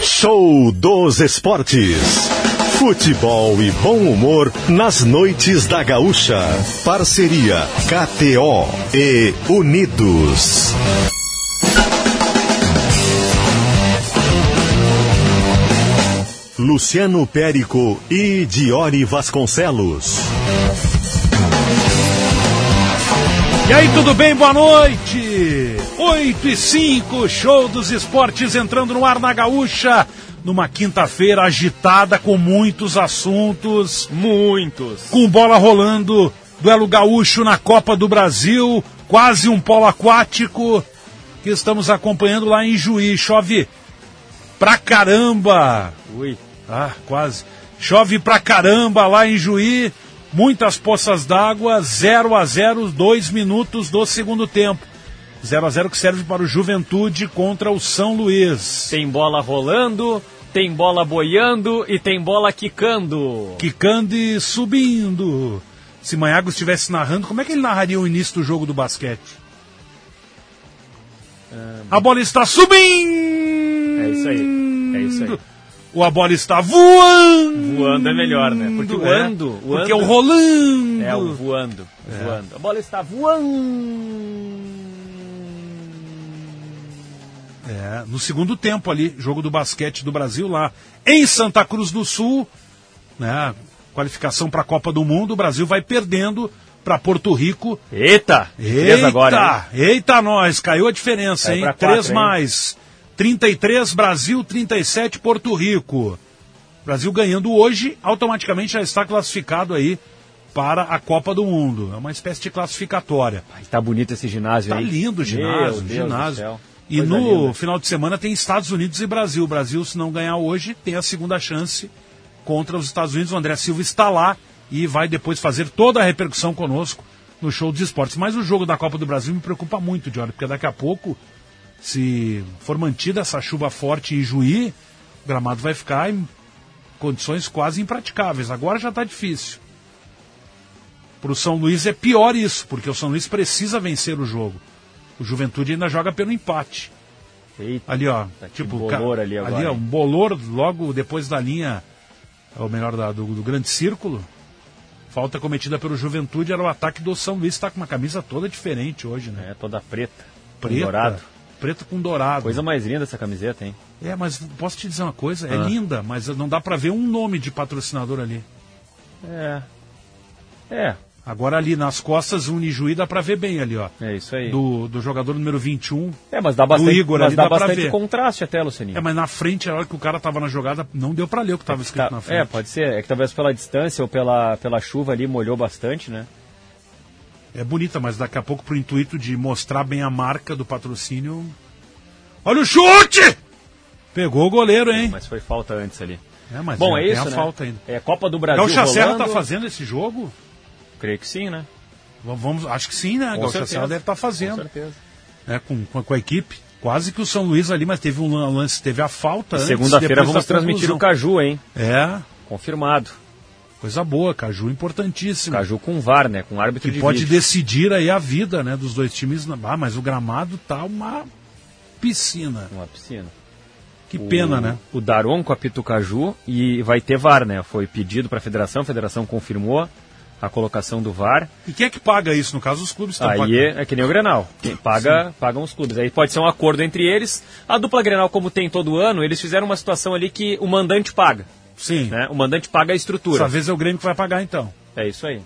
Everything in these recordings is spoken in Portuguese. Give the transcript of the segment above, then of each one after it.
Show dos Esportes. Futebol e bom humor nas noites da Gaúcha. Parceria KTO e Unidos. Luciano Périco e Diori Vasconcelos. E aí, tudo bem? Boa noite! 8 e 5, show dos esportes entrando no ar na Gaúcha. Numa quinta-feira agitada com muitos assuntos. Muitos. Com bola rolando, duelo gaúcho na Copa do Brasil, quase um polo aquático que estamos acompanhando lá em Juí. Chove pra caramba. Ui. Ah, quase. Chove pra caramba lá em Juí. Muitas poças d'água, 0 a 0 dois minutos do segundo tempo. 0 a 0 que serve para o Juventude contra o São Luís. Tem bola rolando, tem bola boiando e tem bola quicando. Quicando e subindo. Se Manhago estivesse narrando, como é que ele narraria o início do jogo do basquete? A bola está subindo! É isso aí. É isso aí. Ou a bola está voando! Voando é melhor, né? Porque o É, ando, o Porque é o rolando. É, o voando. Voando. A bola está voando. É, no segundo tempo ali, jogo do basquete do Brasil lá em Santa Cruz do Sul, né? Qualificação para a Copa do Mundo, o Brasil vai perdendo para Porto Rico. Eita! Eita, agora, hein? eita nós, caiu a diferença, Caiu hein? pra quatro, Três hein? mais. 33 Brasil, 37 Porto Rico. Brasil ganhando hoje, automaticamente já está classificado aí para a Copa do Mundo. É uma espécie de classificatória. Ai, tá bonito esse ginásio Tá aí. lindo o Meu ginásio, Deus ginásio. E Coisa no linda. final de semana tem Estados Unidos e Brasil. O Brasil, se não ganhar hoje, tem a segunda chance contra os Estados Unidos. O André Silva está lá e vai depois fazer toda a repercussão conosco no show dos esportes. Mas o jogo da Copa do Brasil me preocupa muito, Diário, porque daqui a pouco, se for mantida essa chuva forte em Juí, o gramado vai ficar em condições quase impraticáveis. Agora já está difícil. Para o São Luís é pior isso, porque o São Luís precisa vencer o jogo. O Juventude ainda joga pelo empate. Eita. Ali, ó. Tá tipo, bolor ali agora, ó, hein? um bolor logo depois da linha, ou melhor, da- do, do grande círculo. Falta cometida pelo Juventude era o ataque do São Luís, está com uma camisa toda diferente hoje, né? É, toda preta. Preta. Dourado. Preto com dourado. Coisa mais linda essa camiseta, hein? É, mas posso te dizer uma coisa? É Ah. linda, mas não dá pra ver um nome de patrocinador ali. É. É, Agora ali nas costas, Unijuí dá pra ver bem ali, ó. é isso aí. Do, do jogador número 21. É, mas dá bastante, Igor mas ali dá dá bastante contraste até, Lucianinho. É, mas na frente, a hora que o cara tava na jogada, não deu pra ler o que tava escrito Tá- na frente. é, pode ser. É que talvez pela distância ou pela, pela chuva ali molhou bastante, né? É bonita, mas daqui a pouco, pro intuito de mostrar bem a marca do patrocínio. Olha o chute! Pegou o goleiro, hein? Mas foi falta antes ali. É, mas Bom, é, é isso, a né? falta ainda. É Copa do Brasil Gaúcha Serra rolando. tá fazendo esse jogo? Creio que sim, né? Vamos, acho que sim, né? Com Gaúcha certeza. Deve estar Com fazendo. certeza. Né? Com, com, a- com a equipe. Quase que o São Luís ali, mas teve um lan- lance, teve a falta. Segunda-feira vamos transmitir o Caju, hein? É, Confirmado. coisa boa, Caju importantíssimo. Caju com VAR, né? Com árbitro que de pode vídeo. decidir aí a vida, né, dos dois times. Ah, mas o gramado tá uma piscina. Uma piscina. Que pena, o, né? O Daronco apita o Caju e vai ter VAR, né? Foi pedido para a federação, a federação confirmou a colocação do VAR. E quem é que paga isso? No caso, os clubes estão Aí pagando. é, é que nem o Grenal. Quem paga, pagam os clubes. Aí pode ser um acordo entre eles. A dupla Grenal, como tem todo ano, eles fizeram uma situação ali que o mandante paga. Sim. Né? O mandante paga a estrutura. Dessa vez é o Grêmio que vai pagar, então. É isso aí.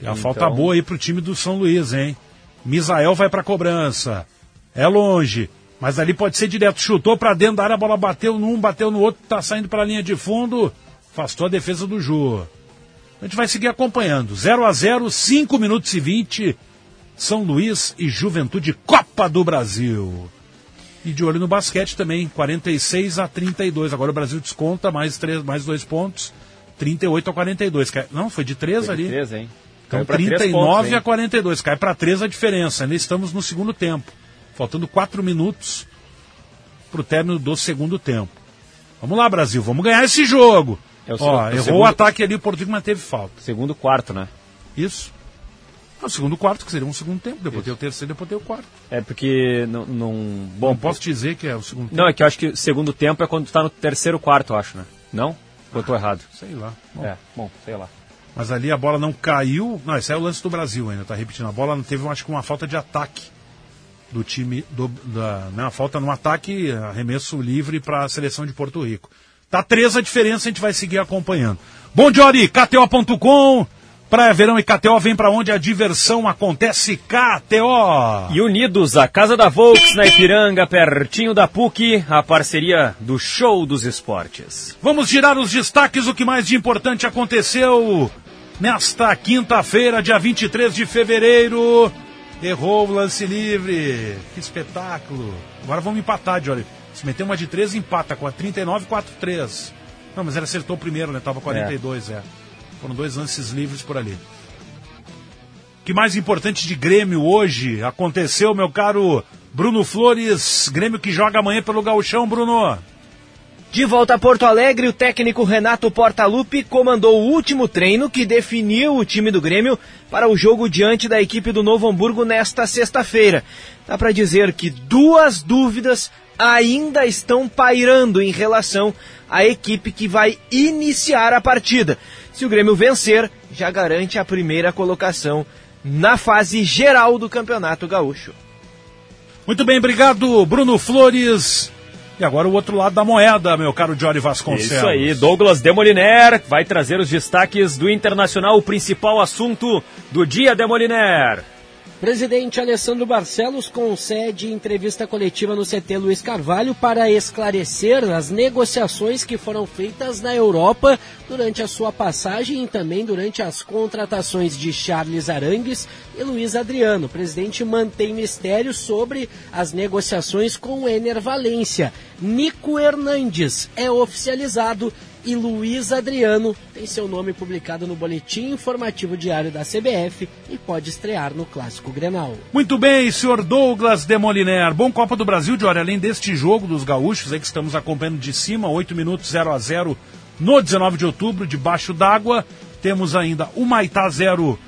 E a Então- falta boa aí pro time do São Luís, hein? Misael vai pra cobrança. É longe. Mas ali pode ser direto. Chutou pra dentro da área, a bola bateu num, bateu no outro, tá saindo pra linha de fundo. Afastou a defesa do Ju. A gente vai seguir acompanhando. 0 a 0 5 minutos e 20. São Luís e Juventude Copa do Brasil. E de olho no basquete também, 46 a 32. Agora o Brasil desconta mais, três, mais dois pontos. 38 a 42. Cai- Não, foi de 3 Foi de ali. três, hein? Então Caiu pra três 39 pontos, a 42. Cai para 3 a diferença. Ainda estamos no segundo tempo. Faltando 4 minutos para o término do segundo tempo. Vamos lá, Brasil. Vamos ganhar esse jogo. É o Ó, o errou segundo- o ataque ali, o Portugal mas teve falta. Segundo quarto, né? Isso. Ah, o segundo quarto, que seria um segundo tempo, depois tem o terceiro, depois tem o quarto. É porque não. não bom, Não posso dizer que é o segundo tempo. Não, é que eu acho que o segundo tempo é quando tu tá no terceiro quarto, eu acho, né? Não? Ou eu tô errado? Sei lá. Bom, É, bom, sei lá. Mas ali a bola não caiu. Não, esse é o lance do Brasil ainda, tá repetindo. A bola não teve, acho que uma falta de ataque do time. Do, da, né, uma falta no ataque, arremesso livre para a seleção de Porto Rico. Tá três a diferença, a gente vai seguir acompanhando. Bom, Jory, KTO.com. Praia Verão e KTO vem para onde a diversão acontece. KTO. E unidos, a Casa da Volks na Ipiranga, pertinho da PUC, a parceria do Show dos Esportes. Vamos girar os destaques, o que mais de importante aconteceu nesta quinta-feira, dia 23 de fevereiro. Errou o lance livre. Que espetáculo. Agora vamos empatar, Jory. Se meter uma de 3, empata com a 39 4 3. Não, mas ele acertou primeiro, né? Tava 42, é. Foram dois lances livres por ali. O que mais importante de Grêmio hoje aconteceu, meu caro Bruno Flores? Grêmio que joga amanhã pelo Gauchão, Bruno. De volta a Porto Alegre, o técnico Renato Portaluppi comandou o último treino que definiu o time do Grêmio para o jogo diante da equipe do Novo Hamburgo nesta sexta-feira. Dá para dizer que duas dúvidas ainda estão pairando em relação à equipe que vai iniciar a partida. Se o Grêmio vencer, já garante a primeira colocação na fase geral do Campeonato Gaúcho. Muito bem, obrigado, Bruno Flores. E agora o outro lado da moeda, meu caro Jory Vasconcelos. Isso aí, Douglas Demoliner vai trazer os destaques do Internacional, o principal assunto do dia Demoliner. Presidente Alessandro Barcelos concede entrevista coletiva no CT Luiz Carvalho para esclarecer as negociações que foram feitas na Europa durante a sua passagem e também durante as contratações de Charles Arangues e Luiz Adriano. O presidente mantém mistério sobre as negociações com o Ener Valência. Nico Hernandes é oficializado e Luiz Adriano tem seu nome publicado no Boletim Informativo Diário da CBF e pode estrear no Clássico Grenal. Muito bem, senhor Douglas Demoliner. Bom Copa do Brasil, Jory. Além deste jogo dos gaúchos aí que estamos acompanhando de cima, 8 minutos 0 a 0 no 19 de outubro, debaixo d'água. Temos ainda o Maitá 0,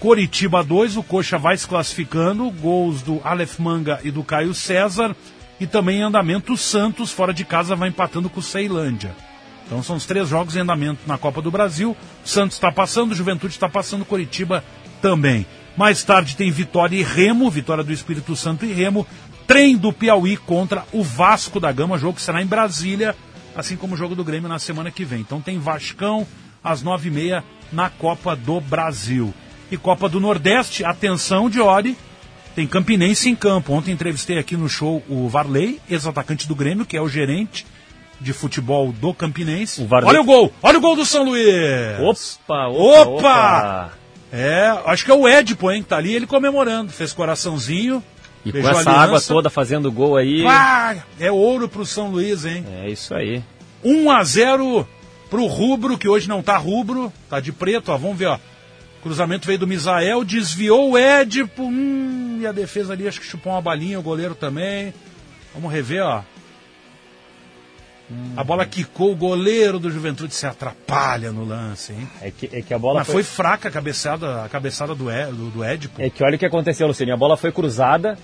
Coritiba 2. O Coxa vai se classificando. Gols do Aleph Manga e do Caio César. E também em andamento o Santos, fora de casa, vai empatando com o Ceilândia. Então são os três jogos em andamento na Copa do Brasil. Santos está passando, Juventude está passando, Coritiba também. Mais tarde tem Vitória e Remo, Vitória do Espírito Santo e Remo. Trem do Piauí contra o Vasco da Gama, jogo que será em Brasília, assim como o jogo do Grêmio na semana que vem. Então tem Vascão às nove e meia na Copa do Brasil. E Copa do Nordeste, atenção de Ori, tem Campinense em campo. Ontem entrevistei aqui no show o Varley, ex-atacante do Grêmio, que é o gerente de futebol do Campinense. O Varley- Olha o gol! Olha o gol do São Luís! Opa, opa, Opa! opa. É, acho que é o Edipo, hein? que Tá ali ele comemorando. Fez coraçãozinho. E com essa água toda fazendo gol aí. É ouro pro São Luís, hein? É isso aí. 1 a 0 pro Rubro, que hoje não tá rubro, tá de preto, ó. Vamos ver, ó. Cruzamento veio do Misael, desviou o Edipo. Hum, e a defesa ali acho que chupou uma balinha, o goleiro também. Vamos rever, ó. A bola quicou, o goleiro do Juventude se atrapalha no lance, hein? É que, é que a bola Mas foi fraca a cabeçada, a cabeçada do, Ed, do, do Edipo. É que olha o que aconteceu, Luciano. A bola foi cruzada,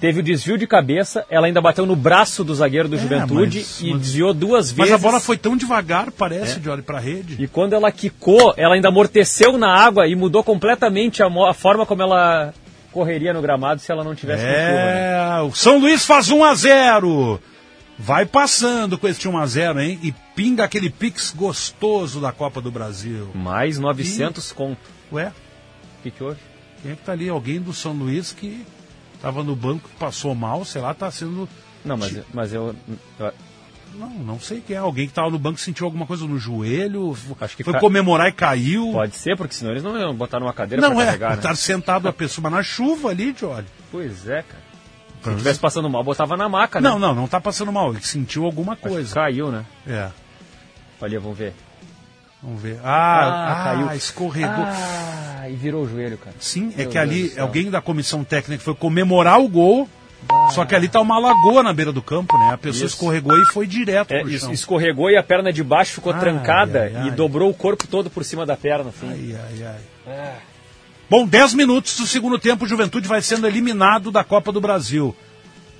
teve o desvio de cabeça, ela ainda bateu no braço do zagueiro do É, Juventude mas- e mas- desviou duas Mas vezes. a bola foi tão devagar, parece, É. de olho pra rede. E quando ela quicou, ela ainda amorteceu na água e mudou completamente a, a forma como ela correria no gramado se ela não tivesse chuva. né? É, o São Luís faz 1 a 0 Vai passando com este 1 a 0 hein? E pinga aquele pix gostoso da Copa do Brasil. Mais 900 conto. Ué, O que, que houve? quem é que tá ali? Alguém do São Luís que tava no banco, passou mal, sei lá, tá sendo... Não, mas, mas eu, Não, não sei quem é. Alguém que tava no banco sentiu alguma coisa no joelho, Acho que foi ca- comemorar e caiu. Pode ser, porque senão eles não iam botar numa cadeira Não pra é, carregar, né? botar sentado a pessoa mas na chuva ali, Johnny. Pois é, cara. Se estivesse passando mal, botava na maca, né? Não, não, não tá passando mal. Ele sentiu alguma que coisa. Caiu, né? É. Olha, vamos ver. Vamos ver. Ah, Ah, ah, caiu. escorregou. Ah, e virou o joelho, cara. Sim, é Meu que Deus ali alguém da comissão técnica foi comemorar o gol. Só que ali tá uma lagoa na beira do campo, né? A pessoa Isso. escorregou e foi direto É, pro chão. escorregou e a perna de baixo ficou Ai, trancada ai, ai. e dobrou o corpo todo por cima da perna, assim. Ai, ai, ai. Bom, 10 minutos do segundo tempo, o Juventude vai sendo eliminado da Copa do Brasil.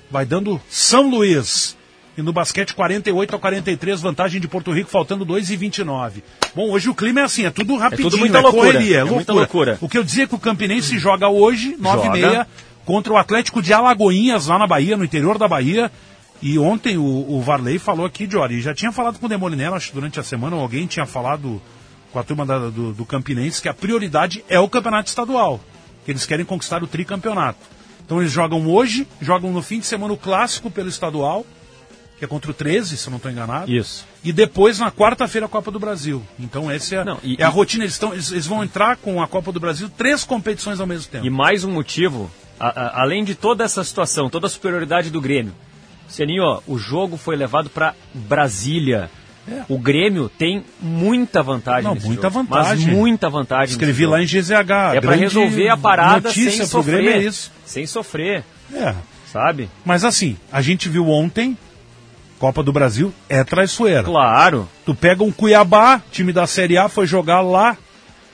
Vai dando São Luís. E no basquete 48 a 43, vantagem de Porto Rico, faltando 2 e 29. Bom, hoje o clima é assim, é tudo rapidinho, é, tudo muita é loucura, correria, é é loucura. muita loucura. O que eu dizia é que o Campinense joga hoje, 9 Joga. e meia, contra o Atlético de Alagoinhas, lá na Bahia, no interior da Bahia. E ontem o, o Varley falou aqui, Jory, já tinha falado com o Demolinello, acho que durante a semana, ou alguém tinha falado com a turma da- do, do Campinense, que a prioridade é o campeonato estadual. Que eles querem conquistar o tricampeonato. Então eles jogam hoje, jogam no fim de semana o clássico pelo estadual, que é contra o 13, se eu não estou enganado. Isso. E depois, na quarta-feira, a Copa do Brasil. Então, essa é, Não, e- é a e- rotina. Eles, tão, eles, eles vão entrar com a Copa do Brasil três competições ao mesmo tempo. E mais um motivo, a- a- além de toda essa situação, toda a superioridade do Grêmio. Seninho, ó, o jogo foi levado para Brasília. É. O Grêmio tem muita vantagem. Não, muita jogo, vantagem. Mas muita vantagem. Escrevi lá em GZH. É para resolver a parada notícia sem pro sofrer. Grêmio é isso. Sem sofrer, É. sabe? Mas assim, a gente viu ontem, Copa do Brasil é traiçoeira. Claro. Tu pega um Cuiabá, time da Série A, foi jogar lá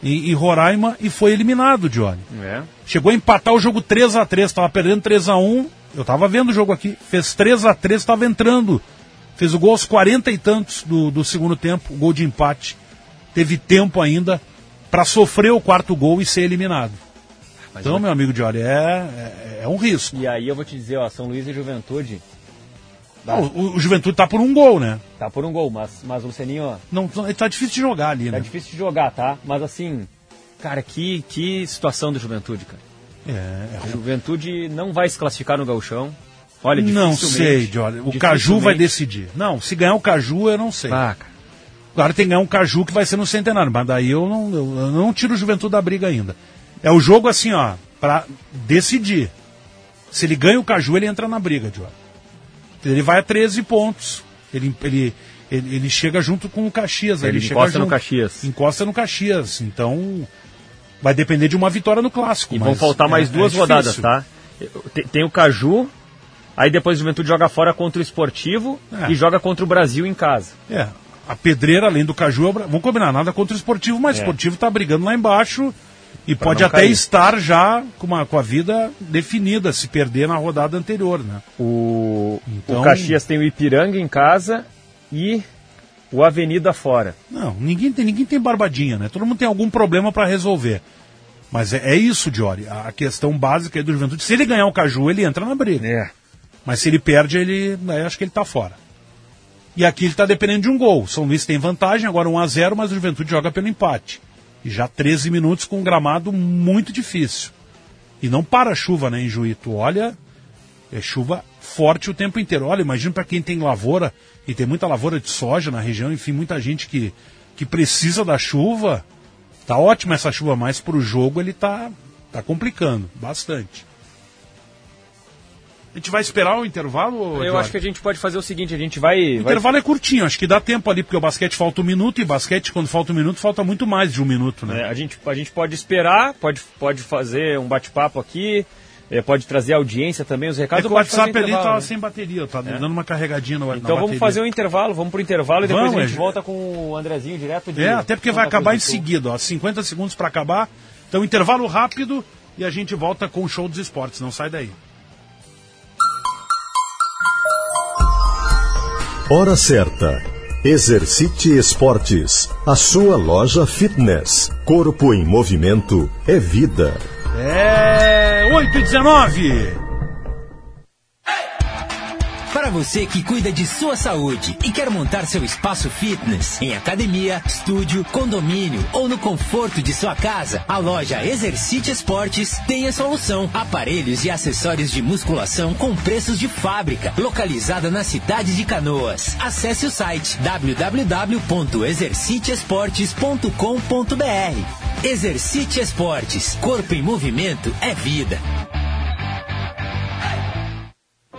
em, em Roraima e foi eliminado, Johnny. É. Chegou a empatar o jogo 3 a 3 tava perdendo 3 a 1 Eu tava vendo o jogo aqui. Fez 3 a 3 tava entrando. Fez o gol aos 40 e tantos do, do segundo tempo, o gol de empate. Teve tempo ainda para sofrer o quarto gol e ser eliminado. Mas Então, eu- meu amigo Johnny, é, é, é um risco. E aí eu vou te dizer, ó, São Luís e Juventude O, o Juventude tá por um gol, né? tá por um gol, mas, mas o Lucianinho, ó, Não, tá difícil de jogar ali, tá né? difícil de jogar, tá? Mas assim, cara, que, que situação do Juventude, cara. É, é Juventude não vai se classificar no gauchão. Olha, Não sei, Johnny. O Caju vai decidir. Não, se ganhar o Caju, eu não sei. Ah, cara. Agora tem que ganhar um Caju que vai ser no centenário, mas daí eu não, eu, eu não tiro o Juventude da briga ainda. É o jogo assim, ó, pra decidir. Se ele ganha o Caju, ele entra na briga, Johnny. Ele vai a 13 pontos. Ele, ele, ele, ele chega junto com o Caxias. Ele chega encosta no junto. Caxias. Encosta no Caxias. Então, vai depender de uma vitória no Clássico. E mas vão faltar mais é- duas é rodadas, tá? Tem, tem o Caju, aí depois o Juventude joga fora contra o Esportivo É. e joga contra o Brasil em casa. É, a pedreira, além do Caju, é vamos combinar, nada contra o esportivo, mas o É. esportivo está brigando lá embaixo e pode não até cair. estar já com, uma, com a vida definida, se perder na rodada anterior, né? O, Então- o Caxias tem o Ipiranga em casa e o Avenida fora. Não, ninguém tem, ninguém tem barbadinha, né? Todo mundo tem algum problema para resolver. Mas é, é isso, Diori, a questão básica aí do Juventude. Se ele ganhar o Caju, ele entra na briga. É. Mas se ele perde, ele, aí acho que ele tá fora. E aqui ele tá dependendo de um gol. São Luís tem vantagem, agora 1 a 0 mas o Juventude joga pelo empate. E já 13 minutos com um gramado muito difícil. E não para a chuva, né, em Juí. Tu olha, é chuva forte o tempo inteiro. Olha, imagina para quem tem lavoura, e tem muita lavoura de soja na região, enfim, muita gente que, que precisa da chuva. Tá ótima essa chuva, mas pro jogo ele tá, tá complicando bastante. A gente vai esperar o intervalo? Eu acho que a gente pode fazer o seguinte, a gente vai... O vai intervalo é curtinho, acho que dá tempo ali, porque o basquete falta um minuto, e basquete, quando falta um minuto, falta muito mais de um minuto, né? É, a, gente, a gente pode esperar, pode, pode fazer um bate-papo aqui, é, pode trazer audiência também, os É, recados. que o WhatsApp ali tava né? sem bateria, eu tava dando uma carregadinha no, Então vamos fazer um intervalo, vamos pro intervalo e depois Vamos, a gente é. volta com o Andrezinho direto de... É, até porque vai acabar em seguida, ó, 50 segundos para acabar. Então, intervalo rápido e a gente volta com o show dos esportes, não sai daí. Hora certa. Exercite Esportes, a sua loja fitness. Corpo em movimento é vida. É 8 e 19 Para você que cuida de sua saúde e quer montar seu espaço fitness em academia, estúdio, condomínio ou no conforto de sua casa, a loja Exercite Esportes tem a solução. Aparelhos e acessórios de musculação com preços de fábrica, localizada na cidade de Canoas. Acesse o site www.exerciteesportes.com.br. Exercite Esportes, corpo em movimento é vida.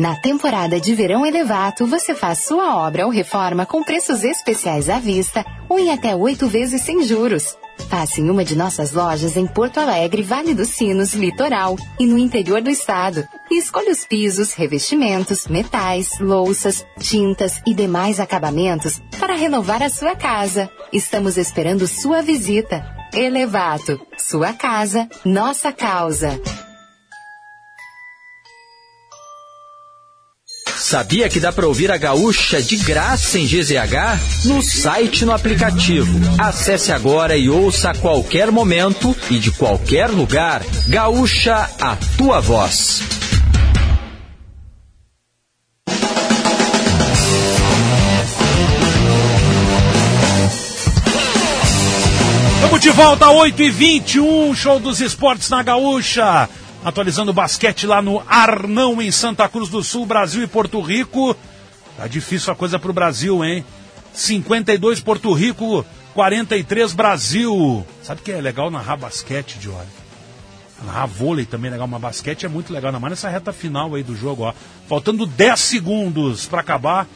Na temporada de verão Elevato, você faz sua obra ou reforma com preços especiais à vista ou em até oito vezes sem juros. Faça em uma de nossas lojas em Porto Alegre, Vale dos Sinos, Litoral e no interior do estado. E escolha os pisos, revestimentos, metais, louças, tintas e demais acabamentos para renovar a sua casa. Estamos esperando sua visita. Elevato, sua casa, nossa causa. Sabia que dá para ouvir a Gaúcha de graça em GZH? No site no aplicativo. Acesse agora e ouça a qualquer momento e de qualquer lugar. Gaúcha, a tua voz. Estamos de volta, 8h21, show dos esportes na Gaúcha. Atualizando o basquete lá no Arnão, em Santa Cruz do Sul, Brasil e Porto Rico. Tá difícil a coisa pro Brasil, hein? 52 Porto Rico, 43 Brasil. Sabe o que é legal narrar basquete, Diori? Narrar vôlei também é legal, mas basquete é muito legal, ainda mais nessa reta final aí do jogo, ó. Faltando 10 segundos para acabar.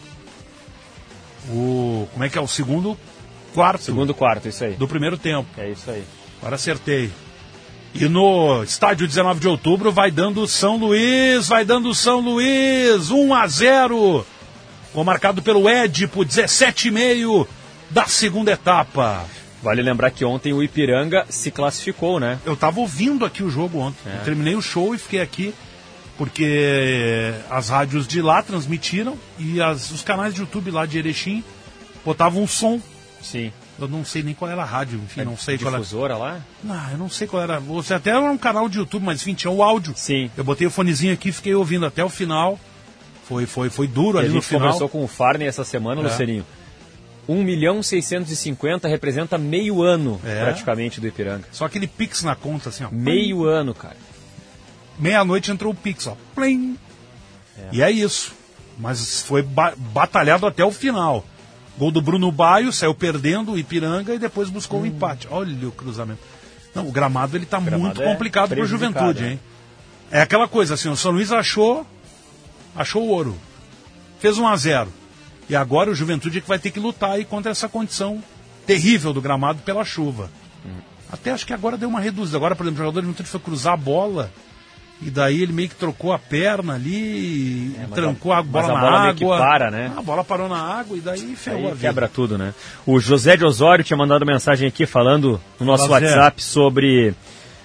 O. Como é que é? O segundo quarto. Segundo quarto, isso aí. Do primeiro tempo. É isso aí. Agora acertei. E no estádio 19 de outubro vai dando São Luís, vai dando São Luís, 1 a 0. Gol marcado pelo Edipo, 17,5 da segunda etapa. Vale lembrar que ontem o Ipiranga se classificou, né? Eu tava ouvindo aqui o jogo ontem. É. Eu terminei o show e fiquei aqui porque as rádios de lá transmitiram e as- os canais de YouTube lá de Erechim botavam um som. Sim. Eu não sei nem qual era a rádio, enfim, não sei qual era. Difusora lá? Não, eu não sei qual era. Você até era um canal de YouTube, mas enfim, tinha o áudio. Sim. Eu botei o fonezinho aqui e fiquei ouvindo até o final. Foi, foi, foi duro E a ali no gente final. conversou com o Farney essa semana, É. Lucerinho. 1 milhão 650 representa meio ano, É. praticamente, do Ipiranga. Só aquele pix na conta, assim, ó. Meio ano, cara. Meia-noite entrou o pix, ó. Plim. E é isso. Mas foi ba- batalhado até o final. Gol do Bruno Baio, saiu perdendo o Ipiranga e depois buscou o empate. Olha o cruzamento. Não, o gramado ele tá Hum. muito é complicado pro prejudicado, Juventude, né? hein? É aquela coisa assim, o São Luís achou achou o ouro. Fez 1 a 0. E agora o Juventude é que vai ter que lutar aí contra essa condição terrível do gramado pela chuva. Hum. Até acho que agora deu uma reduzida. Agora, por exemplo, o jogador do Juventude foi cruzar a bola e daí ele meio que trocou a perna ali, É, trancou a- a, bola mas a na bola meio que água. para, né? A bola parou na água e daí ferrou a Aí vida. quebra tudo, né? O José de Osório tinha mandado mensagem aqui falando no nosso. WhatsApp sobre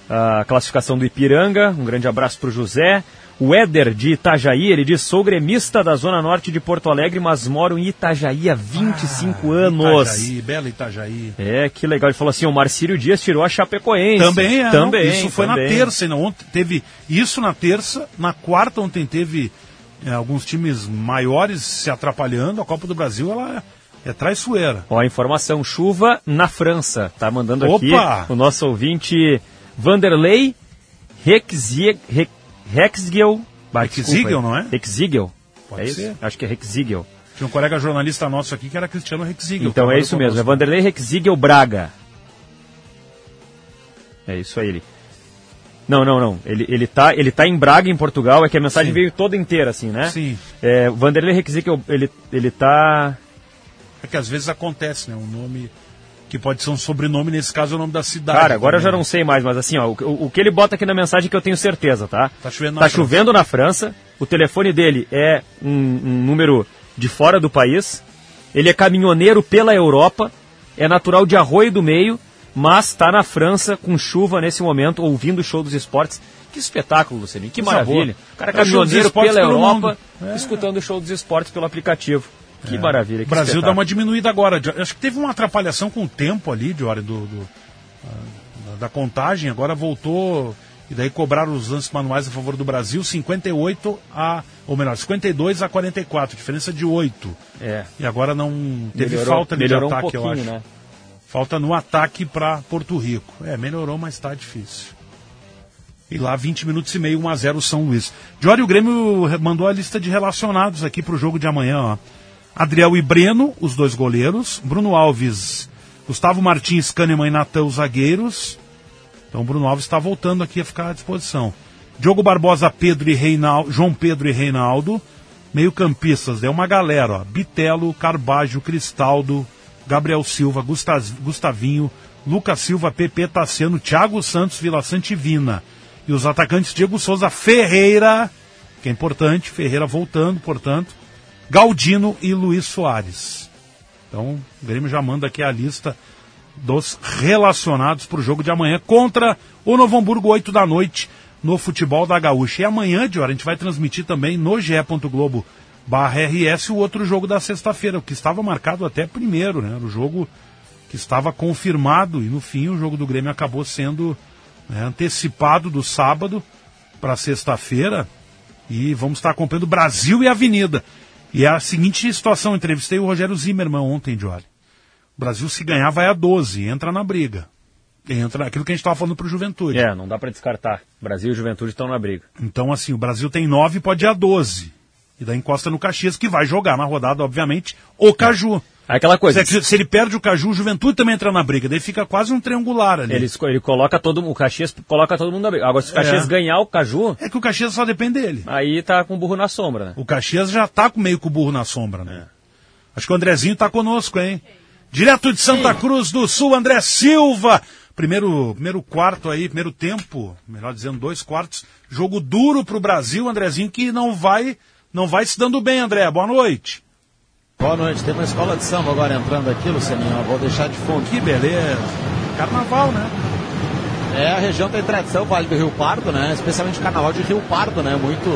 a classificação do Ipiranga. Um grande abraço para o José. O Éder de Itajaí, ele diz: sou gremista da Zona Norte de Porto Alegre, mas moro em Itajaí há 25 anos. Ah, Itajaí, bela Itajaí. É, que legal. Ele falou assim: o Marcílio Dias tirou a Chapecoense. Também é. Também. não, isso foi também. na terça, não, ontem teve isso na terça, na quarta ontem teve é, alguns times maiores se atrapalhando. A Copa do Brasil ela é traiçoeira. Ó, informação: chuva na França. Tá mandando Opa! aqui o nosso ouvinte Vanderlei Rexie- Re- Rexigel, aí. não é? Rexigel. Pode é isso? ser. Acho que é Rexigel. Tinha um colega jornalista nosso aqui que era Cristiano Rexigel. Então é isso mesmo, é. Vanderlei Rexigel Braga. É isso aí. Ele. Não, não, não. Ele, ele, tá, ele tá em Braga, em Portugal, é que a mensagem Sim. veio toda inteira, assim, né? Sim. É, Vanderlei Rexigel, ele, ele tá. É que às vezes acontece, né? Um nome que pode ser um sobrenome, nesse caso é o nome da cidade. Cara, agora eu já também, não sei mais, mas assim, ó, o, o- que ele bota aqui na mensagem é que eu tenho certeza, tá? Tá chovendo na Tá França. chovendo na França, o telefone dele é um, um número de fora do país, ele é caminhoneiro pela Europa, é natural de Arroio do Meio, mas está na França com chuva nesse momento, ouvindo o show dos esportes. Que espetáculo, Luciano, que maravilha. O cara é É caminhoneiro pela Europa, mundo. É. escutando o show dos esportes pelo aplicativo. Que maravilha, O Brasil dá espetáculo. uma diminuída agora. Acho que teve uma atrapalhação com o tempo ali, de hora do, do- ah, da- contagem. Agora voltou E daí cobraram os lances manuais a favor do Brasil, 58 a. Ou melhor, 52 a 44, diferença de 8. É. E agora não teve Melhorou- falta de melhorou um ataque, eu acho. né? Falta no ataque para Porto Rico. É, melhorou, mas está difícil. E lá 20 minutos e meio, 1 a 0 São Luís. Jório, o Grêmio mandou a lista de relacionados aqui para o jogo de amanhã. Ó. Adriel e Breno, os dois goleiros. Bruno Alves, Gustavo Martins, Kahneman e Natan, os zagueiros. Então Bruno Alves está voltando aqui a ficar à disposição. Diogo Barbosa, Pedro e Reinaldo, João Pedro e Reinaldo. Meio campistas, é uma galera, ó. Bitelo, Carbajo, Cristaldo, Gabriel Silva, Gusta- Gustavinho, Lucas Silva, PP Tassiano, Thiago Santos, Vila Santa e Vina. E os atacantes Diego Souza Ferreira, que é importante, Ferreira voltando, portanto, Galdino e Luiz Soares. Então, o Grêmio já manda aqui a lista dos relacionados para o jogo de amanhã contra o Novo Hamburgo, 8 da noite, no futebol da Gaúcha. E amanhã, de hora, a gente vai transmitir também no ge.globo barra RS o outro jogo da sexta-feira, o que estava marcado até primeiro, né? Era o jogo que estava confirmado e no fim o jogo do Grêmio acabou sendo né, antecipado do sábado para sexta-feira e vamos estar acompanhando Brasil e Avenida. E é a seguinte situação, entrevistei o Rogério Zimmermann ontem, Jory. O Brasil se ganhar vai a 12, entra na briga. Entra aquilo que a gente estava falando para o Juventude. É, não dá pra descartar. Brasil e Juventude estão na briga. Então, assim, o Brasil tem 9 pode ir a 12. E daí encosta no Caxias, que vai jogar na rodada, obviamente, o Caju. É aquela coisa. Se, se ele perde o Caju, o Juventude também entra na briga. Daí fica quase um triangular ali. Ele, ele coloca todo o Caxias coloca todo mundo na briga. Agora, se o Caxias É. ganhar o Caju, É que o Caxias só depende dele. aí tá com o burro na sombra, né? O Caxias já tá com meio com o burro na sombra, né? Acho que o Andrezinho tá conosco, hein? Direto de Santa Cruz do Sul, André Silva. Primeiro, primeiro quarto aí, primeiro tempo, melhor dizendo, dois quartos. Jogo duro pro Brasil, Andrezinho, que não vai, não vai se dando bem, André. Boa noite. Boa noite. Tem uma escola de samba agora entrando aqui, Lucianinho. Vou deixar de fundo. Que beleza. Carnaval, né? É, a região tem tradição, Vale do Rio Pardo, né? Especialmente o carnaval de Rio Pardo, né? Muito,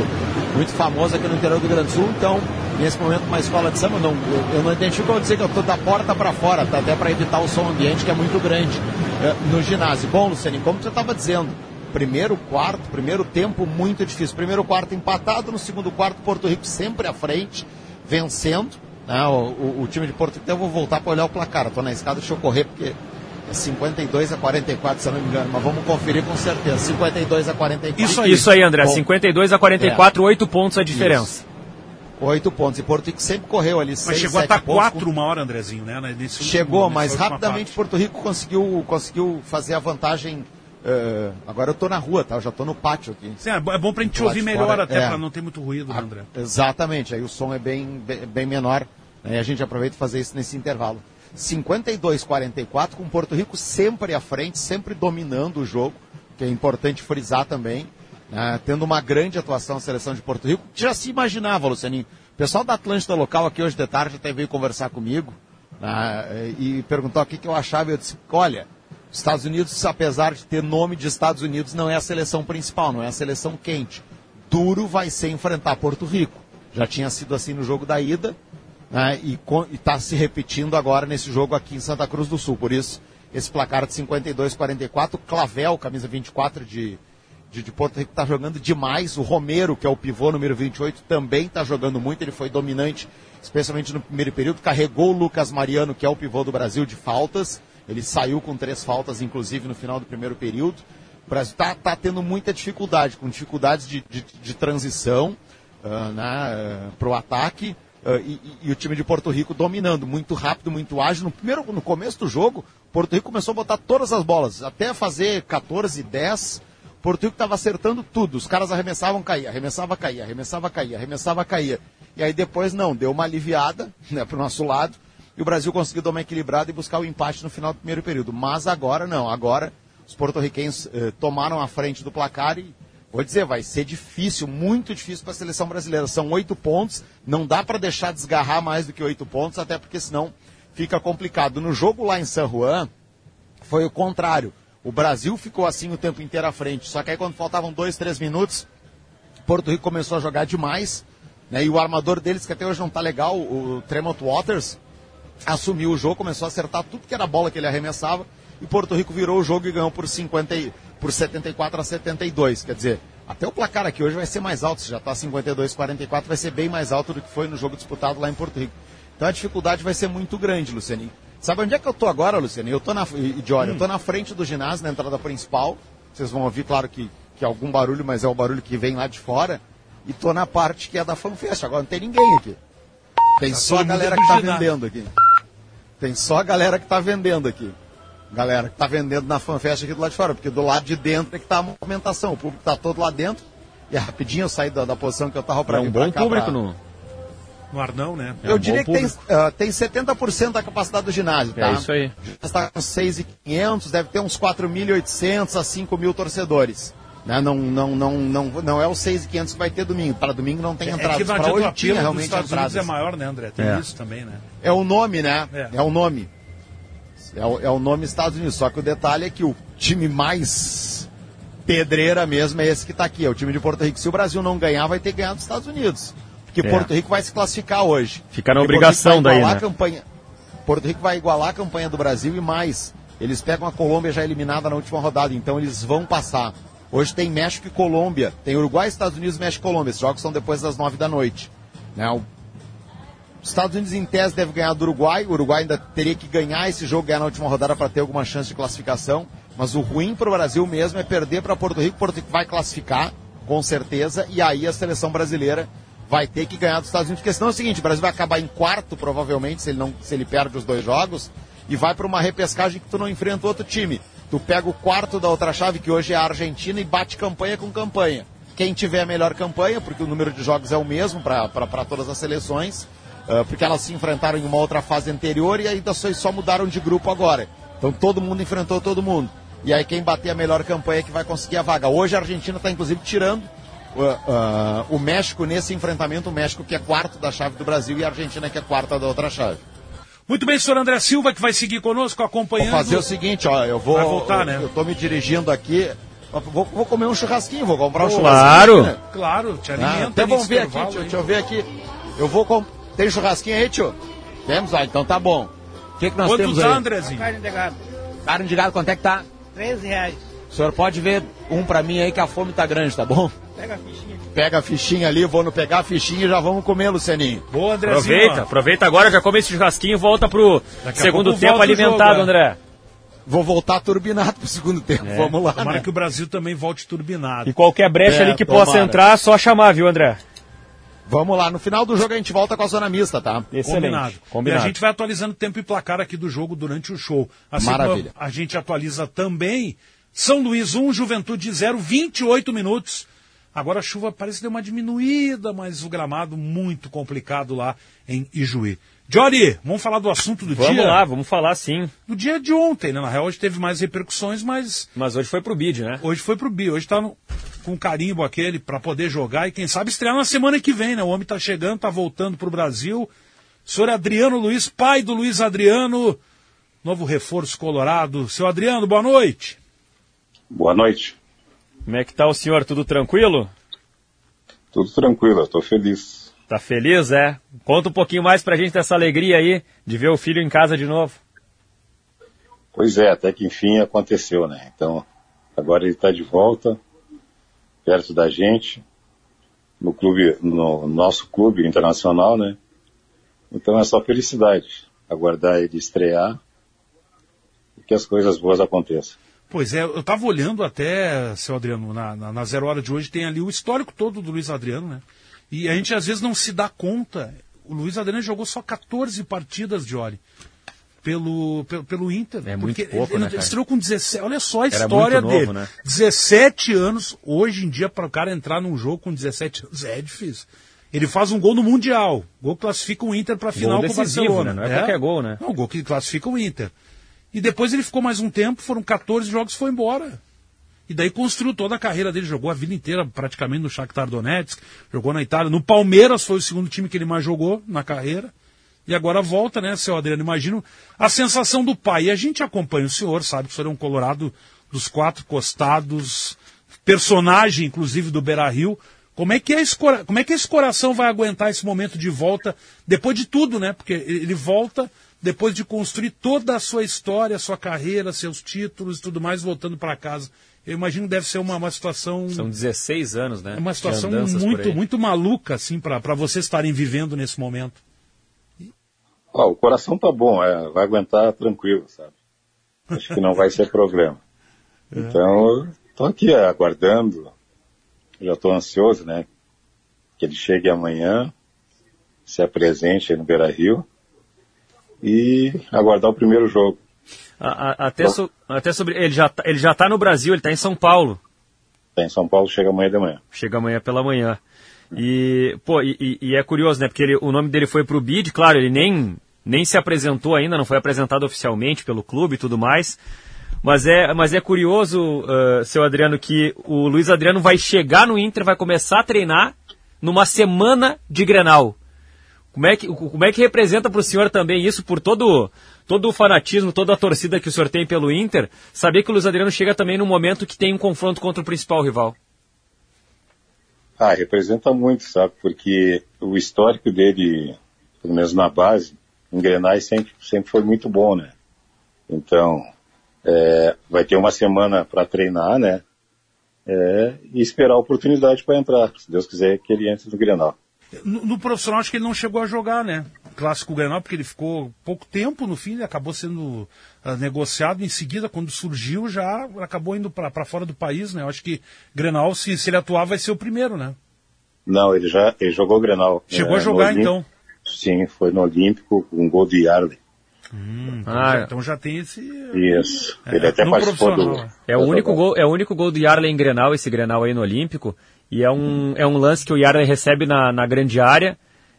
muito famoso aqui no interior do Rio Grande do Sul. Então, nesse momento, uma escola de samba, não, eu, eu não identifico, eu dizer que eu estou da porta para fora, tá? até para evitar o som ambiente, que é muito grande é, no ginásio. Bom, Lucianinho, como você estava dizendo, primeiro quarto, primeiro tempo muito difícil. Primeiro quarto empatado, no segundo quarto, Porto Rico sempre à frente, vencendo. Né? O, o- o time de Porto Rico, eu vou voltar para olhar o placar. Estou na escada, deixa eu correr, porque é 52 a 44, se eu não me engano. Mas vamos conferir com certeza. 52 a 44. Isso aí, Isso aí André. Bom, 52 a 44, 8 pontos a diferença. Oito pontos. E Porto Rico sempre correu ali. Mas seis, chegou a estar pontos quatro uma hora, Andrezinho, né? Nesse último- Chegou, nessa mas rapidamente parte. Porto Rico conseguiu, conseguiu fazer a vantagem. Eh, agora eu tô na rua, tá? Eu já tô no pátio aqui. Sim, é bom é bom pra gente ouvir melhor fora, até, é. pra não ter muito ruído, né, André? Exatamente, aí o som é bem, bem, bem menor. Né? E a gente aproveita e fazer isso nesse intervalo. 52-44, com Porto Rico sempre à frente, sempre dominando o jogo, que é importante frisar também. né? Tendo uma grande atuação a seleção de Porto Rico. Já se imaginava, Lucianinho. O pessoal da Atlântida local aqui hoje de tarde até veio conversar comigo né? e perguntou o que, que eu achava. Eu disse: olha, Estados Unidos, apesar de ter nome de Estados Unidos, não é a seleção principal, não é a seleção quente. Duro vai ser enfrentar Porto Rico. Já tinha sido assim no jogo da ida né, e está se repetindo agora nesse jogo aqui em Santa Cruz do Sul. Por isso, esse placar de 52-44, Clavel, camisa 24 de, de, de Porto Rico, está jogando demais. O Romero, que é o pivô número 28, também está jogando muito. Ele foi dominante, especialmente no primeiro período. Carregou o Lucas Mariano, que é o pivô do Brasil, de faltas. Ele saiu com três faltas, inclusive, no final do primeiro período. O Brasil está tendo muita dificuldade, com dificuldades de, de, de transição uh, né, para o ataque. Uh, e, e, o time de Porto Rico dominando, muito rápido, muito ágil. No, primeiro, no começo do jogo, Porto Rico começou a botar todas as bolas, até fazer 14, 10. Porto Rico estava acertando tudo. Os caras arremessavam, caía, arremessava, caía, arremessava, caía, arremessava, caía. E aí depois não, deu uma aliviada né, para o nosso lado. E o Brasil conseguiu dar uma equilibrada e buscar o empate no final do primeiro período. Mas agora não, agora os porto-riquenhos eh, tomaram a frente do placar e Vou dizer, vai ser difícil, muito difícil para a seleção brasileira. São oito pontos, não dá para deixar desgarrar mais do que oito pontos, até porque senão fica complicado. No jogo lá em San Juan, foi o contrário. O Brasil ficou assim o tempo inteiro à frente. Só que aí quando faltavam dois, três minutos, Porto Rico começou a jogar demais. Né? E o armador deles, que até hoje não está legal, o Tremont Waters, assumiu o jogo, começou a acertar tudo que era bola que ele arremessava e Porto Rico virou o jogo e ganhou por 50 e- por 74 a 72. Quer dizer, até o placar aqui hoje vai ser mais alto, se já está 52 44, vai ser bem mais alto do que foi no jogo disputado lá em Porto Rico. Então a dificuldade vai ser muito grande, Lucianinho. Sabe onde é que eu tô agora, Lucianinho? Eu tô na Jory, eu tô na frente do ginásio, na entrada principal. Vocês vão ouvir, claro que que é algum barulho, mas é o barulho que vem lá de fora. E tô na parte que é da FanFest. Agora não tem ninguém aqui. Tem Tá só a galera que tá ginásio. vendendo aqui. Tem só a galera que tá vendendo aqui. Galera que tá vendendo na FanFest aqui do lado de fora, porque do lado de dentro é que tá a movimentação. O público tá todo lá dentro. E rapidinho eu saí da, da posição que eu tava pra É um bom cá público pra- no. No Arnão, né? É eu um diria bom que tem, ah, tem 70% da capacidade do ginásio, tá? É isso aí. Está com 6.500, deve ter uns 4.800 a 5 mil torcedores. Né? Não, não, não, não, não é os 6.500 que vai ter domingo. Para domingo não tem É entradas. que Para o hoje tinha realmente Estados entradas. Unidos é maior, né, André? Tem É. isso também, né? É o nome, né? É. É, o nome. É o, é o nome Estados Unidos. Só que o detalhe é que o time mais pedreira mesmo é esse que está aqui, é o time de Porto Rico. Se o Brasil não ganhar, vai ter que ganhar dos Estados Unidos. Porque É. Porto Rico vai se classificar hoje. Fica na Porque obrigação daí, né? a campanha. Porto Rico vai igualar a campanha do Brasil e mais. Eles pegam a Colômbia já eliminada na última rodada, então eles vão passar. Hoje tem México e Colômbia. Tem Uruguai, Estados Unidos, México e Colômbia. Esses jogos são depois das nove da noite. Né? O os Estados Unidos, em tese, deve ganhar do Uruguai. O Uruguai ainda teria que ganhar esse jogo, ganhar na última rodada para ter alguma chance de classificação. Mas o ruim para o Brasil mesmo é perder para Porto Rico. Porto Rico vai classificar, com certeza. E aí a seleção brasileira vai ter que ganhar dos Estados Unidos. Porque senão é o seguinte: o Brasil vai acabar em quarto, provavelmente, se ele, não, se ele perde os dois jogos. E vai para uma repescagem que tu não enfrenta outro time. Tu pega o quarto da outra chave, que hoje é a Argentina, e bate campanha com campanha. Quem tiver a melhor campanha, porque o número de jogos é o mesmo para todas as seleções, ah, porque elas se enfrentaram em uma outra fase anterior e ainda só, só mudaram de grupo agora. Então todo mundo enfrentou todo mundo. E aí quem bater a melhor campanha é que vai conseguir a vaga. Hoje a Argentina está inclusive tirando ah, ah, o México nesse enfrentamento, o México que é quarto da chave do Brasil e a Argentina que é quarta da outra chave. Muito bem, senhor André Silva, que vai seguir conosco, Vou acompanhando. fazer o seguinte, ó, eu vou. Vai voltar, eu, né? Eu tô me dirigindo aqui. Vou, vou comer um churrasquinho, vou comprar um Claro. churrasquinho. né? Claro, te Ah, alimenta até vamos ver aqui, tio, deixa eu ver aqui. Eu vou com... Tem churrasquinho aí, tio? Temos? Ah, então tá bom. O que, que nós Quanto temos tá, aí? Andrezinho? Carne de gado, Carne de gado, quanto é que tá? 13 reais. O senhor pode ver um pra mim aí que a fome tá grande, tá bom? Pega a fichinha. Pega a fichinha ali, vou no pegar a fichinha e já vamos comer, Lucianinho. Boa, Andrezinho. Aproveita, aproveita agora, já come esse churrasquinho e volta pro Daqui segundo tempo alimentado, jogo, é. André. Vou voltar turbinado pro segundo tempo, É. vamos lá. Tomara né? que o Brasil também volte turbinado. E qualquer brecha É, ali que tomara. possa entrar, só chamar, viu, André? Vamos lá, no final do jogo a gente volta com a zona mista, tá? Excelente. Combinado. Combinado. E a gente vai atualizando o tempo e placar aqui do jogo durante o show. Assim Maravilha. a gente atualiza também São Luís 1, Juventude 0, 28 minutos. Agora a chuva parece que deu uma diminuída, mas o gramado muito complicado lá em Ijuí. Jory, vamos falar do assunto do Vamos dia? lá, vamos falar sim. Do dia de ontem, né? Na real, hoje teve mais repercussões, mas Mas hoje foi pro bid, né? hoje foi pro Bi. Hoje tá no- com carimbo aquele para poder jogar e quem sabe estrear na semana que vem, né? O homem tá chegando, tá voltando pro Brasil. Senhor Adriano Luiz, pai do Luiz Adriano, novo reforço colorado. Seu Adriano, boa noite. Boa noite. Como é que tá o senhor? Tudo tranquilo? Tudo tranquilo, eu tô feliz. Tá feliz, é? Conta um pouquinho mais pra gente dessa alegria aí de ver o filho em casa de novo. Pois é, até que enfim aconteceu, né? Então, agora ele está de volta, perto da gente, no clube, no nosso clube internacional, né? Então é só felicidade, aguardar ele estrear e que as coisas boas aconteçam. Pois é, eu tava olhando até, seu Adriano, na, na, na zero hora de hoje, tem ali o histórico todo do Luiz Adriano, né? E a gente às vezes não se dá conta. O Luiz Adriano jogou só 14 partidas de Ori. Pelo, pelo, pelo Inter. É muito pouco, ele, né, ele estreou com 17. Olha só a Era história novo, dele. né? 17 anos, hoje em dia, para o cara entrar num jogo com 17 anos é difícil. Ele faz um gol no Mundial. Gol que classifica o Inter para final com o Barcelona. né? Não é qualquer gol, né? Não, o gol que classifica o Inter. E depois ele ficou mais um tempo, foram 14 jogos e foi embora. E daí construiu toda a carreira dele, jogou a vida inteira praticamente no Shakhtar Donetsk, jogou na Itália, no Palmeiras foi o segundo time que ele mais jogou na carreira. E agora volta, né, seu Adriano? Imagino a sensação do pai. E a gente acompanha o senhor, sabe que o senhor é um colorado dos quatro costados, personagem, inclusive, do Beira Rio. Como é, que é esse, como é que esse coração vai aguentar esse momento de volta, depois de tudo, né? Porque ele volta depois de construir toda a sua história, a sua carreira, seus títulos e tudo mais, voltando para casa. Eu imagino que deve ser uma, uma situação. São 16 anos, né? É uma situação muito, muito maluca, assim, para vocês estarem vivendo nesse momento. Ó, o coração tá bom, é, vai aguentar tranquilo, sabe? Acho que não vai ser problema. Então, estou aqui é, aguardando. Já estou ansioso, né? Que ele chegue amanhã, se apresente aí no Beira Rio e aguardar o primeiro jogo. A- a- até, so- até sobre. Ele já, tá, ele já tá no Brasil, ele tá em São Paulo. Tá em São Paulo, chega amanhã de manhã. Chega amanhã pela manhã. E, pô, e, e- é curioso, né? Porque ele- o nome dele foi pro BID, claro, ele nem, nem se apresentou ainda, não foi apresentado oficialmente pelo clube e tudo mais. Mas é, mas é curioso, ah, seu Adriano, que o Luiz Adriano vai chegar no Inter, vai começar a treinar numa semana de Grenal. Como é que, como é que representa para o senhor também isso, por todo, todo o fanatismo, toda a torcida que o senhor tem pelo Inter, saber que o Luiz Adriano chega também num momento que tem um confronto contra o principal rival? Ah, representa muito, sabe? Porque o histórico dele, pelo menos na base, em Grenais sempre, sempre foi muito bom, né? Então, é, vai ter uma semana para treinar, né? É, e esperar a oportunidade para entrar. Se Deus quiser que ele entre no Grenal. No, no profissional, acho que ele não chegou a jogar, né? Clássico Grenal, porque ele ficou pouco tempo no fim, ele acabou sendo ah, negociado. Em seguida, quando surgiu, já acabou indo para fora do país, né? Eu acho que Grenal, se, se ele atuar, vai ser o primeiro, né? Não, ele já ele jogou Grenal. Chegou a no jogar, então. Sim, foi no Olímpico com um gol do Yarley. Então, Ah, já, então já tem esse. Isso. É, ele até participou do. profissional, É o, único gol, é o único gol do Yarley em Grenal, esse Grenal aí no Olímpico. E é um, é um lance que o Yarley recebe na, na grande área,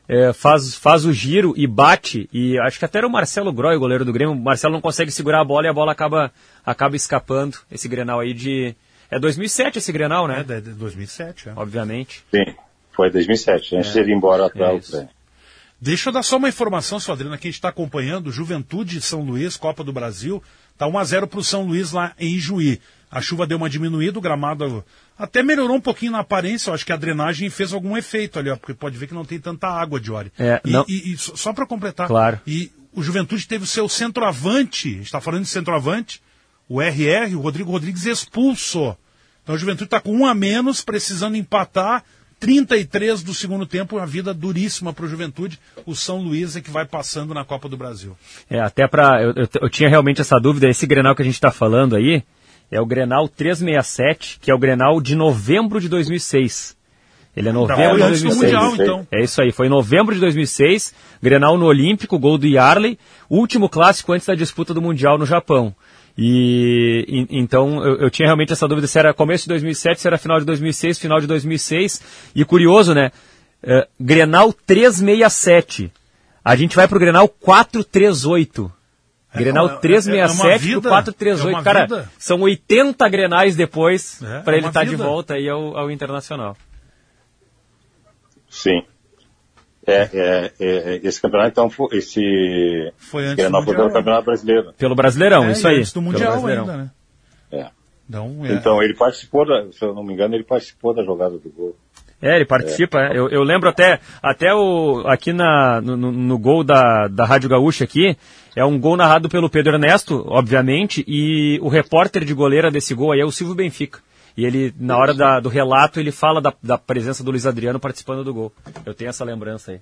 é, faz, faz o giro e bate. E acho que até era o Marcelo Groy, o goleiro do Grêmio. O Marcelo não consegue segurar a bola e a bola acaba, acaba escapando. Esse Grenal aí de. É 2007 esse Grenal, né? É, de, de 2007, é. Obviamente. Sim, foi 2007, antes de ele ir embora para a É isso. Deixa eu dar só uma informação, sua Adriana, que a gente está acompanhando. Juventude São Luís, Copa do Brasil. Tá 1x0 para o São Luís lá em Juí. A chuva deu uma diminuída, o gramado até melhorou um pouquinho na aparência. Eu acho que a drenagem fez algum efeito ali, ó, porque pode ver que não tem tanta água de. É, e, não- e- e só- para completar. Claro. E o Juventude teve o seu centroavante, a gente está falando de centroavante, o RR, o Rodrigo Rodrigues, expulso. Então o Juventude está com um a menos, precisando empatar. 33 do segundo tempo, uma vida duríssima para o Juventude. O São Luís é que vai passando na Copa do Brasil. É, até pra. Eu, eu, eu tinha realmente essa dúvida. Esse Grenal que a gente está falando aí é o Grenal 367, que é o Grenal de novembro de 2006. Ele é novembro foi de antes do 2006. Mundial, então. É isso aí, foi em novembro de 2006, Grenal no Olímpico, gol do Yarley, último clássico antes da disputa do Mundial no Japão. E, e- então eu, eu tinha realmente essa dúvida se era começo de 2007, se era final de 2006, final de 2006. E curioso, né? Eh, Grenal 367. A gente vai pro Grenal 438. Grenal é- é- é 367 pro vida, 438. é Cara, vida. são 80 Grenais depois É, para é ele uma estar de vida. volta aí ao, ao Internacional. Sim. É, é, é, esse campeonato, então, foi, esse Foi antes Grenal do foi pelo. Campeonato Brasileiro. Pelo Brasileirão, É, isso aí. antes do Mundial ainda, né? É. Então, é, Então, ele participou, da, se eu não me engano, ele participou da jogada do gol. É, ele participa. é. Eu, eu lembro até, até o, aqui na, no, no- gol da, da Rádio Gaúcha aqui, é um gol narrado pelo Pedro Ernesto, obviamente, e o repórter de goleira desse gol aí é o Silvio Benfica. E ele, na hora da- do relato, ele fala da, da presença do Luiz Adriano participando do gol. Eu tenho essa lembrança aí.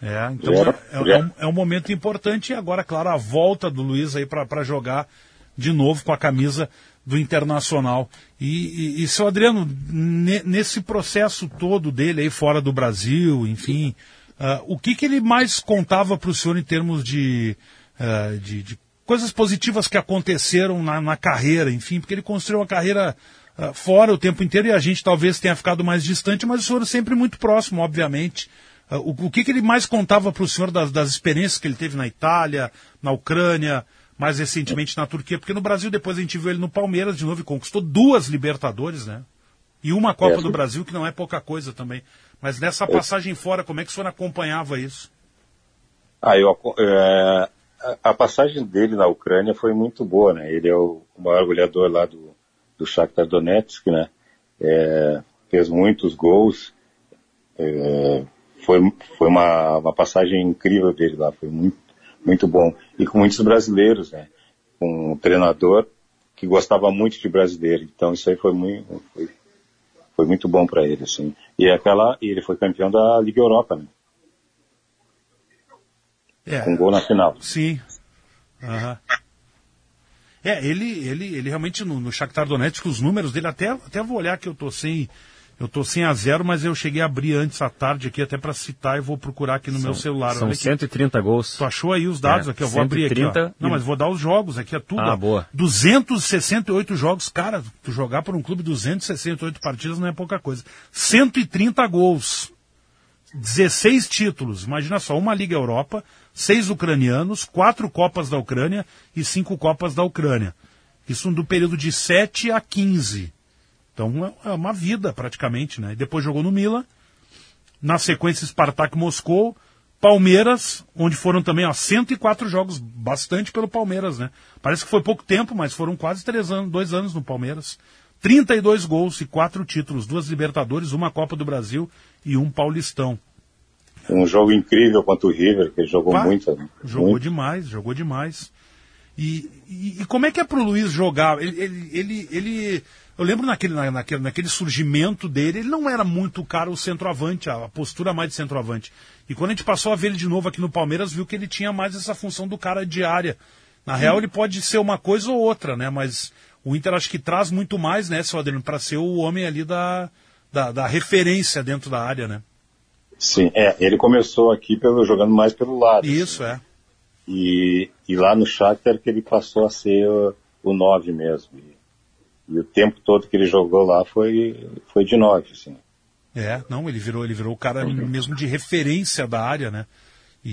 É, então É, é, é é. um, é um momento importante e agora, claro, a volta do Luiz aí para jogar de novo com a camisa do Internacional. E, e, e seu Adriano, ne- nesse processo todo dele aí fora do Brasil, enfim, ah, o que, que ele mais contava para o senhor em termos de, ah, de, de coisas positivas que aconteceram na, na carreira, enfim, porque ele construiu uma carreira ah, fora o tempo inteiro e a gente talvez tenha ficado mais distante, mas o senhor sempre muito próximo, obviamente. O, o que, que ele mais contava para o senhor das, das experiências que ele teve na Itália, na Ucrânia, mais recentemente na Turquia? Porque no Brasil depois a gente viu ele no Palmeiras de novo e conquistou duas Libertadores, né? E uma Copa É. do Brasil, que não é pouca coisa também. Mas nessa passagem fora, como é que o senhor acompanhava isso? Ah, eu, é, a, passagem dele na Ucrânia foi muito boa, né? Ele é o maior goleador lá do, do Shakhtar Donetsk, né? É, fez muitos gols É, foi foi uma, uma passagem incrível dele lá, foi muito, muito bom. E com muitos brasileiros, né? Com um treinador que gostava muito de brasileiro. Então isso aí foi muito, foi, foi muito bom para ele, assim. E aquela, e ele foi campeão da Liga Europa, né? É. Com gol na final. Sim. Aham. É, ele, ele, ele realmente no, no Shakhtar Donetsk, os números dele, até, até vou olhar que eu tô sem, eu tô sem a zero, mas eu cheguei a abrir antes à tarde aqui até para citar e vou procurar aqui no São- meu celular. são Olha aqui. 130 gols. Tu achou aí os dados É, aqui? Eu vou abrir aqui. 130 Ó. Não, e- mas vou dar os jogos aqui, é tudo. Ah, ó. boa. 268 jogos. Cara, tu jogar por um clube 268 partidas não é pouca coisa. 130 gols. 16 títulos. Imagina só, uma Liga Europa, seis ucranianos, quatro Copas da Ucrânia e cinco Copas da Ucrânia. Isso do período de 7 a 15. Então é é uma vida praticamente, né? E depois jogou no Milan, na sequência Spartak Moscou, Palmeiras, onde foram também ó, 104 jogos, bastante pelo Palmeiras, né? Parece que foi pouco tempo, mas foram quase três anos, dois anos no Palmeiras. 32 gols e quatro títulos, duas Libertadores, uma Copa do Brasil e um Paulistão. Um jogo incrível contra o River, que ele jogou Pá, muito. né? Jogou muito. demais, jogou demais. E, e- e como é que é pro Luiz jogar? Ele, ele, ele, ele- eu lembro naquele, na- naquele, naquele surgimento dele, ele não era muito o cara o centroavante, a, a postura mais de centroavante. E quando a gente passou a ver ele de novo aqui no Palmeiras, viu que ele tinha mais essa função do cara de área. Na real, ele pode ser uma coisa ou outra, né? Mas o Inter acho que traz muito mais, né, seu Adriano, para ser o homem ali da, da, da referência dentro da área, né? Sim, é, ele começou aqui pelo, jogando mais pelo lado. Isso, é. E, e lá no Shakhtar que ele passou a ser o, o 9 mesmo. E, o tempo todo que ele jogou lá foi, foi de 9, assim. É, não, ele virou, ele virou o cara mesmo de referência da área, né? E,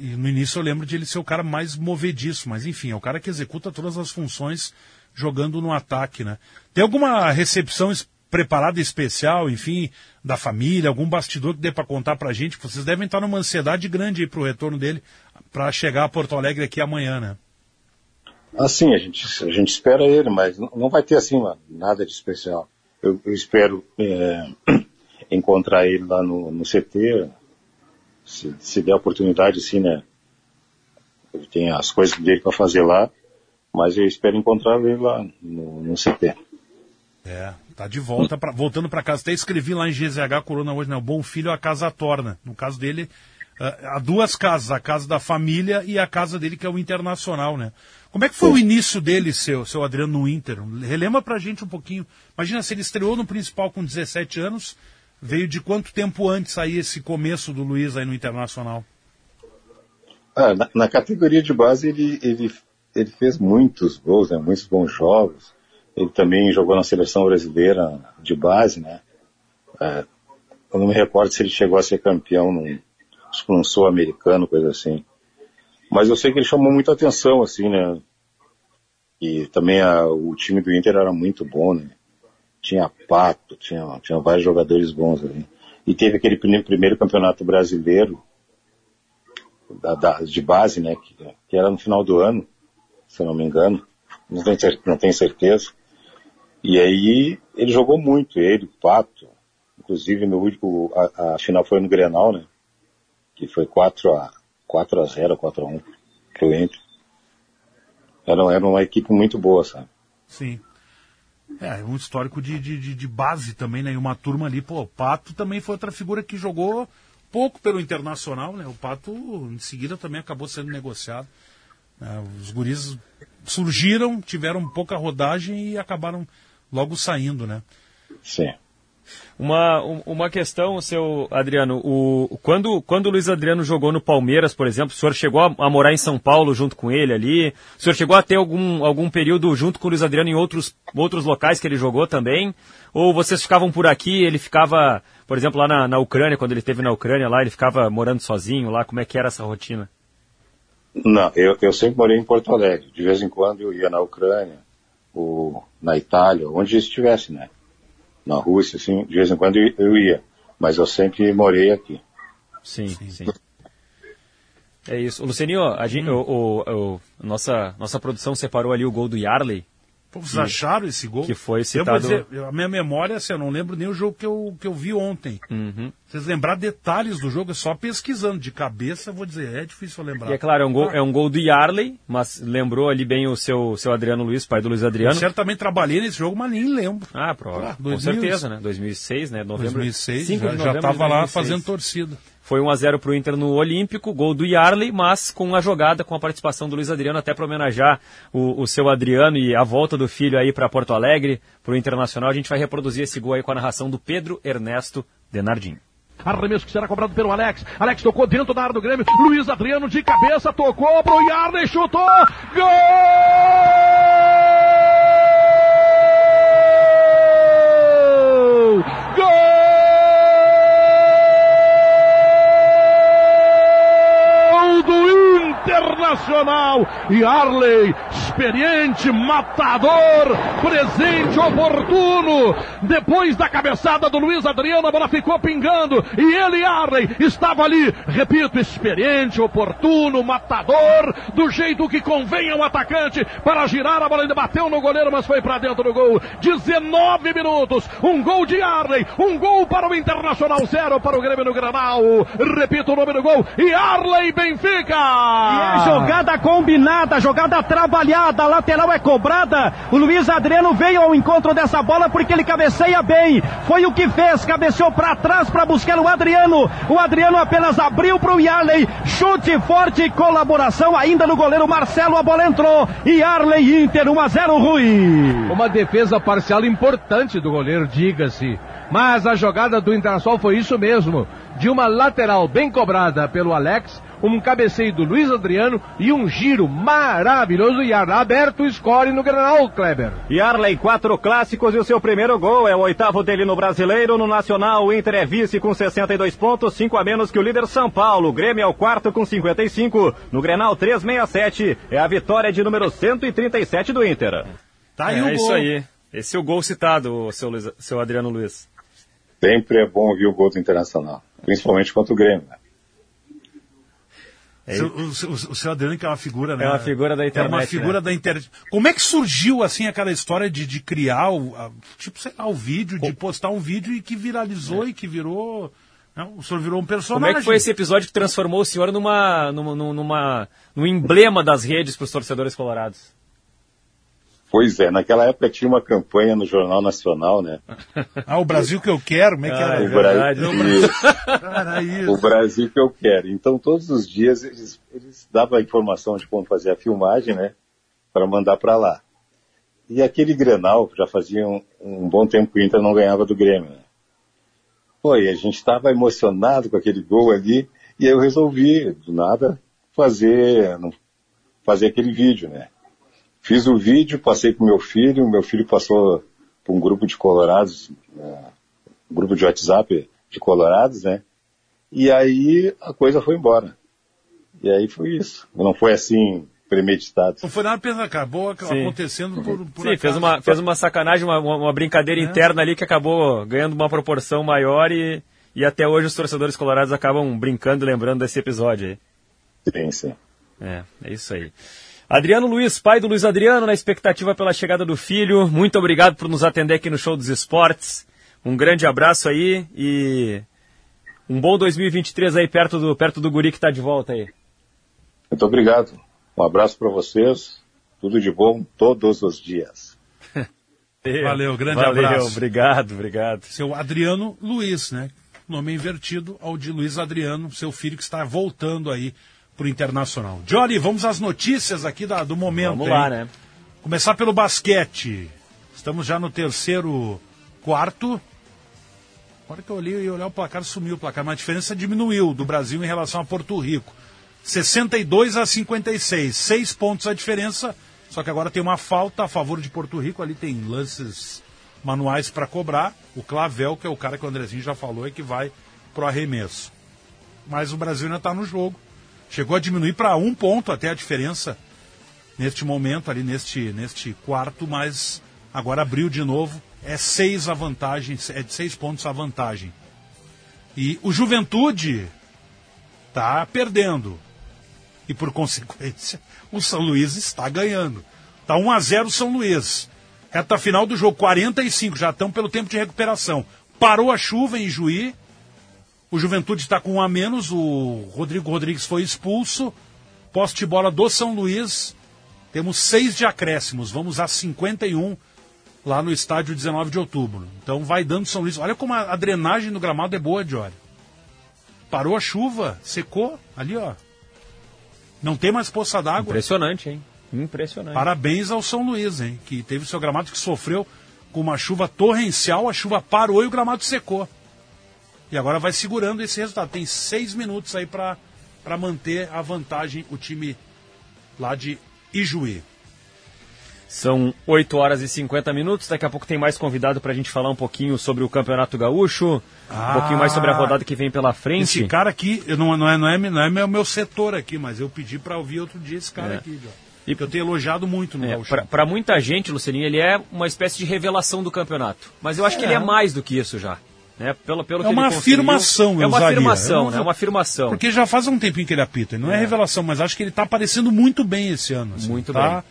e no início eu lembro de ele ser o cara mais movediço, mas enfim, é o cara que executa todas as funções jogando no ataque, né? Tem alguma recepção preparada especial, enfim, da família, algum bastidor que dê para contar pra gente? Vocês devem estar numa ansiedade grande aí pro retorno dele para chegar a Porto Alegre aqui amanhã, né? Assim, a gente, a gente espera ele, mas não, vai ter assim nada de especial. Eu, eu espero é, encontrar ele lá no, no CT, se, se der oportunidade, sim, né? Ele tem as coisas dele para fazer lá, mas eu espero encontrar ele lá no, no CT. É, tá de volta, pra, voltando para casa. Até escrevi lá em GZH Corona hoje, né? O bom filho a casa torna. No caso dele, ah, há duas casas, a casa da família e a casa dele que é o Internacional, né? Como é que foi o início dele, seu, seu Adriano, no Inter? Relembra pra gente um pouquinho. Imagina se ele estreou no principal com 17 anos, veio de quanto tempo antes aí esse começo do Luiz aí no Internacional? Ah, na, na categoria de base ele, ele, ele fez muitos gols, né, muitos bons jogos. Ele também jogou na seleção brasileira de base, né? É, eu não me recordo se ele chegou a ser campeão num, num sul-americano, coisa assim. Mas eu sei que ele chamou muita atenção, assim, né? E também a- o time do Inter era muito bom, né? Tinha Pato, tinha, tinha vários jogadores bons ali. E teve aquele prime- primeiro campeonato brasileiro, da, da- de base, né, que, que era no final do ano, se eu não me engano, não tenho, não tenho certeza. E aí ele jogou muito, ele, o Pato, inclusive no último, a, a final foi no Grenal, né, que foi 4 a 4 a 0, 4 a 1 pro Inter. Era, era uma equipe muito boa, sabe? Sim. É, um histórico de, de, de- de base também, né? E uma turma ali, pô, o Pato também foi outra figura que jogou pouco pelo Internacional, né? O Pato, em seguida, também acabou sendo negociado. né? Os guris surgiram, tiveram pouca rodagem e acabaram logo saindo, né? Sim. Uma, um- uma questão, seu Adriano, o, quando, quando o Luiz Adriano jogou no Palmeiras, por exemplo, o senhor chegou a, a morar em São Paulo junto com ele ali? O senhor chegou a ter algum, algum período junto com o Luiz Adriano em outros, outros locais que ele jogou também? Ou vocês ficavam por aqui, ele ficava, por exemplo, lá na, na Ucrânia, quando ele esteve na Ucrânia lá, ele ficava morando sozinho lá? Como é que era essa rotina? Não, eu, eu sempre morei em Porto Alegre. De vez em quando eu ia na Ucrânia, ou na Itália, onde estivesse, né? Na Rússia, assim, de vez em quando eu, eu ia. Mas eu sempre morei aqui. Sim, sim. É isso. Lucininho, a gente, o, o- o- nossa, nossa produção separou ali o gol do Yarley. Pô, Vocês acharam esse gol? que foi Eu citado- vou dizer, eu- a minha memória, assim, eu não lembro nem o jogo que eu, que eu vi ontem. Uhum. Vocês lembrar detalhes do jogo, é só pesquisando. De cabeça, eu vou dizer, é difícil eu lembrar. E é claro, é um, gol, é um gol do Yarley, mas lembrou ali bem o seu, seu Adriano Luiz, pai do Luiz Eu Adriano. certamente trabalhei nesse jogo, mas nem lembro. Ah, prova. Ah, com 2000, certeza, né? 2006, né? Novembro, 2006, 5 já, de já novembro de tava lá 2006. fazendo torcida. Foi 1x0 pro Inter no Olímpico, gol do Yarley, mas com a jogada, com a participação do Luiz Adriano, até para homenagear o, o seu Adriano e a volta do filho aí para Porto Alegre, pro Internacional. A gente vai reproduzir esse gol aí com a narração do Pedro Ernesto Denardim. Arremesso que será cobrado pelo Alex. Alex tocou dentro da área do Grêmio. Luiz Adriano de cabeça tocou pro Yarley, chutou. Gol! Gol Internacional. Yarley, experiente, matador, presente, oportuno. Depois da cabeçada do Luiz Adriano, a bola ficou pingando. E ele, Yarley, estava ali, repito, experiente, oportuno, matador, do jeito que convém ao atacante para girar a bola. Ainda bateu no goleiro, mas foi para dentro do gol. 19 minutos, um gol de Yarley, um gol para o Internacional, zero para o Grêmio no Granal. Repito o nome do gol, Yarley Benfica. E é jogada combinada, jogada trabalhada, a lateral é cobrada. O Luiz Adriano veio ao encontro dessa bola porque ele cabeceia bem. Foi o que fez, cabeceou para trás para buscar o Adriano. O Adriano apenas abriu para o Yarley. Chute forte, colaboração ainda no goleiro Marcelo. A bola entrou. Yarley Inter 1 a 0 Rui. Uma defesa parcial importante do goleiro, diga-se. Mas a jogada do Internacional foi isso mesmo. De uma lateral bem cobrada pelo Alex, um cabeceio do Luiz Adriano e um giro maravilhoso e aberto o score no Granal, Kleber. Yarley, quatro clássicos e o seu primeiro gol é o oitavo dele no Brasileiro. No Nacional, o Inter é vice com 62 pontos, cinco a menos que o líder São Paulo. O Grêmio é o quarto com 55. No Grenal 367 é a vitória de número 137 do Inter. Tá é isso aí. Esse é o gol citado, o seu, Luiz- seu Adriano Luiz. Sempre é bom ouvir o gol do Internacional, principalmente contra o Grêmio. né? O, o, o, o seu Adriano que é uma figura, né? É uma figura da É uma internet, figura né? da internet. Como é que surgiu, assim, aquela história de, de criar, o, a- tipo, sei lá, o vídeo, de postar um vídeo e que viralizou e que virou... né, o senhor virou um Como personagem. é que foi esse episódio que transformou o senhor numa, numa, numa, num emblema das redes para os torcedores colorados? Pois é, naquela época tinha uma campanha no Jornal Nacional, né? Ah, o Brasil que eu quero, como é que Ah, era? é o, Bra- Não, Isso. Era isso. o Brasil que eu quero. Então, todos os dias eles, eles davam a informação de como fazer a filmagem, né? Para mandar para lá. E aquele Grenal, já fazia um, um bom tempo que o Inter não ganhava do Grêmio, né? Pô, e a gente estava emocionado com aquele gol ali, e aí eu resolvi, do nada, fazer, fazer aquele vídeo, né? Fiz o vídeo, passei pro meu filho, meu filho passou para um grupo de colorados, né, um grupo de WhatsApp de colorados, né? E aí a coisa foi embora. E aí foi isso. Não foi assim premeditado. Não foi nada pensar, acabou Sim. acontecendo por, por Sim, fez uma, fez uma sacanagem, uma, uma uma brincadeira É. interna ali que acabou ganhando uma proporção maior e, e até hoje os torcedores colorados acabam brincando e lembrando desse episódio aí. Sim, sim. É, é isso aí. Adriano Luiz, pai do Luiz Adriano, na expectativa pela chegada do filho. Muito obrigado por nos atender aqui no Show dos Esportes. Um grande abraço aí e um bom 2023 aí perto do, perto do guri que tá de volta aí. Muito obrigado. Um abraço para vocês. Tudo de bom todos os dias. Valeu, grande Valeu, abraço. obrigado, obrigado. Seu Adriano Luiz, né? Nome invertido ao de Luiz Adriano, seu filho que está voltando aí pro Internacional. Johnny, vamos às notícias aqui da- do momento. Vamos lá, hein? né? Começar pelo basquete. Estamos já no terceiro quarto. Na hora que eu olhei, eu ia olhar o placar, sumiu o placar, mas a diferença diminuiu do Brasil em relação a Porto Rico. 62 a 56, seis pontos a diferença, só que agora tem uma falta a favor de Porto Rico, ali tem lances manuais para cobrar. O Clavel, que é o cara que o Andrezinho já falou, é que vai pro arremesso. Mas o Brasil ainda está no jogo. Chegou a diminuir para um ponto até a diferença neste momento, ali neste, neste quarto, mas agora abriu de novo. É seis a vantagem, é de seis pontos a vantagem. E o Juventude está perdendo. E por consequência, o São Luís está ganhando. Está 1 a 0 São Luís. Reta final do jogo, 45, já estão pelo tempo de recuperação. Parou a chuva em Juí. O Juventude está com um a menos. O Rodrigo Rodrigues foi expulso. Poste de bola do São Luís. Temos seis de acréscimos. Vamos a 51 lá no estádio 19 de outubro. Então vai dando São Luís. Olha como a, a drenagem no gramado é boa, Diori. Parou a chuva, secou ali, ó. Não tem mais poça d'água. Impressionante, hein? Impressionante. Parabéns ao São Luís, hein? Que teve seu gramado que sofreu com uma chuva torrencial, a chuva parou e o gramado secou. E agora vai segurando esse resultado. Tem seis minutos aí para manter a vantagem o time lá de Ijuí. São 8 horas e 50 minutos. Daqui a pouco tem mais convidado para a gente falar um pouquinho sobre o Campeonato Gaúcho, Ah, um pouquinho mais sobre a rodada que vem pela frente. Esse cara aqui, não, não é, não é, não é meu, meu setor aqui, mas eu pedi para ouvir outro dia esse cara É. aqui, John. E que eu tenho elogiado muito no É, Gaúcho. para muita gente, Lucininho, ele é uma espécie de revelação do campeonato. Mas eu acho que É. ele é mais do que isso já. Né? Pelo, pelo É uma afirmação, eu É uma usaria. afirmação, né? não- É uma afirmação. Porque já faz um tempinho que ele apita, não é, revelação, mas acho que ele está aparecendo muito bem esse ano. assim, Muito tá? bem.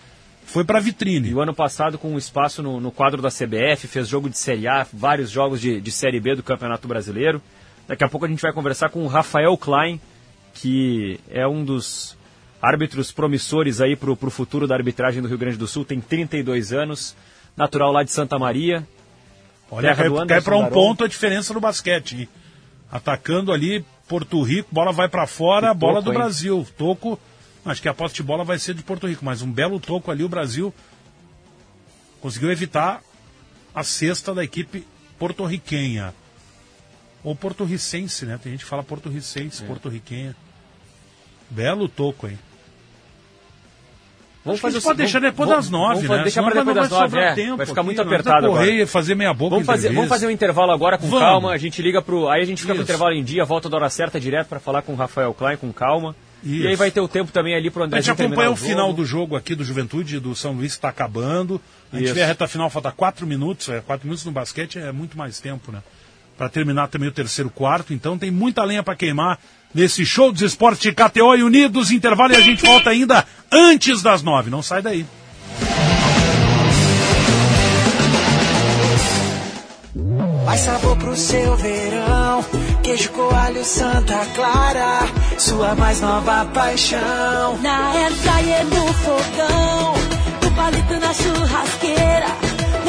Foi para vitrine. E o ano passado, com um espaço no, no quadro da CBF, fez jogo de Série A, vários jogos de, de Série B do Campeonato Brasileiro. Daqui a pouco a gente vai conversar com o Rafael Klein, que é um dos árbitros promissores aí para o futuro da arbitragem do Rio Grande do Sul. Tem 32 anos, natural lá de Santa Maria. Olha, cai, cai para um Daron. ponto a diferença no basquete. Atacando ali Porto Rico, bola vai para fora, Que bola toco, do hein? Brasil. Toco, acho que a posse de bola vai ser de Porto Rico, mas um belo toco ali o Brasil conseguiu evitar a cesta da equipe porto-riquenha. Ou porto-ricense, né? Tem gente que fala porto-ricense, É. porto-riquenha. Belo toco, hein? Vamos a fazer gente o pode deixar depois das nove, né? deixar Senão pra depois das nove, é. tempo Vai ficar muito adianta apertado correr agora. fazer meia boca Vamos fazer, vamos fazer um intervalo agora com calma. A gente liga pro. Aí a gente fica com o Isso. intervalo em dia, volta da hora certa direto para falar com o Rafael Klein com calma. E aí Isso. vai ter o tempo também ali pro A André gente acompanha o final do jogo aqui do Juventude do São Luís que está acabando. A gente Isso. vê a reta final, falta quatro minutos. É, quatro minutos no basquete é muito mais tempo, né? Para terminar também o terceiro quarto. Então tem muita lenha para queimar nesse show dos esportes de KTO e Unidos. Intervalo e a gente volta ainda antes das nove. Não sai daí. Mais sabor pro seu verão. Queijo coalho Santa Clara. Sua mais nova paixão. Na air fryer no fogão, no palito na churrasqueira,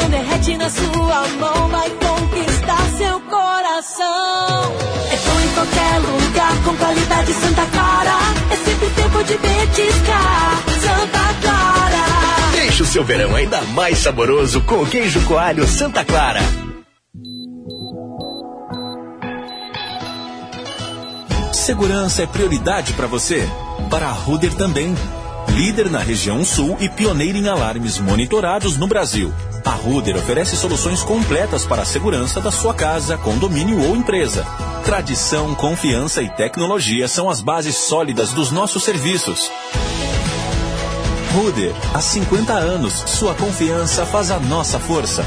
derrete na sua mão, vai conquistar seu coração. É bom em qualquer lugar, com qualidade Santa Clara, é sempre tempo de petiscar. Santa Clara. Deixe o seu verão ainda mais saboroso com o queijo coalho Santa Clara. Segurança é prioridade para você? Para a Ruder também. Líder na região sul e pioneira em alarmes monitorados no Brasil. A Ruder oferece soluções completas para a segurança da sua casa, condomínio ou empresa. Tradição, confiança e tecnologia são as bases sólidas dos nossos serviços. Ruder, há 50 anos, sua confiança faz a nossa força.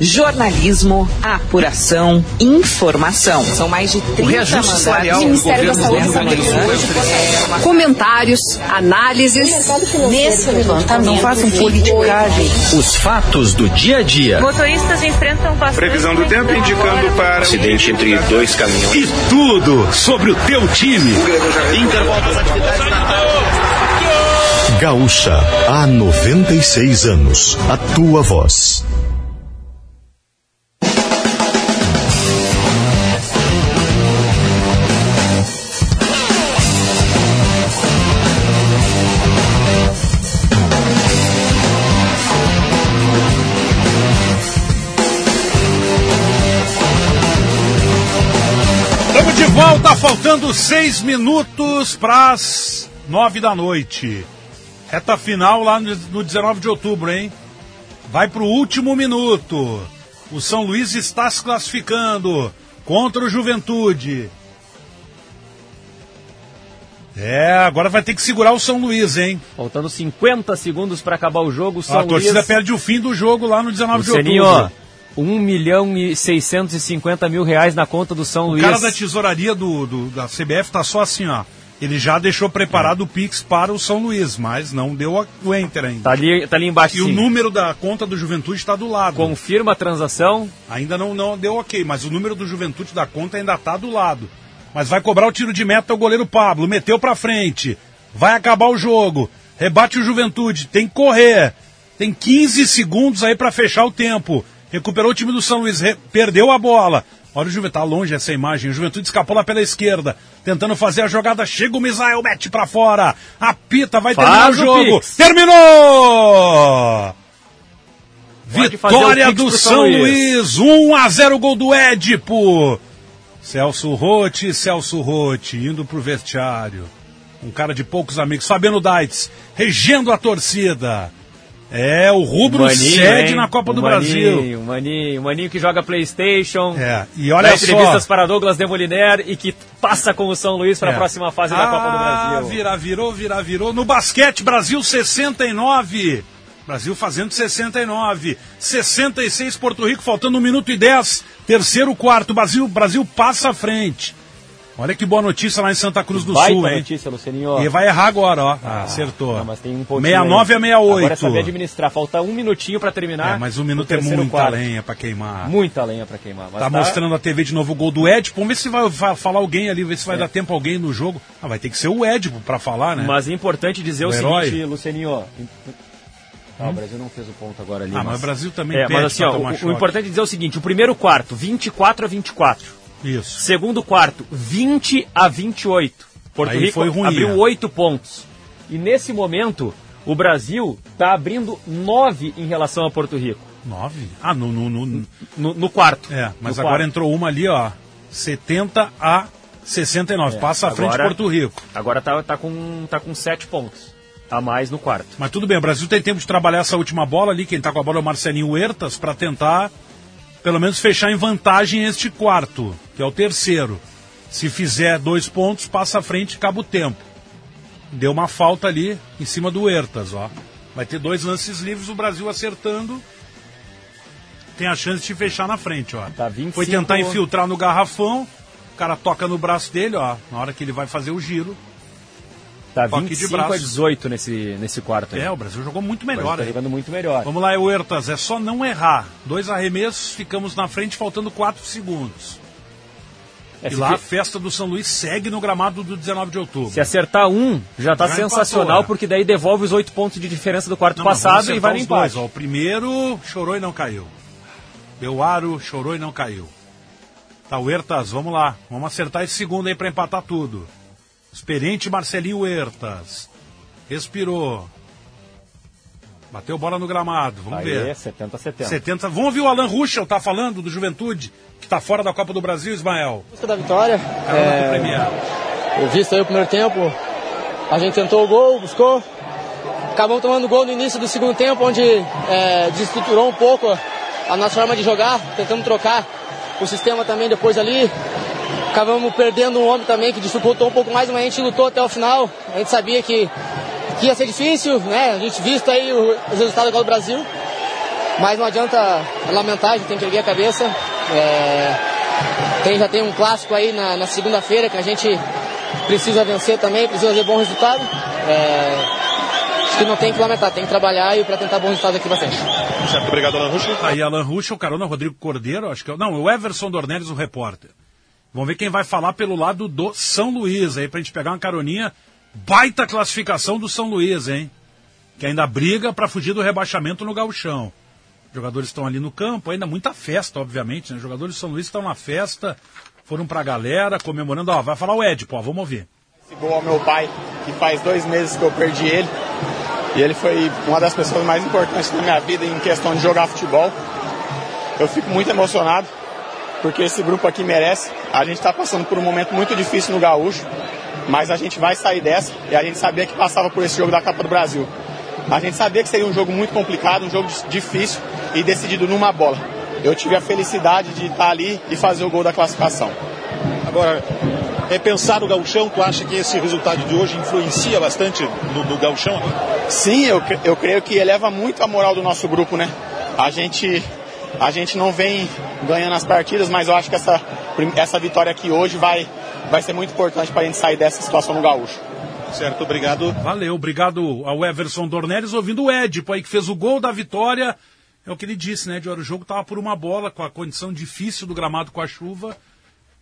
Jornalismo, apuração, informação. São mais de 30 reajuste mandatos. salarial do Ministério da governo Saúde hoje Comentários, análises. Nesse levantamento. Não façam politicagem. Os fatos do dia a dia. Motoristas enfrentam bastante. Previsão do tempo indicando para. Acidente entre dois caminhões. E tudo sobre o teu time. Intervalo das atividades Gaúcha, há 96 anos. A tua voz. Volta, faltando seis minutos para as nove da noite. Reta final lá no, no 19 de outubro, hein? Vai pro último minuto. O São Luís está se classificando contra o Juventude. É, agora vai ter que segurar o São Luís, hein? Faltando 50 segundos para acabar o jogo, o São a torcida perde o fim do jogo lá no 19 de Lucianinho, outubro. Ó, 1 milhão e 650 mil reais na conta do São O Luís. cara da tesouraria do, do- da CBF tá só assim, ó. Ele já deixou preparado o Pix para o São Luís, mas não deu o Enter ainda. Tá ali, tá ali embaixo. E o sim. número da conta do Juventude está do lado. Confirma a transação. Ainda não, não deu ok, mas o número do Juventude da conta ainda tá do lado. Mas vai cobrar o tiro de meta o goleiro Pablo. Meteu pra frente. Vai acabar o jogo. Rebate o Juventude. Tem que correr. Tem 15 segundos aí pra fechar o tempo. Recuperou o time do São Luís. Perdeu a bola. Olha o Juventude. Tá longe essa imagem. O Juventude escapou lá pela esquerda. Tentando fazer a jogada. Chega o Misael. Mete pra fora. Apita. Vai Faz terminar o jogo. Terminou! Vitória do São Luís, 1 a 0 gol do Edipo. Celso Rotti, Celso Rotti, indo pro vestiário. Um cara de poucos amigos. Fabiano Daitz, regendo a torcida. É, o rubro Maninho, cede hein? na Copa O do Maninho, Brasil. O Maninho, o Maninho que joga Playstation. É, e olha dá só. entrevistas para Douglas Demoliner e que passa com o São Luís para É. a próxima fase da Copa do Ah, Brasil. Vira, virou, vira, virou. No basquete, Brasil 69. Brasil fazendo 69. 66, Porto Rico, faltando 1 minuto e 10. Terceiro quarto, Brasil, Brasil passa à frente. Olha que boa notícia lá em Santa Cruz do Sul, hein? notícia, Lucianinho. E vai errar agora, ó. Ah, acertou. Não, mas tem um pontinho 69 aí. a 68. Agora é saber administrar. Falta um minutinho para terminar. É, mas um minuto é muita lenha pra queimar. Muita lenha para queimar. Mas Tá mostrando a TV de novo o gol do Edipo. Vamos ver se vai, vai falar alguém ali, ver se vai dar tempo alguém no jogo. Ah, vai ter que ser o Edipo pra falar, né? Mas é importante dizer o, O seguinte, Lucianinho. Ah, o Brasil não fez o ponto agora ali. Ah, mas o Brasil também é, mas assim, ó, o, o importante é dizer o seguinte: o primeiro quarto, 24 a 24. Isso. Segundo quarto, 20 a 28. Porto Aí Rico ruim, abriu né? 8 pontos. E nesse momento, o Brasil está abrindo 9 em relação a Porto Rico. 9? Ah, no, no, no, no, no quarto. É, mas agora quarto. entrou uma ali, ó. 70 a 69. É, Passa à frente agora- Porto Rico. Agora tá, tá, com, tá com 7 pontos. A mais no quarto. Mas tudo bem, o Brasil tem tempo de trabalhar essa última bola ali. Quem tá com a bola é o Marcelinho Huertas para tentar, pelo menos, fechar em vantagem este quarto, que é o terceiro. Se fizer dois pontos, passa à frente e acaba o tempo. Deu uma falta ali em cima do Huertas, ó. Vai ter dois lances livres, o Brasil acertando. Tem a chance de fechar na frente, ó. Tá 25... Foi tentar infiltrar no garrafão, o cara toca no braço dele, ó. Na hora que ele vai fazer o giro. Tá Toque de 25 braço. a 18 nesse, nesse quarto aí. É, o Brasil jogou muito melhor. tá jogando muito melhor. Vamos lá, Huertas, é só não errar. Dois arremessos, ficamos na frente, faltando quatro segundos. É, e lá a fi- festa do São Luís segue no gramado do 19 de outubro. Se acertar um, já tá Já sensacional, empatou, né? porque daí devolve os 8 pontos de diferença do quarto Não, passado e vai no empate. dois, ó. O primeiro chorou e não caiu. Beuaro chorou e não caiu. Tá, Huertas, vamos lá. Vamos acertar esse segundo aí pra empatar tudo. Experiente Marcelinho Huertas. Respirou. Bateu bola no gramado, vamos Aí, ver. 70 a 70. 70. Vamos ouvir o Alan Ruschel, tá falando do Juventude, que tá fora da Copa do Brasil, Ismael. busca da vitória. Carona É, eu visto aí o primeiro tempo, a gente tentou o gol, buscou. Acabamos tomando gol no início do segundo tempo, onde é, desestruturou um pouco a nossa forma de jogar. Tentamos trocar o sistema também depois ali. Acabamos perdendo um homem também que dificultou um pouco mais, mas a gente lutou até o final. A gente sabia que, que ia ser difícil, né? A gente visto aí o- os resultados do Brasil. Mas não adianta lamentar, a gente tem que erguer a cabeça. É, tem, já tem um clássico aí na, na segunda-feira que a gente precisa vencer também, precisa fazer bom resultado. É, acho que não tem que lamentar, tem que trabalhar e para tentar bom resultado aqui pra frente. Certo, obrigado, Alan Ruschel. Aí, Alan Ruschel, carona, Rodrigo Cordeiro, acho que é. Não, o Everson Dornelles, o repórter. Vamos ver quem vai falar pelo lado do São Luís aí, pra gente pegar uma caroninha. Baita classificação do São Luís, hein? Que ainda briga pra fugir do rebaixamento no gauchão. Os jogadores estão ali no campo, ainda muita festa, obviamente, né? Os jogadores do São Luís estão na festa, foram pra galera, comemorando. Ó, vai falar o Ed, pô, vamos ouvir. esse gol ao meu pai, que faz dois meses que eu perdi ele. E ele foi uma das pessoas mais importantes na minha vida em questão de jogar futebol. Eu fico muito emocionado, porque esse grupo aqui merece. A gente está passando por um momento muito difícil no Gaúcho, mas a gente vai sair dessa e a gente sabia que passava por esse jogo da Copa do Brasil. A gente sabia que seria um jogo muito complicado, um jogo difícil e decidido numa bola. Eu tive a felicidade de estar ali e fazer o gol da classificação. Agora, é pensar no gauchão, tu acha que esse resultado de hoje influencia bastante no, no gauchão? Sim, eu, eu creio que eleva muito a moral do nosso grupo, né? A gente, a gente não vem ganhando as partidas, mas eu acho que essa, essa vitória aqui hoje vai, vai ser muito importante para a gente sair dessa situação no gaúcho. Certo, obrigado. Valeu, obrigado ao Everson Dornelles, ouvindo o Edipo aí que fez o gol da vitória. É o que ele disse, né, Dior? O jogo estava por uma bola, com a condição difícil do gramado com a chuva,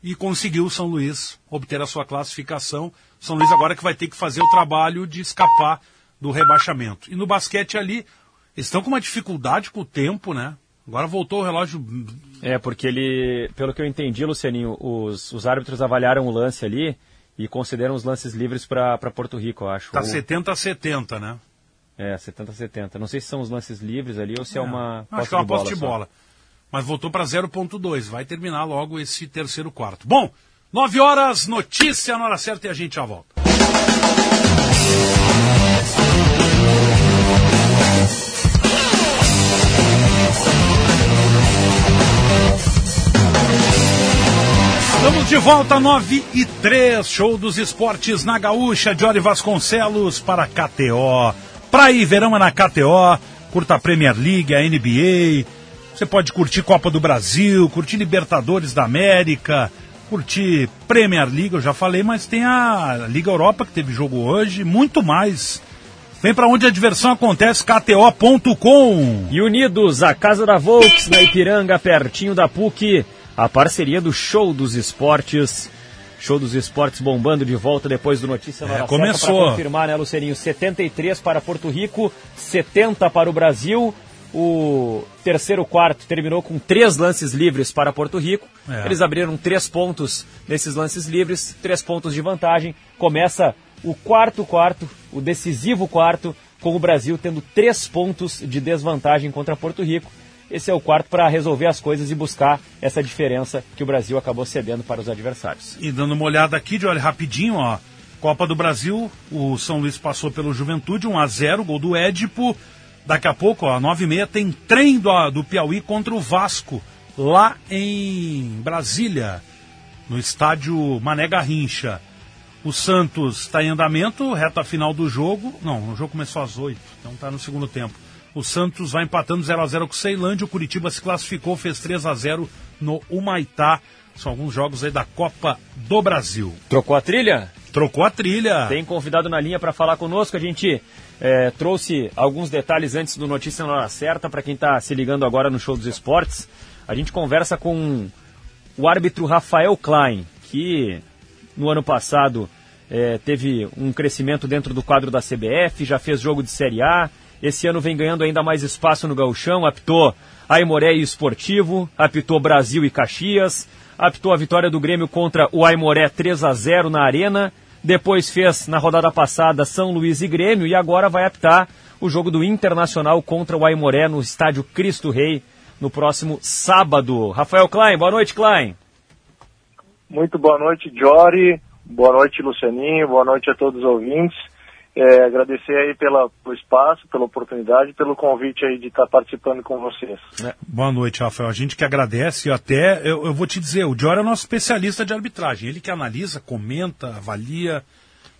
e conseguiu o São Luís obter a sua classificação. São Luís agora que vai ter que fazer o trabalho de escapar do rebaixamento. E no basquete ali, eles estão com uma dificuldade com o tempo, né? Agora voltou o relógio. É, porque ele, pelo que eu entendi, Lucianinho, os, os árbitros avaliaram o lance ali e consideram os lances livres para Porto Rico, eu acho. Tá Ou- 70 a 70, né? É, 70 a 70. Não sei se são os lances livres ali ou se é, uma Acho que é uma posse de só. bola. Mas voltou para 0.2. Vai terminar logo esse terceiro quarto. Bom, 9 horas, notícia na hora certa e a gente já volta. Estamos de volta, 9 e 3, show dos esportes na Gaúcha, Jory Vasconcelos para KTO. Praia e verão é na KTO, curta a Premier League, a NBA, você pode curtir Copa do Brasil, curtir Libertadores da América, curtir Premier League, eu já falei, mas tem a Liga Europa que teve jogo hoje, muito mais. Vem para onde a diversão acontece, kto.com. E unidos, a Casa da Volks, na Ipiranga, pertinho da PUC, a parceria do Show dos Esportes. Show dos Esportes bombando de volta depois do Notícia na É, começou. Pra confirmar, né, Lucerinho? 73 para Porto Rico, 70 para o Brasil. O terceiro quarto terminou com três lances livres para Porto Rico. É. Eles abriram três pontos nesses lances livres, três pontos de vantagem. Começa o quarto quarto, o decisivo quarto, com o Brasil tendo três pontos de desvantagem contra Porto Rico. Esse é o quarto para resolver as coisas e buscar essa diferença que o Brasil acabou cedendo para os adversários. E dando uma olhada aqui, de olha rapidinho, ó. Copa do Brasil, o São Luís passou pelo Juventude, 1 a 0 gol do Édipo. Daqui a pouco, ó, 9 e meia, tem trem do, do Piauí contra o Vasco, lá em Brasília, no estádio Mané Garrincha. O Santos está em andamento, reta final do jogo. Não, o jogo começou às 8, então está no segundo tempo. O Santos vai empatando 0 a 0 com o Ceilândia. O Curitiba se classificou, fez 3 a 0 no Humaitá. São alguns jogos aí da Copa do Brasil. Trocou a trilha? Trocou a trilha. Tem convidado na linha para falar conosco. A gente é, trouxe alguns detalhes antes do Notícia na Hora Certa para quem está se ligando agora no Show dos Esportes. A gente conversa com o árbitro Rafael Klein, que no ano passado é, teve um crescimento dentro do quadro da CBF, já fez jogo de Série A. Esse ano vem ganhando ainda mais espaço no gauchão, apitou Aimoré e Esportivo, apitou Brasil e Caxias, apitou a vitória do Grêmio contra o Aimoré 3 a 0 na Arena, depois fez na rodada passada São Luís e Grêmio e agora vai apitar o jogo do Internacional contra o Aimoré no estádio Cristo Rei no próximo sábado. Rafael Klein, boa noite, Klein. Muito boa noite, Jory. Boa noite, Lucianinho. Boa noite a todos os ouvintes. É, agradecer aí pela, pelo espaço, pela oportunidade, pelo convite aí de estar participando com vocês. Boa noite, Rafael. A gente que agradece e até, eu, eu vou te dizer, o Dior é nosso especialista de arbitragem. Ele que analisa, comenta, avalia,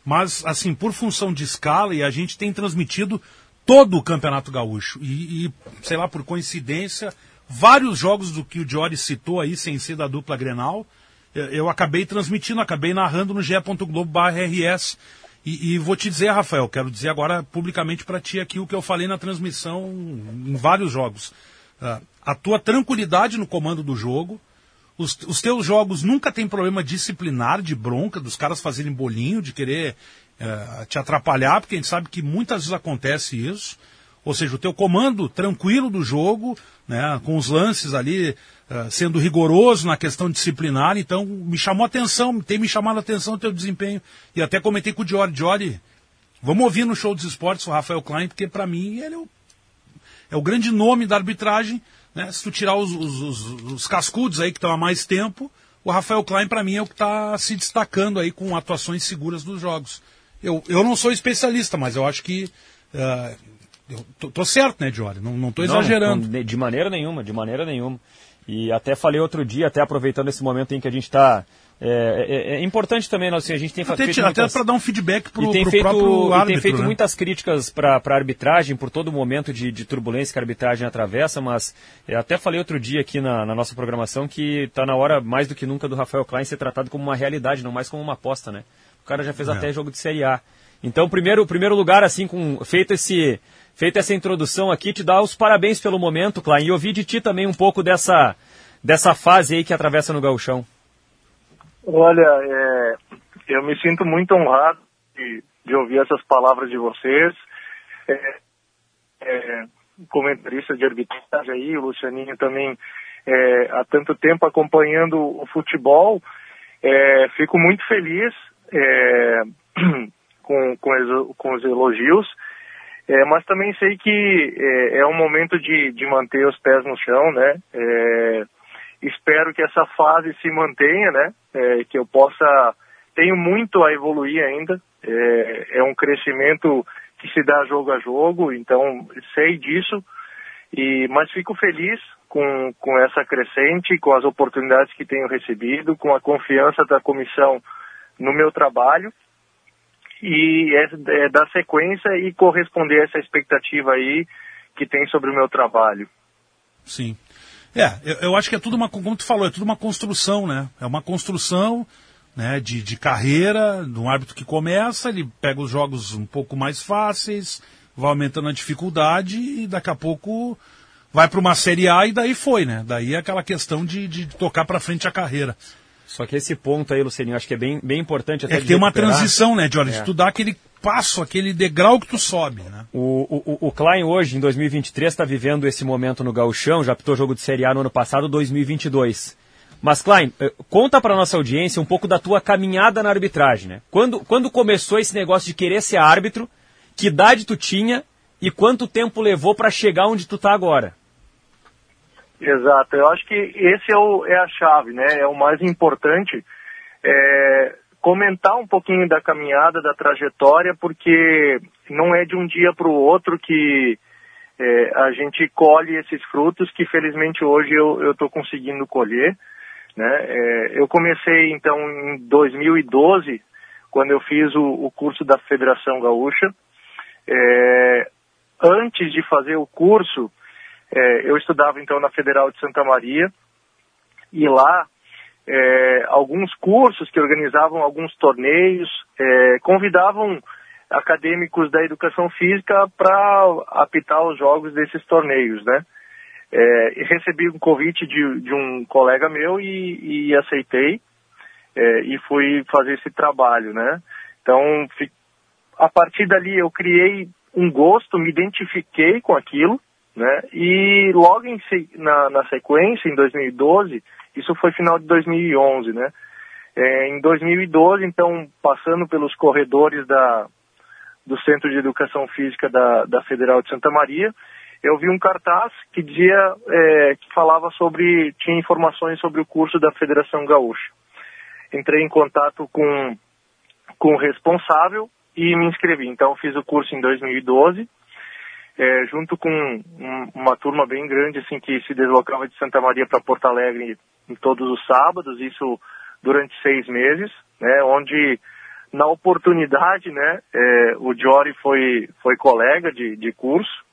mas, assim, por função de escala, e a gente tem transmitido todo o Campeonato Gaúcho. E, e, sei lá, por coincidência, vários jogos do que o Diori citou aí, sem ser da dupla Grenal, eu, eu acabei transmitindo, acabei narrando no ge.globo.rs. E, e vou te dizer, Rafael, quero dizer agora publicamente para ti aqui o que eu falei na transmissão em vários jogos. Ah, a tua tranquilidade no comando do jogo, os, os teus jogos nunca tem problema disciplinar, de bronca, dos caras fazerem bolinho, de querer eh, te atrapalhar, porque a gente sabe que muitas vezes acontece isso. Ou seja, o teu comando tranquilo do jogo, né, com os lances ali eh, sendo rigoroso na questão disciplinar, então me chamou a atenção, tem me chamado a atenção o teu desempenho. E até comentei com o Diori, Diori, vamos ouvir no show dos esportes o Rafael Klein, porque para mim ele é o, é o grande nome da arbitragem. Né? Se tu tirar os, os, os, os cascudos aí que estão há mais tempo, o Rafael Klein para mim é o que está se destacando aí com atuações seguras dos jogos. Eu, eu não sou especialista, mas eu acho que uh, Eu tô, tô certo, né, Diori? Não, não tô exagerando. não, de maneira nenhuma, de maneira nenhuma. E até falei outro dia, até aproveitando esse momento em que a gente está. É, é- é importante também, né, assim, a gente tem Até, feito até muitas- para dar um feedback e pro feito, próprio e árbitro, tem feito né? muitas críticas para a arbitragem por todo momento de, de turbulência que a arbitragem atravessa, mas eu até falei outro dia aqui na, na nossa programação que está na hora mais do que nunca do Rafael Klein ser tratado como uma realidade, não mais como uma aposta, né? O cara já fez É. até jogo de Série A. Então, primeiro, primeiro lugar, assim, com feito esse feita essa introdução aqui, te dar os parabéns pelo momento, Klein, e ouvir de ti também um pouco dessa dessa fase aí que atravessa no gauchão. Olha, é, eu me sinto muito honrado de, de ouvir essas palavras de vocês. É, é, comentarista de arbitragem aí, o Lucianinho também é, há tanto tempo acompanhando o futebol. É, fico muito feliz é, com, com, com os elogios, é, mas também sei que é, é um momento de, de manter os pés no chão, né? É, espero que essa fase se mantenha, né? É, que eu possa. Tenho muito a evoluir ainda. É, é um crescimento que se dá jogo a jogo, então sei disso. E, mas fico feliz com, com essa crescente, com as oportunidades que tenho recebido, com a confiança da comissão no meu trabalho e é, é dar sequência e corresponder a essa expectativa aí que tem sobre o meu trabalho. Sim. É, eu, eu acho que é tudo uma, como tu falou, é tudo uma construção, né? É uma construção né, de, de carreira, de um árbitro que começa, ele pega os jogos um pouco mais fáceis, vai aumentando a dificuldade e daqui a pouco vai para uma Série A e daí foi, né? Daí é aquela questão de, de tocar para frente a carreira. Só que esse ponto aí, Lucininho, acho que é bem, bem importante até É que tem uma transição, né, Jorge? É. Tu dá aquele passo, aquele degrau que tu sobe, né? O, o, o Klein hoje, em 2023, está vivendo esse momento no gauchão, já pitou jogo de Série A no ano passado, 2022. Mas, Klein, eh, conta para nossa audiência um pouco da tua caminhada na arbitragem, né? Quando, quando começou esse negócio de querer ser árbitro, que idade tu tinha e quanto tempo levou para chegar onde tu tá agora? Exato, eu acho que esse é, o, é a chave, né? É o mais importante. É, comentar um pouquinho da caminhada, da trajetória, porque não é de um dia para o outro que é, a gente colhe esses frutos que felizmente hoje eu estou conseguindo colher. Né? É, eu comecei então em 2012, quando eu fiz o, o curso da Federação Gaúcha. É, antes de fazer o curso, é, eu estudava então na Federal de Santa Maria e lá é, alguns cursos que organizavam alguns torneios é, convidavam acadêmicos da educação física para apitar os jogos desses torneios, né? É, recebi um convite de, de um colega meu e, e aceitei é, e fui fazer esse trabalho, né? Então, a partir dali eu criei um gosto, me identifiquei com aquilo, né? E logo em, na, na sequência, em 2012, isso foi final de 2011, né? É, em 2012, então, passando pelos corredores da, do Centro de Educação Física da, da Federal de Santa Maria, eu vi um cartaz que dizia, é, que falava sobre, tinha informações sobre o curso da Federação Gaúcha. Entrei em contato com, com o responsável e me inscrevi. Então, fiz o curso em 2012, é, junto com um- uma turma bem grande, assim, que se deslocava de Santa Maria para Porto Alegre em todos os sábados, isso durante seis meses, né, onde na oportunidade, né, é, o Jory foi, foi colega de, de curso,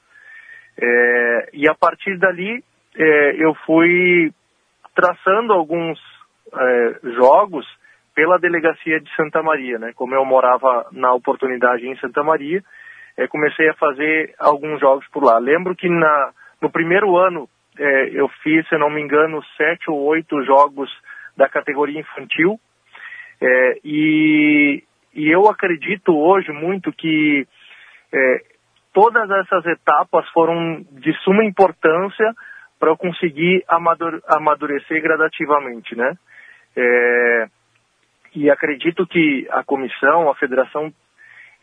é, e a partir dali é, eu fui traçando alguns é, jogos pela delegacia de Santa Maria, né? Como eu morava na oportunidade em Santa Maria, é, comecei a fazer alguns jogos por lá. Lembro que na, no primeiro ano é, eu fiz, se não me engano, sete ou oito jogos da categoria infantil. É, e, e eu acredito hoje muito que é, todas essas etapas foram de suma importância para eu conseguir amadure- amadurecer gradativamente, né? É, e acredito que a comissão, a federação,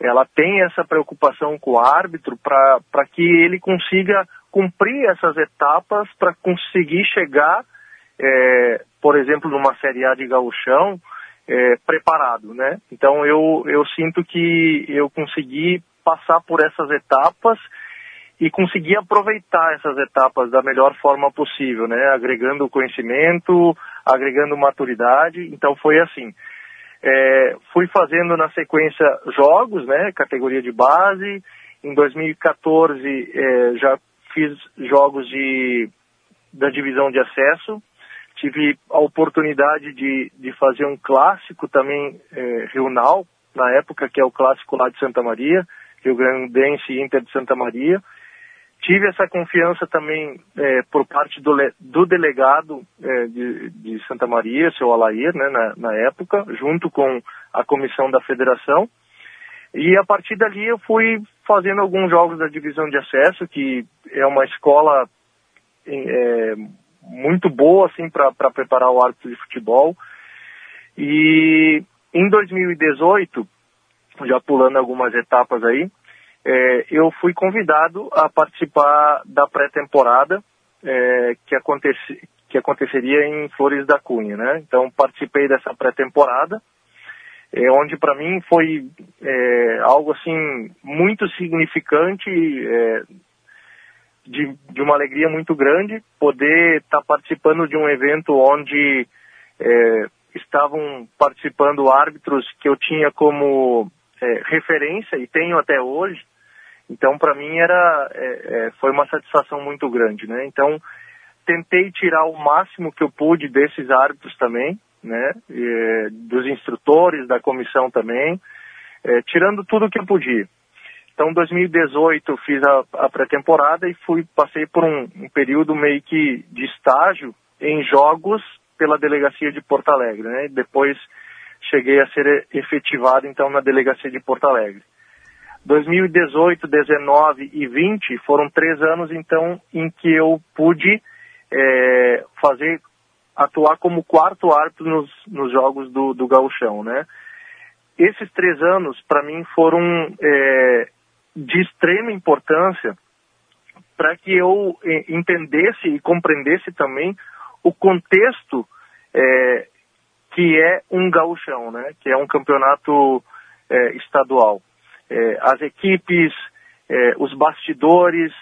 ela tem essa preocupação com o árbitro para que ele consiga cumprir essas etapas para conseguir chegar, é, por exemplo, numa Série A de gauchão, é, preparado, né? Então eu, eu sinto que eu consegui passar por essas etapas e conseguir aproveitar essas etapas da melhor forma possível, né? Agregando conhecimento, agregando maturidade. Então foi assim. É, fui fazendo na sequência jogos, né? Categoria de base. Em 2014 é, já fiz jogos de da divisão de acesso. Tive a oportunidade de, de fazer um clássico também é, regional, na época, que é o clássico lá de Santa Maria, Rio Grandense e Inter de Santa Maria. Tive essa confiança também é, por parte do, do delegado é, de, de, Santa Maria, seu Alair, né, na, na, época, junto com a comissão da federação. E a partir dali eu fui fazendo alguns jogos da divisão de acesso, que é uma escola é, muito boa assim para preparar o árbitro de futebol. E em 2018, já pulando algumas etapas aí, é, eu fui convidado a participar da pré-temporada é, que, acontece, que aconteceria em Flores da Cunha, né? Então participei dessa pré-temporada, é, onde para mim foi é, algo assim muito significante, é, de, de, uma alegria muito grande poder estar tá participando de um evento onde é, estavam participando árbitros que eu tinha como referência e tenho até hoje então, para mim era é, é, foi uma satisfação muito grande, né? Então, tentei tirar o máximo que eu pude desses árbitros também, né? E, dos instrutores, da comissão também, é, tirando tudo que eu podia. Então, 2018 eu fiz a, a pré-temporada e fui passei por um, um período meio que de estágio em jogos pela delegacia de Porto Alegre, né? Depois cheguei a ser efetivado então na delegacia de Porto Alegre. 2018, 19 e 20 foram três anos, então, em que eu pude é, fazer, atuar como quarto árbitro nos, nos jogos do, do gauchão, né? Esses três anos, para mim, foram é, de extrema importância para que eu é, entendesse e compreendesse também o contexto é, que é um gauchão, né? Que é um campeonato é, estadual é, as equipes, é, os bastidores,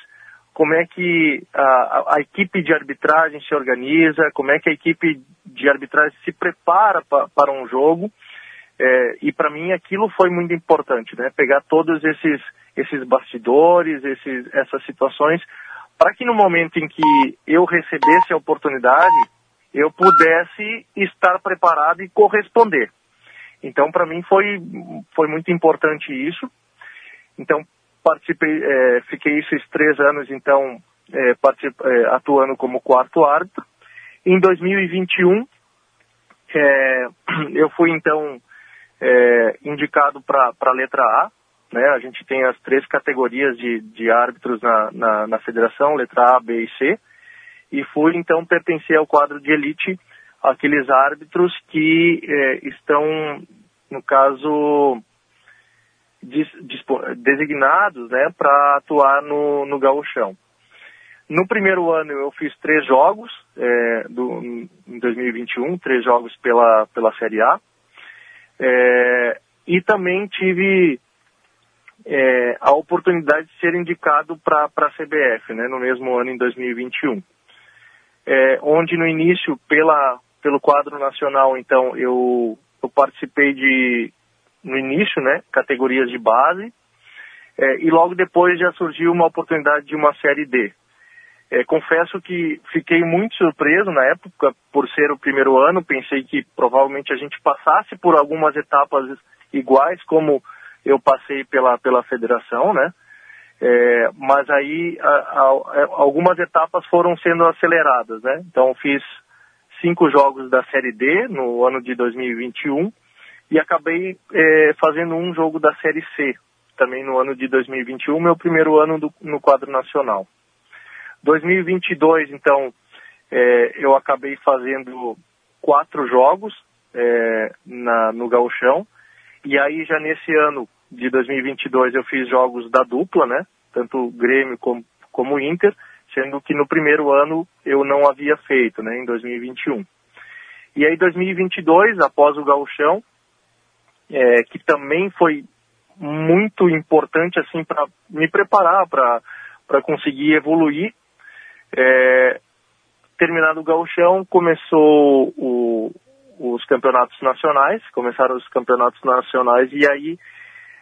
como é que a, a, equipe de arbitragem se organiza, como é que a equipe de arbitragem se prepara pa, para um jogo. É, e para mim aquilo foi muito importante, né? Pegar todos esses, esses bastidores, esses, essas situações, para que no momento em que eu recebesse a oportunidade, eu pudesse estar preparado e corresponder. Então, para mim foi, foi muito importante isso. Então, participei, é, fiquei esses três anos, então, é, é, atuando como quarto árbitro. Em 2021, é, eu fui, então, é, indicado para a letra A. Né? A gente tem as três categorias de, de árbitros na, na, na federação, letra A, B e C. E fui, então, pertencer ao quadro de elite aqueles árbitros que é, estão, no caso, des, designados né, para atuar no, no gauchão. No primeiro ano eu fiz três jogos, é, do, em 2021, três jogos pela, pela Série A. É, e também tive a oportunidade de ser indicado para a CBF, né, no mesmo ano, em 2021. É, onde no início, pela, pelo quadro nacional, então, eu, eu participei de, no início, né, categorias de base, é, e logo depois já surgiu uma oportunidade de uma série D. É, confesso que fiquei muito surpreso na época por ser o primeiro ano, pensei que provavelmente a gente passasse por algumas etapas iguais como eu passei pela, pela federação, né? É, mas aí a, a, algumas etapas foram sendo aceleradas, né? Então fiz cinco jogos da Série D no ano de 2021 e acabei é, fazendo um jogo da Série C também no ano de 2021, meu primeiro ano do, no quadro nacional. 2022, então, é, eu acabei fazendo quatro jogos é, na, no gauchão e aí já nesse ano de 2022 eu fiz jogos da dupla, né? Tanto Grêmio como, como Inter, sendo que no primeiro ano eu não havia feito, né? Em 2021. E aí 2022, após o gauchão, é, que também foi muito importante assim para me preparar para para conseguir evoluir. É, terminado o gauchão, começou o, os campeonatos nacionais, começaram os campeonatos nacionais e aí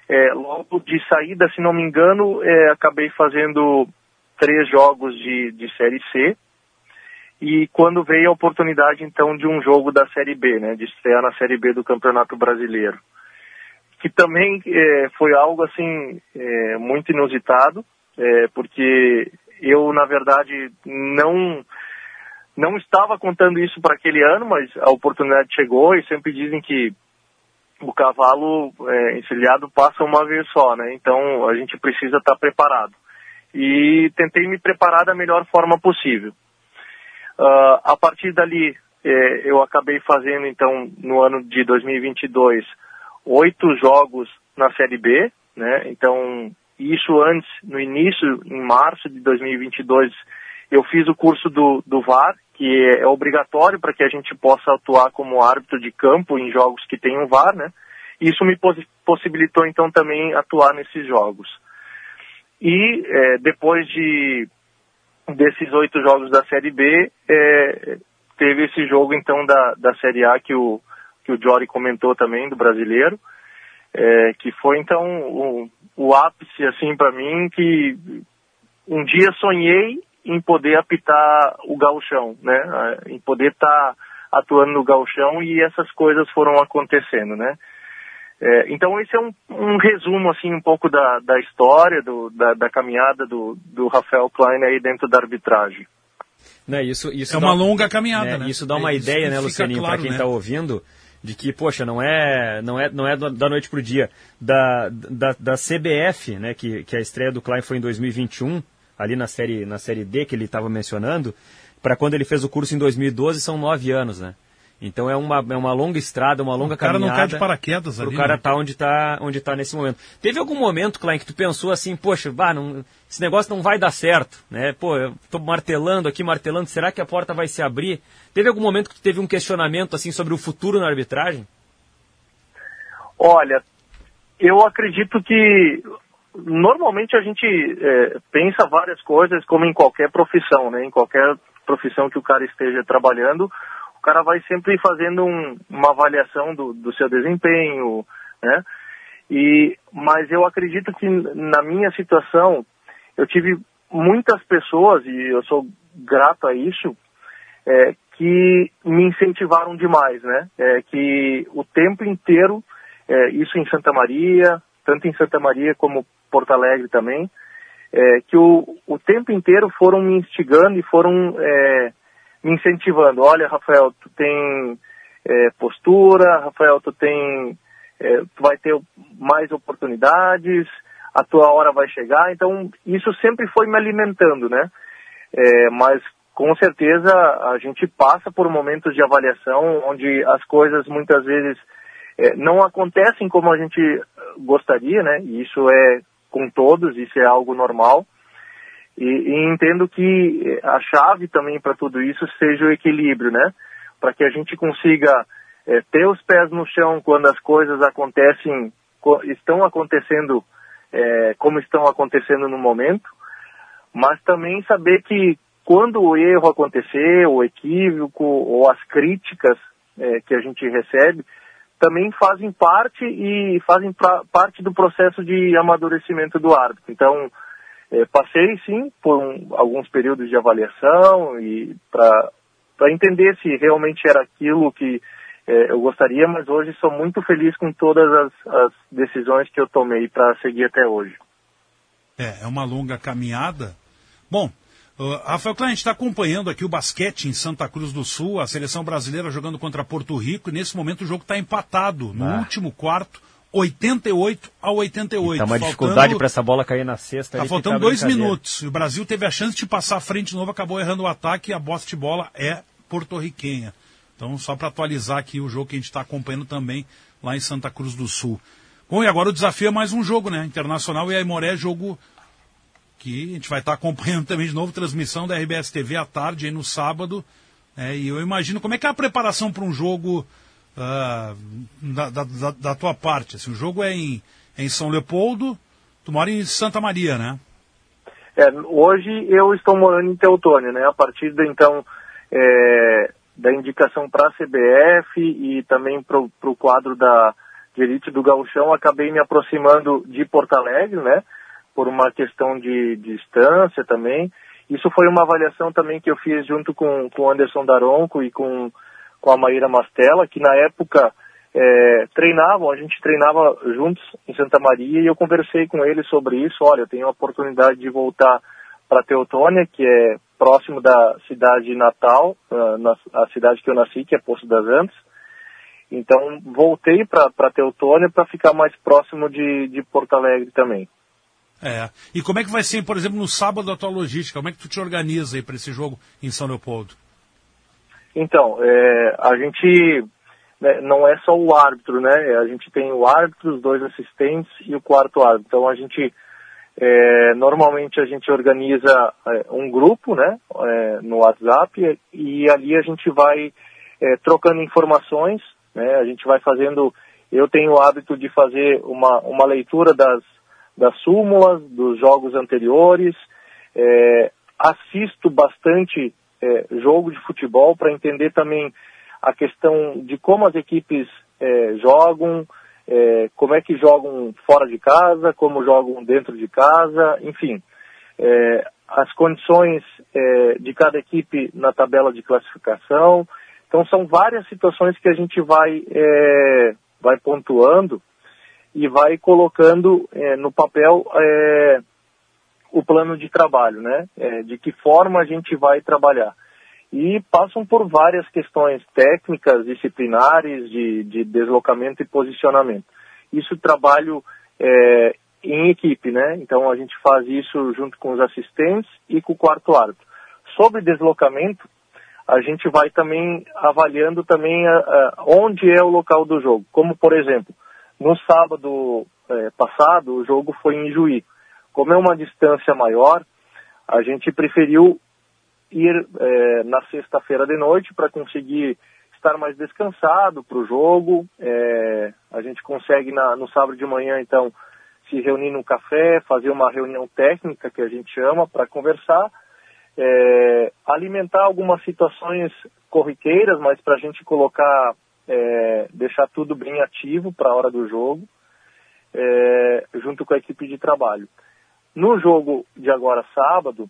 é, logo de saída, se não me engano, é, acabei fazendo três jogos de, de Série C. E quando veio a oportunidade, então, de um jogo da Série B, né, de estrear na Série B do Campeonato Brasileiro, que também é, foi algo, assim, é, muito inusitado, é, porque eu, na verdade, não não estava contando isso para aquele ano, mas a oportunidade chegou e sempre dizem que o cavalo é, encilhado passa uma vez só, né? Então a gente precisa estar preparado. E tentei me preparar da melhor forma possível. Uh, a partir dali, é, eu acabei fazendo, então, no ano de 2022, oito jogos na Série B, né? Então, isso antes, no início, em março de 2022, eu fiz o curso do, do VAR, que é obrigatório para que a gente possa atuar como árbitro de campo em jogos que tenham VAR, né? Isso me possibilitou então também atuar nesses jogos. E é, depois de desses oito jogos da Série B, é, teve esse jogo então da, da Série A que o que o Jory comentou também do brasileiro, é, que foi então o, o ápice assim para mim que um dia sonhei em poder apitar o gauchão, né? Em poder estar tá atuando no gauchão e essas coisas foram acontecendo, né? É, então esse é um, um, resumo assim um pouco da, da história, do, da, da, caminhada do, do Rafael Klein aí dentro da arbitragem. Né, isso, isso é dá, uma longa caminhada, né? né? Isso dá uma é, ideia, né, Lucianinho, claro, para quem está né? ouvindo, de que, poxa, não é, não é, não é da noite para o dia. Da, da, da CBF, né, que, que a estreia do Klein foi em 2021, ali na série, na série D que ele estava mencionando, para quando ele fez o curso em 2012 são nove anos, né? Então é uma, é uma longa estrada, uma longa caminhada. O cara não cai de paraquedas ali. O cara né? tá onde tá, onde tá nesse momento. Teve algum momento, Klein, que tu pensou assim, poxa, bah, não, esse negócio não vai dar certo, né? Pô, eu tô martelando aqui, martelando, será que a porta vai se abrir? Teve algum momento que tu teve um questionamento assim sobre o futuro na arbitragem? Olha, eu acredito que normalmente a gente é, pensa várias coisas como em qualquer profissão, né? Em qualquer profissão que o cara esteja trabalhando, o cara vai sempre fazendo um, uma avaliação do, do seu desempenho, né? E, mas eu acredito que na minha situação, eu tive muitas pessoas, e eu sou grato a isso, é, que me incentivaram demais, né? É, que o tempo inteiro, é, isso em Santa Maria, tanto em Santa Maria como Porto Alegre também, é, que o, o tempo inteiro foram me instigando e foram é, me incentivando. Olha, Rafael, tu tem é, postura, Rafael, tu tem, é, tu vai ter mais oportunidades, a tua hora vai chegar. Então, isso sempre foi me alimentando, né? É, mas com certeza a gente passa por momentos de avaliação onde as coisas muitas vezes é, não acontecem como a gente gostaria, né? E isso é com todos, isso é algo normal. E, e entendo que a chave também para tudo isso seja o equilíbrio, né? Para que a gente consiga é, ter os pés no chão quando as coisas acontecem, estão acontecendo é, como estão acontecendo no momento, mas também saber que quando o erro acontecer, o equívoco ou as críticas é, que a gente recebe, também fazem parte e fazem pra, parte do processo de amadurecimento do árbitro. Então, é, passei sim por um, alguns períodos de avaliação e para entender se realmente era aquilo que é, eu gostaria, mas hoje sou muito feliz com todas as, as decisões que eu tomei para seguir até hoje. É, é uma longa caminhada. Bom, uh, Rafael Klein, a gente está acompanhando aqui o basquete em Santa Cruz do Sul, a seleção brasileira jogando contra Porto Rico, e nesse momento o jogo está empatado no ah. último quarto 88 a 88. Tá uma faltando, dificuldade para essa bola cair na cesta. Tá faltando dois minutos. O Brasil teve a chance de passar à frente de novo, acabou errando o ataque e a bosta de bola é porto-riquenha. Então, só para atualizar aqui o jogo que a gente está acompanhando também lá em Santa Cruz do Sul. Bom, e agora o desafio é mais um jogo, né? Internacional e Aimoré, jogo que a gente vai estar tá acompanhando também de novo, transmissão da RBS TV à tarde, aí no sábado. É, e eu imagino como é que é a preparação para um jogo uh, da, da, da, tua parte? Assim, o jogo é em, em São Leopoldo, tu mora em Santa Maria, né? É, hoje eu estou morando em Teutônia, né? A partir de então é, da indicação para a CBF e também para o quadro da de elite do Gauchão, acabei me aproximando de Porto Alegre, né? Por uma questão de, de distância também. Isso foi uma avaliação também que eu fiz junto com, com o Anderson Daronco e com, com a Maíra Mastella, que na época é, treinavam, a gente treinava juntos em Santa Maria e eu conversei com eles sobre isso. Olha, eu tenho a oportunidade de voltar para Teutônia, que é próximo da cidade natal, na, a cidade que eu nasci, que é Poço das Antas. Então, voltei para Teutônia para ficar mais próximo de, de Porto Alegre também. É. E como é que vai ser, por exemplo, no sábado a tua logística? Como é que tu te organiza aí para esse jogo em São Leopoldo? Então, é, a gente né, não é só o árbitro, né? A gente tem o árbitro, os dois assistentes e o quarto árbitro. Então a gente é, normalmente a gente organiza é, um grupo, né, é, no WhatsApp e ali a gente vai é, trocando informações, né? A gente vai fazendo. Eu tenho o hábito de fazer uma, uma leitura das das súmulas, dos jogos anteriores, é, assisto bastante é, jogo de futebol para entender também a questão de como as equipes é, jogam, é, como é que jogam fora de casa, como jogam dentro de casa, enfim. É, as condições é, de cada equipe na tabela de classificação. Então são várias situações que a gente vai, vai pontuando e vai colocando é, no papel é, o plano de trabalho, né? É, de que forma a gente vai trabalhar. E passam por várias questões técnicas, disciplinares, de, de deslocamento e posicionamento. Isso trabalho é, em equipe, né? Então a gente faz isso junto com os assistentes e com o quarto árbitro. Sobre deslocamento, a gente vai também avaliando também a, a, onde é o local do jogo. Como, por exemplo, no sábado é, passado, o jogo foi em Juí. Como é uma distância maior, a gente preferiu ir é, na sexta-feira de noite para conseguir estar mais descansado para o jogo. É, a gente consegue na, no sábado de manhã, então, se reunir no café, fazer uma reunião técnica que a gente chama para conversar, é, alimentar algumas situações corriqueiras, mas para a gente colocar deixar tudo bem ativo para a hora do jogo, junto com a equipe de trabalho. No jogo de agora sábado,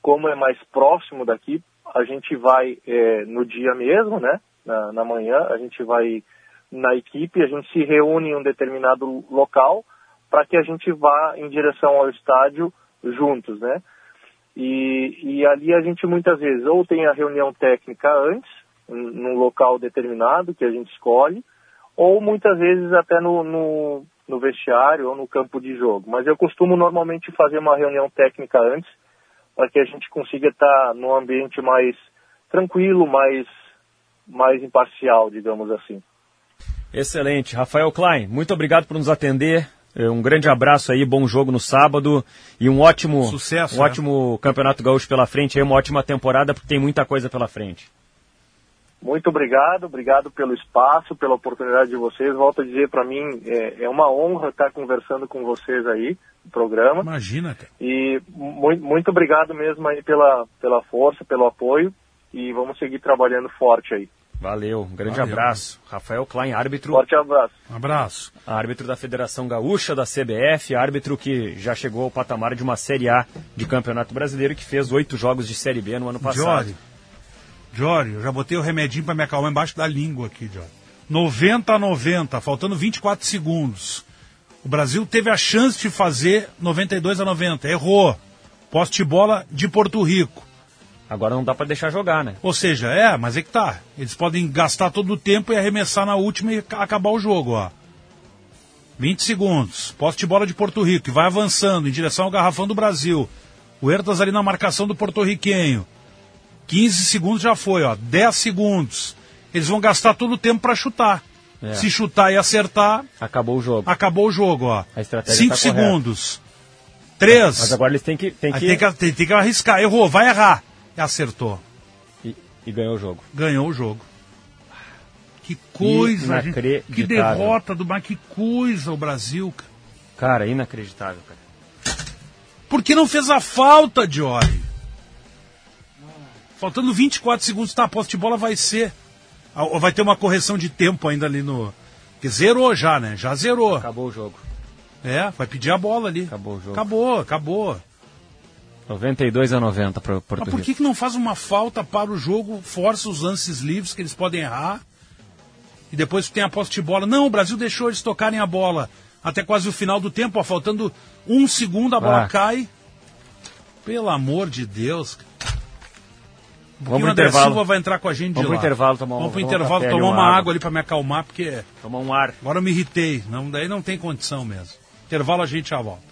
como é mais próximo daqui, a gente vai é, no dia mesmo, né? Na, na, manhã, a gente vai na equipe, a gente se reúne em um determinado local para que a gente vá em direção ao estádio juntos, né? E, e ali a gente muitas vezes ou tem a reunião técnica antes, num local determinado que a gente escolhe, ou muitas vezes até no, no, no vestiário ou no campo de jogo. Mas eu costumo normalmente fazer uma reunião técnica antes, para que a gente consiga estar num ambiente mais tranquilo, mais, mais imparcial, digamos assim. Excelente. Rafael Klein, muito obrigado por nos atender. É, um grande abraço aí, bom jogo no sábado e um ótimo, Sucesso, um né? ótimo Campeonato Gaúcho pela frente, aí uma ótima temporada, porque tem muita coisa pela frente. Muito obrigado, obrigado pelo espaço, pela oportunidade de vocês. Volto a dizer, para mim é, é, uma honra estar conversando com vocês aí no programa. Imagina, cara. E muito, muito obrigado mesmo aí pela, pela força, pelo apoio e vamos seguir trabalhando forte aí. Valeu, um grande Valeu. abraço. Rafael Klein, árbitro. Forte abraço. Um abraço. Árbitro da Federação Gaúcha, da CBF, árbitro que já chegou ao patamar de uma Série A de Campeonato Brasileiro, que fez oito jogos de Série B no ano passado. Jorge. Jory, eu já botei o remedinho para me acalmar embaixo da língua aqui, Jory. 90 a 90, faltando 24 segundos. O Brasil teve a chance de fazer 92 a 90, errou. Poste de bola de Porto Rico. Agora não dá para deixar jogar, né? Ou seja, é, mas é que tá. Eles podem gastar todo o tempo e arremessar na última e acabar o jogo, ó. 20 segundos. Poste de bola de Porto Rico, que vai avançando em direção ao garrafão do Brasil. O Hertas ali na marcação do porto-riquenho. 15 segundos já foi, ó. 10 segundos. Eles vão gastar todo o tempo para chutar. É. Se chutar e acertar. Acabou o jogo. Acabou o jogo, ó. A estratégia 5 tá segundos. 3. Mas agora eles têm que. Têm que... Tem, que tem, tem que arriscar. Errou, vai errar. E acertou. E, e ganhou o jogo. Ganhou o jogo. Que coisa, gente, que derrota do Mar, que coisa o Brasil, cara. Cara, inacreditável, cara. Por que não fez a falta, Jory? Faltando 24 segundos, tá, a posse de bola vai ser. Ou vai ter uma correção de tempo ainda ali no. Que zerou já, né? Já zerou. Acabou o jogo. É, vai pedir a bola ali. Acabou o jogo. Acabou, acabou. 92 a 90 para Mas Porto por que, que não faz uma falta para o jogo, força os lances livres que eles podem errar e depois tem a posse de bola? Não, o Brasil deixou eles tocarem a bola até quase o final do tempo, ó, faltando um segundo a bola Ah. cai. Pelo amor de Deus. Vamos o pro intervalo. Silva vai entrar com a gente Vamos de pro intervalo tomar Vamos pro intervalo tomar uma água. água. ali para me acalmar, porque Tomar um ar. agora eu me irritei. Não, daí não tem condição mesmo. Intervalo a gente já volta.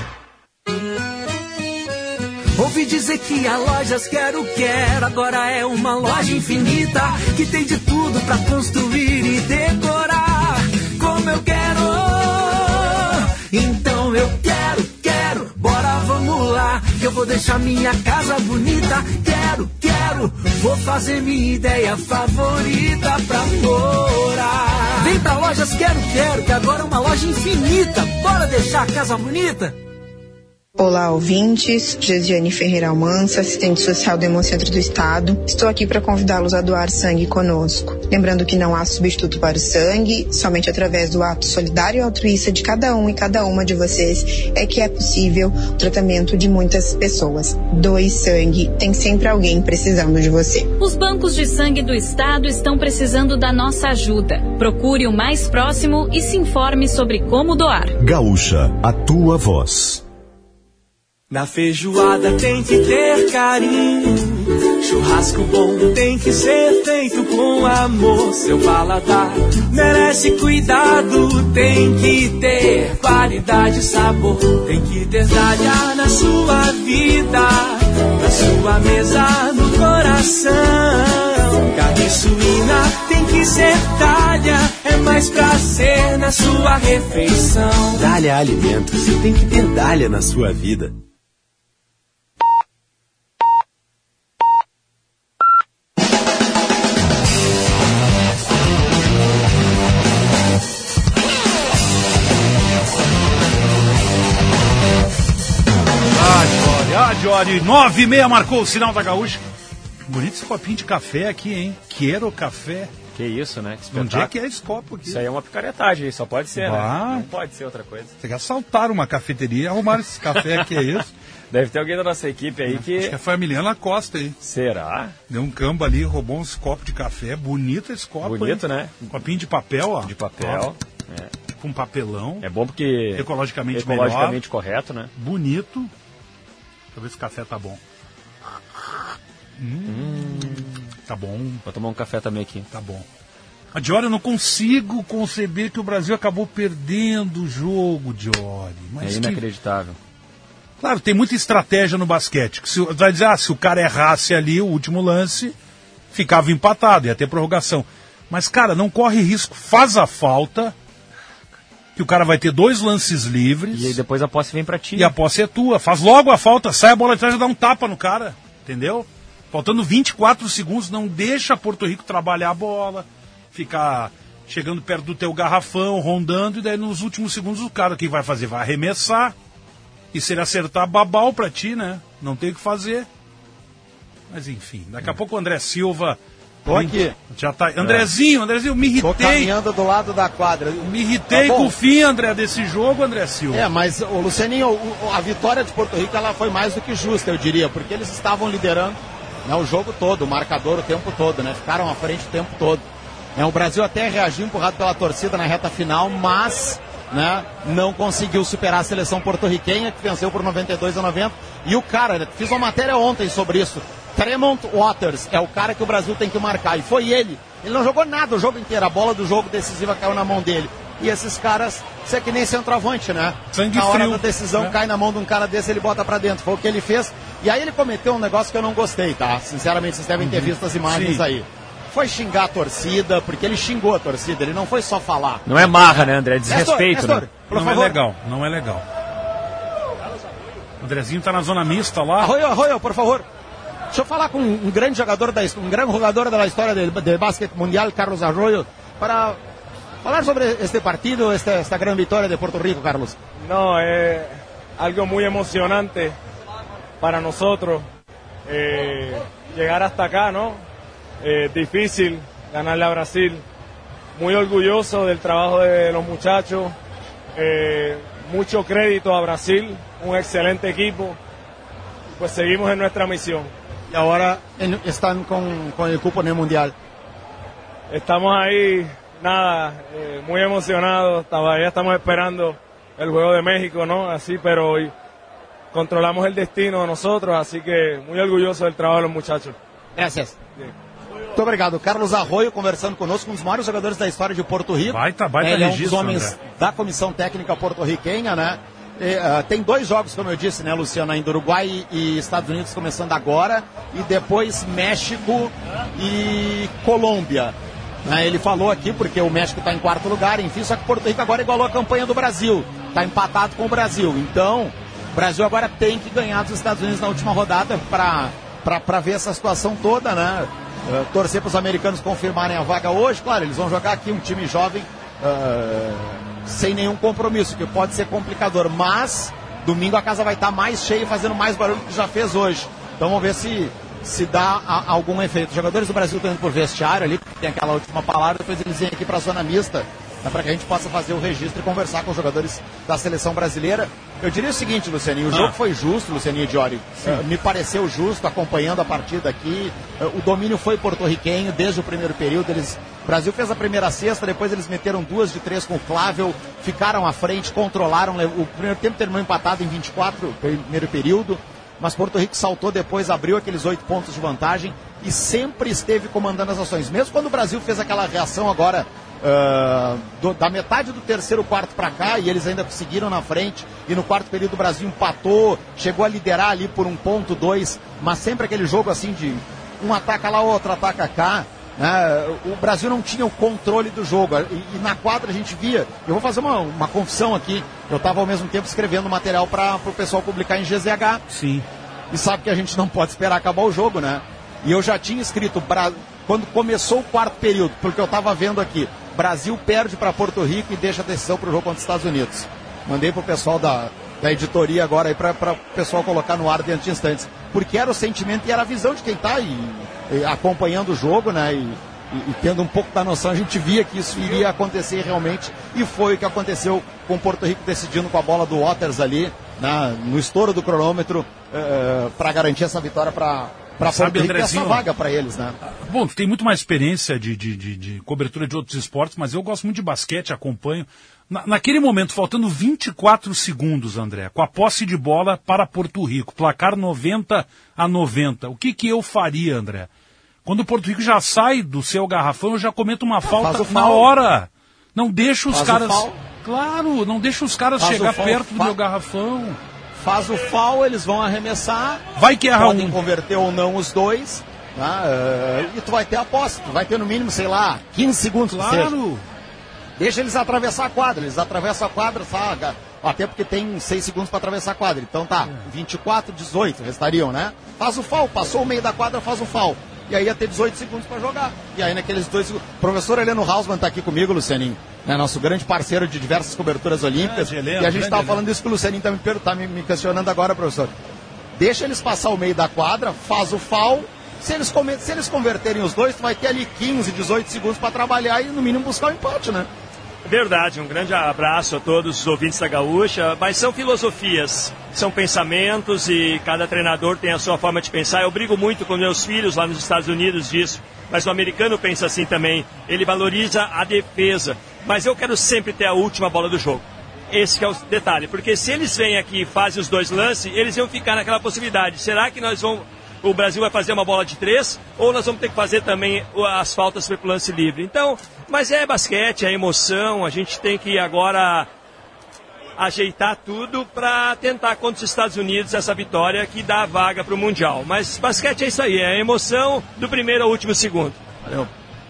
Ouvi dizer que a Lojas Quero Quero agora é uma loja infinita que tem de tudo pra construir e decorar como eu quero. Então eu quero, quero, bora vamos lá, que eu vou deixar minha casa bonita. Quero, quero, vou fazer minha ideia favorita pra morar. Vem pra Lojas Quero Quero, que agora é uma loja infinita. Bora deixar a casa bonita? Olá, ouvintes. Gesiane Ferreira Almança, assistente social do Hemocentro do Estado. Estou aqui para convidá-los a doar sangue conosco. Lembrando que não há substituto para o sangue, somente através do ato solidário e altruísta de cada um e cada uma de vocês é que é possível o tratamento de muitas pessoas. Doe sangue, tem sempre alguém precisando de você. Os bancos de sangue do estado estão precisando da nossa ajuda. Procure o mais próximo e se informe sobre como doar. Gaúcha, a tua voz. Na feijoada tem que ter carinho. Churrasco bom tem que ser feito com amor. Seu paladar merece cuidado. Tem que ter qualidade e sabor. Tem que ter talha na sua vida. Na sua mesa, no coração. Carne suína tem que ser talha. É mais prazer na sua refeição. Dália Alimentos, tem que ter Dália na sua vida. Ah, Jory, 9 e meia marcou o sinal da gaúcha. Bonito esse copinho de café aqui, hein? Quero café. Que isso, né? Que Onde é que é esse copo aqui? Isso aí é uma picaretagem, só pode ser, Bah. né? Não pode ser outra coisa. Você quer assaltar uma cafeteria e arrumar esse café aqui, é isso? Deve ter alguém da nossa equipe aí que. Acho que é a família Costa aí. Será? Deu um campo ali, roubou uns copos de café. Bonito esse copo. Bonito, hein? né? Um copinho de papel, ó. De papel. Ó, É. Com um papelão. É bom porque. Ecologicamente, ecologicamente melhor. correto, né? Bonito. Deixa eu ver se o café tá bom. Hum, Tá bom. Vou tomar um café também aqui. Tá bom. A Diori, eu não consigo conceber que o Brasil acabou perdendo o jogo, Diori. Mas é que- inacreditável. Claro, tem muita estratégia no basquete. que Se, vai dizer, ah, se o cara errasse ali o último lance, ficava empatado, ia ter prorrogação. Mas, cara, não corre risco. Faz a falta, que o cara vai ter dois lances livres. E aí depois a posse vem pra ti. E a posse é tua. Faz logo a falta, sai a bola de trás e dá um tapa no cara. Entendeu? Faltando 24 segundos, não deixa Porto Rico trabalhar a bola, ficar chegando perto do teu garrafão, rondando, e daí nos últimos segundos o cara o que vai fazer? Vai arremessar. E se ele acertar, babau pra ti, né? Não tem o que fazer. Mas enfim, daqui a pouco o André Silva. Tô aqui. Já tá. Andrezinho, Andrezinho, me irritei. Tô caminhando do lado da quadra. Me irritei Tá com o fim, André, desse jogo, André Silva. É, mas, o Lucianinho, o- a vitória de Porto Rico ela foi mais do que justa, eu diria, porque eles estavam liderando né, o jogo todo, o marcador o tempo todo, né? Ficaram à frente o tempo todo. É, o Brasil até reagiu empurrado pela torcida na reta final, mas né, não conseguiu superar a seleção porto-riquenha, que venceu por 92 a 90. E o cara, né, fiz uma matéria ontem sobre isso. Tremont Waters é o cara que o Brasil tem que marcar. E foi ele. Ele não jogou nada o jogo inteiro. A bola do jogo decisiva caiu na mão dele. E esses caras, isso é que nem centroavante, né? Sangue na hora frio, da decisão, né? cai na mão de um cara desse, ele bota pra dentro. Foi o que ele fez. E aí ele cometeu um negócio que eu não gostei, tá? Sinceramente, vocês devem ter Uhum. visto as imagens Sim. aí. Foi xingar a torcida, porque ele xingou a torcida, ele não foi só falar. Não é marra, né, André? É desrespeito, Nestor, né? por não favor. é legal, não é legal. O Andrezinho tá na zona mista lá. Arroio, Arroio, por favor. Deixa eu falar com um grande jogador da um grande jogador da história del, del básquet mundial, Carlos Arroyo, para falar sobre este partido, esta, esta gran vitória de Puerto Rico, Carlos. No, es algo muy emocionante para nosotros eh, llegar hasta acá, ¿no? Eh, difícil ganarle a Brasil. Muy orgulloso del trabajo de los muchachos. Eh, mucho crédito a Brasil, un excelente equipo. Pues seguimos en nuestra misión. Y ahora en- están con, con el cupo en el mundial. Estamos ahí, nada, eh, muy emocionados. Todavía estamos esperando el juego de México, ¿no? Así, pero hoy controlamos el destino nosotros, así que muy orgulloso del trabajo de los muchachos. Gracias. Muito obrigado. Carlos Arroio conversando conosco, um dos maiores jogadores da história de Porto Rico. Baita, baita Ele é um dos registro, homens André. da comissão técnica porto-riquenha, né? E, ah, tem dois jogos, como eu disse, né, Luciano, ainda Uruguai e Estados Unidos começando agora, e depois México e Colômbia. Né, ele falou aqui porque o México está em quarto lugar, enfim, só que Porto Rico agora igualou a campanha do Brasil. Está empatado com o Brasil. Então, o Brasil agora tem que ganhar dos Estados Unidos na última rodada para ver essa situação toda, né? Eh, torcer para os americanos confirmarem a vaga hoje. Claro, eles vão jogar aqui um time jovem eh, sem nenhum compromisso, que pode ser complicador. Mas domingo a casa vai estar mais cheia fazendo mais barulho do que já fez hoje. Então vamos ver se, se dá a- algum efeito. Os jogadores do Brasil estão indo por vestiário ali, tem aquela última palavra, depois eles vêm aqui para a zona mista, né, para que a gente possa fazer o registro e conversar com os jogadores da seleção brasileira. Eu diria o seguinte, Lucianinho, o Ah. jogo foi justo, Lucianinho Diori. Eh, me pareceu justo acompanhando a partida aqui. Eh, o domínio foi porto-riquenho desde o primeiro período. Eles, o Brasil fez a primeira cesta, depois eles meteram duas de três com o Flávio, ficaram à frente, controlaram. O primeiro tempo terminou empatado em 24, o primeiro período. Mas Porto Rico saltou depois, abriu aqueles oito pontos de vantagem e sempre esteve comandando as ações. Mesmo quando o Brasil fez aquela reação agora ah, do- da metade do terceiro quarto para cá e eles ainda conseguiram na frente e no quarto período o Brasil empatou, chegou a liderar ali por um ponto, dois, mas sempre aquele jogo assim de um ataca lá, outro ataca cá. né? O Brasil não tinha o controle do jogo e, e na quadra a gente via. Eu vou fazer uma, uma confissão aqui. Eu estava ao mesmo tempo escrevendo material para o pessoal publicar em GZH. Sim. E sabe que a gente não pode esperar acabar o jogo, né? E eu já tinha escrito quando começou o quarto período, porque eu estava vendo aqui, Brasil perde para Porto Rico e deixa a decisão para o jogo contra os Estados Unidos. Mandei pro pessoal da, da editoria agora aí para o pessoal colocar no ar dentro de instantes. Porque era o sentimento e era a visão de quem está acompanhando o jogo, né? E, e- e tendo um pouco da noção, a gente via que isso iria acontecer realmente. E foi o que aconteceu com Porto Rico decidindo com a bola do Waters ali, né, no estouro do cronômetro, para garantir essa vitória para Porto Sabe, e essa Andrezinho? vaga para eles, né? Bom, tu tem muito mais experiência de, de, de, de cobertura de outros esportes, mas eu gosto muito de basquete, acompanho. Na- naquele momento, faltando 24 segundos, André, com a posse de bola para Porto Rico, placar 90 a 90, o que, que eu faria, André? Quando o Porto Rico já sai do seu garrafão, eu já cometo uma falta na hora. Não deixa os Faz caras. Claro, não deixa os caras Faz chegar perto do meu garrafão. Faz o foul, eles vão arremessar. Vai que erra podem um. converter ou não os dois. tá? Eh, e tu vai ter a posse. Tu vai ter no mínimo, sei lá, 15 segundos. Claro. Deixa eles atravessar a quadra. Eles atravessam a quadra, sabe? Até porque tem 6 segundos para atravessar a quadra. Então tá, 24, 18 restariam, né? Faz o foul, passou o meio da quadra, faz o foul. E aí ia ter 18 segundos para jogar. E aí naqueles dois segundos. O professor Heleno Hausmann tá aqui comigo, Lucianinho. Né, nosso grande parceiro de diversas coberturas olímpicas. Heleno, e a gente grande tava Heleno. falando isso que o Lucianinho tá me, tá me, me questionando agora, professor. Deixa eles passar o meio da quadra, faz o foul. Se eles, come- se eles converterem os dois, tu vai ter ali 15, 18 segundos para trabalhar e no mínimo buscar o empate, né? Verdade, um grande abraço a todos os ouvintes da Gaúcha. Mas são filosofias, são pensamentos e cada treinador tem a sua forma de pensar. Eu brigo muito com meus filhos lá nos Estados Unidos disso, mas o americano pensa assim também. Ele valoriza a defesa, mas eu quero sempre ter a última bola do jogo. Esse é o detalhe, porque se eles vêm aqui e fazem os dois lances, eles vão ficar naquela possibilidade. Será que nós vamos o Brasil vai fazer uma bola de três ou nós vamos ter que fazer também o- as faltas pelo lance livre. Então, Mas é basquete, é emoção, a gente tem que agora ajeitar tudo para tentar contra os Estados Unidos essa vitória que dá a vaga para o Mundial. Mas basquete é isso aí, é a emoção do primeiro ao último segundo. Valeu.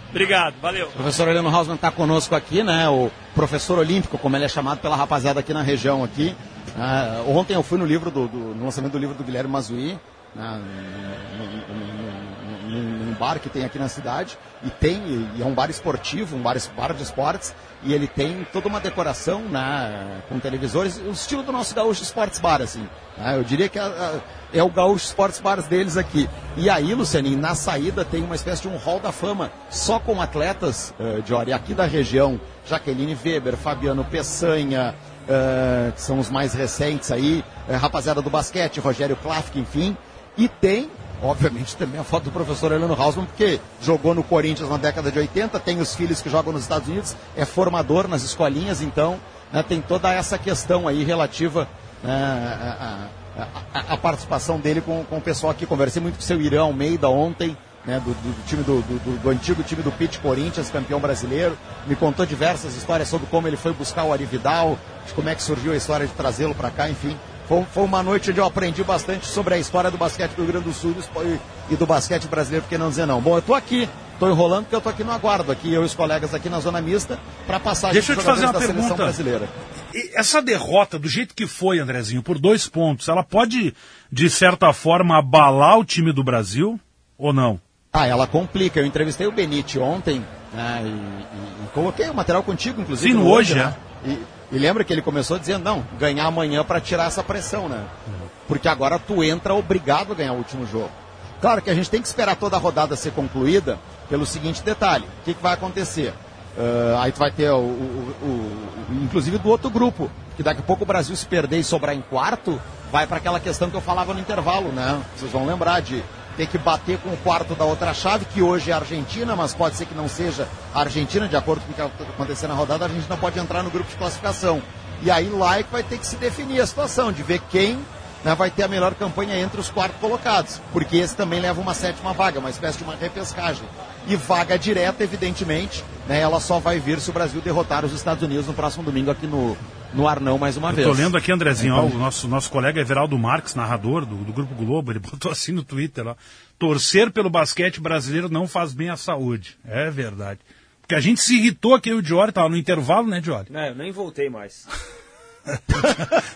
Obrigado, valeu. O professor Heleno Hausmann está conosco aqui, né? O professor olímpico, como ele é chamado pela rapaziada aqui na região aqui. Ah, ontem eu fui no livro do, do- no lançamento do livro do Guilherme Mazui, né, num- bar que tem aqui na cidade e tem e é um bar esportivo, um bar, bar de esportes e ele tem toda uma decoração, né, com televisores, o estilo do nosso Gaúcho Sports Bar, assim. né, eu diria que é, é- é o Gaúcho Sports Bars deles aqui. E aí, Lucianinho, na saída tem uma espécie de um hall da fama só com atletas, uh, Jory, aqui da região, Jaqueline Weber, Fabiano Peçanha, eh, que são os mais recentes aí, eh, rapaziada do basquete, Rogério Klafke, enfim. E tem, obviamente, também a foto do professor Heleno Hausmann, porque jogou no Corinthians na década de 80, tem os filhos que jogam nos Estados Unidos, é formador nas escolinhas, então né, tem toda essa questão aí relativa né, à- à- à participação dele com, com o pessoal aqui. Conversei muito com o seu Irã Almeida ontem, né, do, do- time do- do- do antigo time do Pit Corinthians, campeão brasileiro. Me contou diversas histórias sobre como ele foi buscar o Ari Vidal, de como é que surgiu a história de trazê-lo para cá, enfim. Foi, foi uma noite onde eu aprendi bastante sobre a história do basquete do Rio Grande do Sul e do basquete brasileiro, porque não dizer não. Bom, eu tô aqui, tô enrolando porque eu tô aqui no aguardo, aqui eu e os colegas aqui na zona mista, para passar Deixa eu te fazer uma pergunta. brasileira. E Essa derrota, do jeito que foi, Andrezinho, por dois pontos, ela pode, de certa forma, abalar o time do Brasil ou não? Ah, ela complica. Eu entrevistei o Benite ontem né, e, e- e coloquei o material contigo, inclusive. Sim, hoje, né? E, e lembra que ele começou dizendo, não, ganhar amanhã para tirar essa pressão, né? Porque agora tu entra obrigado a ganhar o último jogo. Claro que a gente tem que esperar toda a rodada ser concluída pelo seguinte detalhe. O que, que vai acontecer? Ah, aí tu vai ter o, o- o- o- inclusive do outro grupo, que daqui a pouco o Brasil se perder e sobrar em quarto, vai para aquela questão que eu falava no intervalo, né? Vocês vão lembrar de ter que bater com o quarto da outra chave, que hoje é a Argentina, mas pode ser que não seja a Argentina, de acordo com o que vai acontecer na rodada, a Argentina pode entrar no grupo de classificação. E aí lá é que vai ter que se definir a situação, de ver quem né, vai ter a melhor campanha entre os quartos colocados, porque esse também leva uma sétima vaga, uma espécie de uma repescagem. E vaga direta, evidentemente, né, ela só vai vir se o Brasil derrotar os Estados Unidos no próximo domingo aqui no, no Arnão mais uma Eu vez. tô lendo aqui, Andrezinho, ó, Então- o nosso, nosso colega Everaldo Marques, narrador do, do Grupo Globo, ele botou assim no Twitter, ó, torcer pelo basquete brasileiro não faz bem à saúde. É verdade. Porque a gente se irritou aqui, o Diori tava no intervalo, né, Diori? Não, eu nem voltei mais.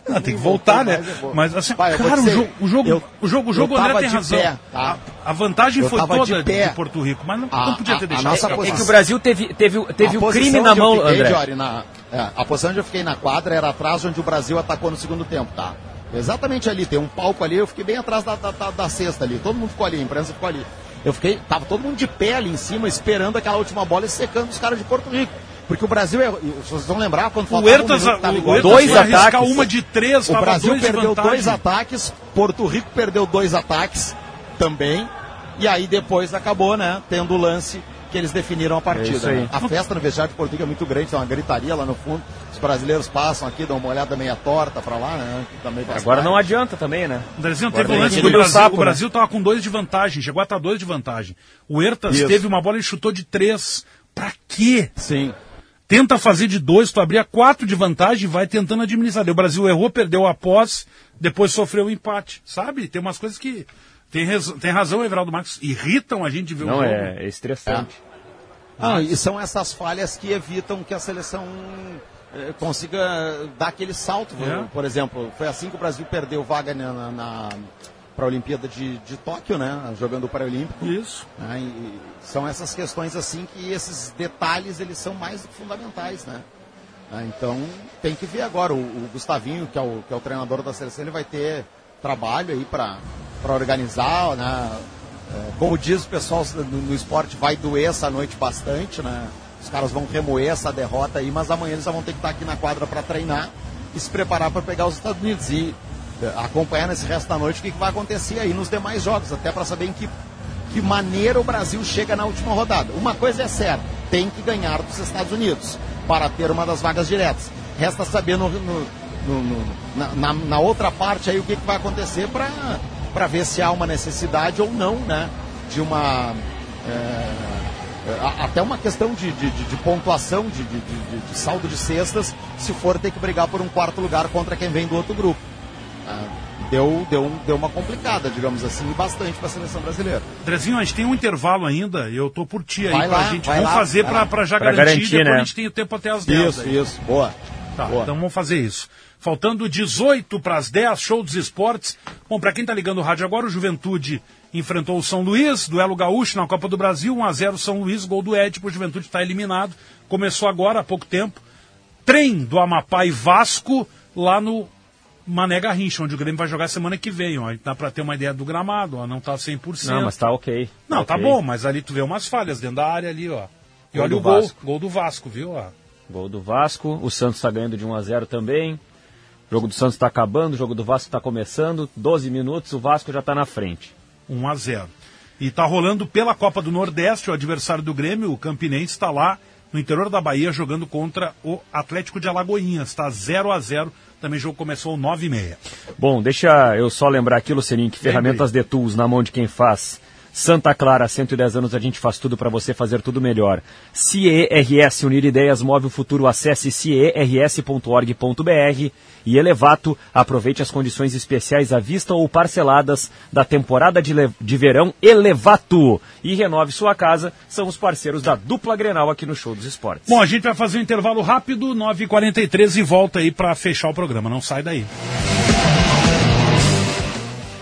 Não, tem que voltar, né? Mas assim, Pai, cara, o jogo, o jogo, eu- o jogo, o jogo, André tem razão. pé, tá? a, a vantagem Eu foi toda de de Porto Rico, mas não, A- não podia a- ter a deixado. nossa É, é posição- que o Brasil teve, teve, teve A o crime na mão, fiquei, André. Na- é, a posição onde eu fiquei na quadra era atrás onde o Brasil atacou no segundo tempo, tá? Exatamente ali, tem um palco ali, eu fiquei bem atrás da, da, da- da cesta ali, todo mundo ficou ali, a imprensa ficou ali. Eu fiquei, tava todo mundo de pé ali em cima, esperando aquela última bola e secando os caras de Porto Rico. Porque o Brasil, é, vocês vão lembrar quando O faltava um Ertas, minuto, tava igual- dois ataques. uma de três, O Brasil dois de perdeu vantagem. dois ataques, Porto Rico perdeu dois ataques também. E aí depois acabou, né, tendo o lance que eles definiram a É partida. aí. né? A festa no vestiário de Porto Rico é muito grande, tem uma gritaria lá no fundo. Os brasileiros passam aqui, dão uma olhada meia torta pra lá, né? também Agora não adianta também, né? Agora teve um lance do Brasil. sapo, o né? Brasil tava com dois de vantagem, chegou a estar dois de vantagem. O Ertas Isso. teve uma bola e chutou de três. Pra quê? Sim. Tenta fazer de dois, tu abria quatro de vantagem e vai tentando administrar. O Brasil errou, perdeu a posse, depois sofreu o empate. Sabe? Tem umas coisas que. Tem, res- tem razão, Everaldo Marcos. Irritam a gente ver o Não, jogo. é, é estressante. Ah, e são essas falhas que evitam que a seleção eh, consiga dar aquele salto. É. Por exemplo, foi assim que o Brasil perdeu vaga na, na, para a Olimpíada de, de Tóquio, né? Jogando o Paralímpico. Isso. Né, e são essas questões assim que esses detalhes eles são mais do que fundamentais, né? Ah, Então tem que ver agora o, o Gustavinho, que é o, que é o treinador da seleção, ele vai ter trabalho aí para organizar, né? É, como diz o pessoal no, no esporte, vai doer essa noite bastante, né? Os caras vão remoer essa derrota aí, mas amanhã eles já vão ter que estar aqui na quadra para treinar e se preparar para pegar os Estados Unidos e acompanhar nesse resto da noite o que, que vai acontecer aí nos demais jogos, até para saber em que que maneira o Brasil chega na última rodada. Uma coisa é certa, tem que ganhar dos Estados Unidos para ter uma das vagas diretas. Resta saber no, no- no- na, na- na outra parte aí o que, que vai acontecer para ver se há uma necessidade ou não, né? De uma. é, até uma questão de, de- de- pontuação, de- de saldo de cestas, se for ter que brigar por um quarto lugar contra quem vem do outro grupo. Deu, deu, deu uma complicada, digamos assim, e bastante para a seleção brasileira. Andrezinho, a gente tem um intervalo ainda e eu tô por ti aí Vai pra lá, gente. Vamos lá, fazer pra já Pra garantir, garantir, depois né? a gente tem o tempo até as 10. Isso, aí. isso, boa. Tá, Boa. então vamos fazer isso. Faltando 18 para as 10, show dos esportes. Bom, para quem tá ligando o rádio agora, o Juventude enfrentou o São Luís, duelo gaúcho na Copa do Brasil, 1x0 São Luís, gol do Édipo, o Juventude está eliminado. Começou agora há pouco tempo. Trem do Amapá e Vasco lá no Mané Garrincha, onde o Grêmio vai jogar semana que vem. Ó. Dá para ter uma ideia do gramado, ó. não tá 100%. Não, mas tá ok. Não, tá ok. bom, mas ali tu vê umas falhas dentro da área ali, ó. E Gol olha o gol, Vasco. gol do Vasco, viu? Ó. Gol do Vasco, o Santos está ganhando de 1 a 0 também. O jogo do Santos está acabando, o jogo do Vasco está começando. 12 minutos, o Vasco já está na frente. 1 a 0. E tá rolando pela Copa do Nordeste, o adversário do Grêmio, o Campinense, está lá no interior da Bahia jogando contra o Atlético de Alagoinhas. Está 0 a 0 Também o jogo começou 9 e meia. Bom, deixa eu só lembrar aqui, Lucininho, que ferramentas de tools na mão de quem faz. Santa Clara, 110 anos, a gente faz tudo para você fazer tudo melhor. CERS, Unir Ideias, Move o Futuro, acesse ciers.org.br e Elevato, aproveite as condições especiais à vista ou parceladas da temporada de, de verão Elevato. E renove sua casa, são os parceiros da dupla Grenal aqui no Show dos Esportes. Bom, a gente vai fazer um intervalo rápido, 9h43 e volta aí para fechar o programa. Não sai daí.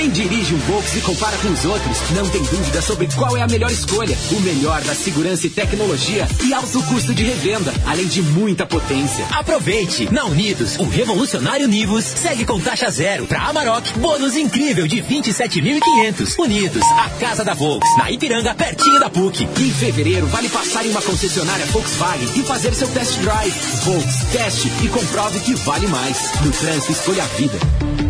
Quem dirige um Volks e compara com os outros não tem dúvida sobre qual é a melhor escolha. O melhor da segurança e tecnologia e alto custo de revenda, além de muita potência. Aproveite! Na Unidos, o revolucionário Nivus segue com taxa zero. Para Amarok, bônus incrível de 27.500. Unidos, a casa da Volks, na Ipiranga, pertinho da PUC. Em fevereiro, vale passar em uma concessionária Volkswagen e fazer seu test drive. Volks, teste e comprove que vale mais. No trânsito, escolha a vida.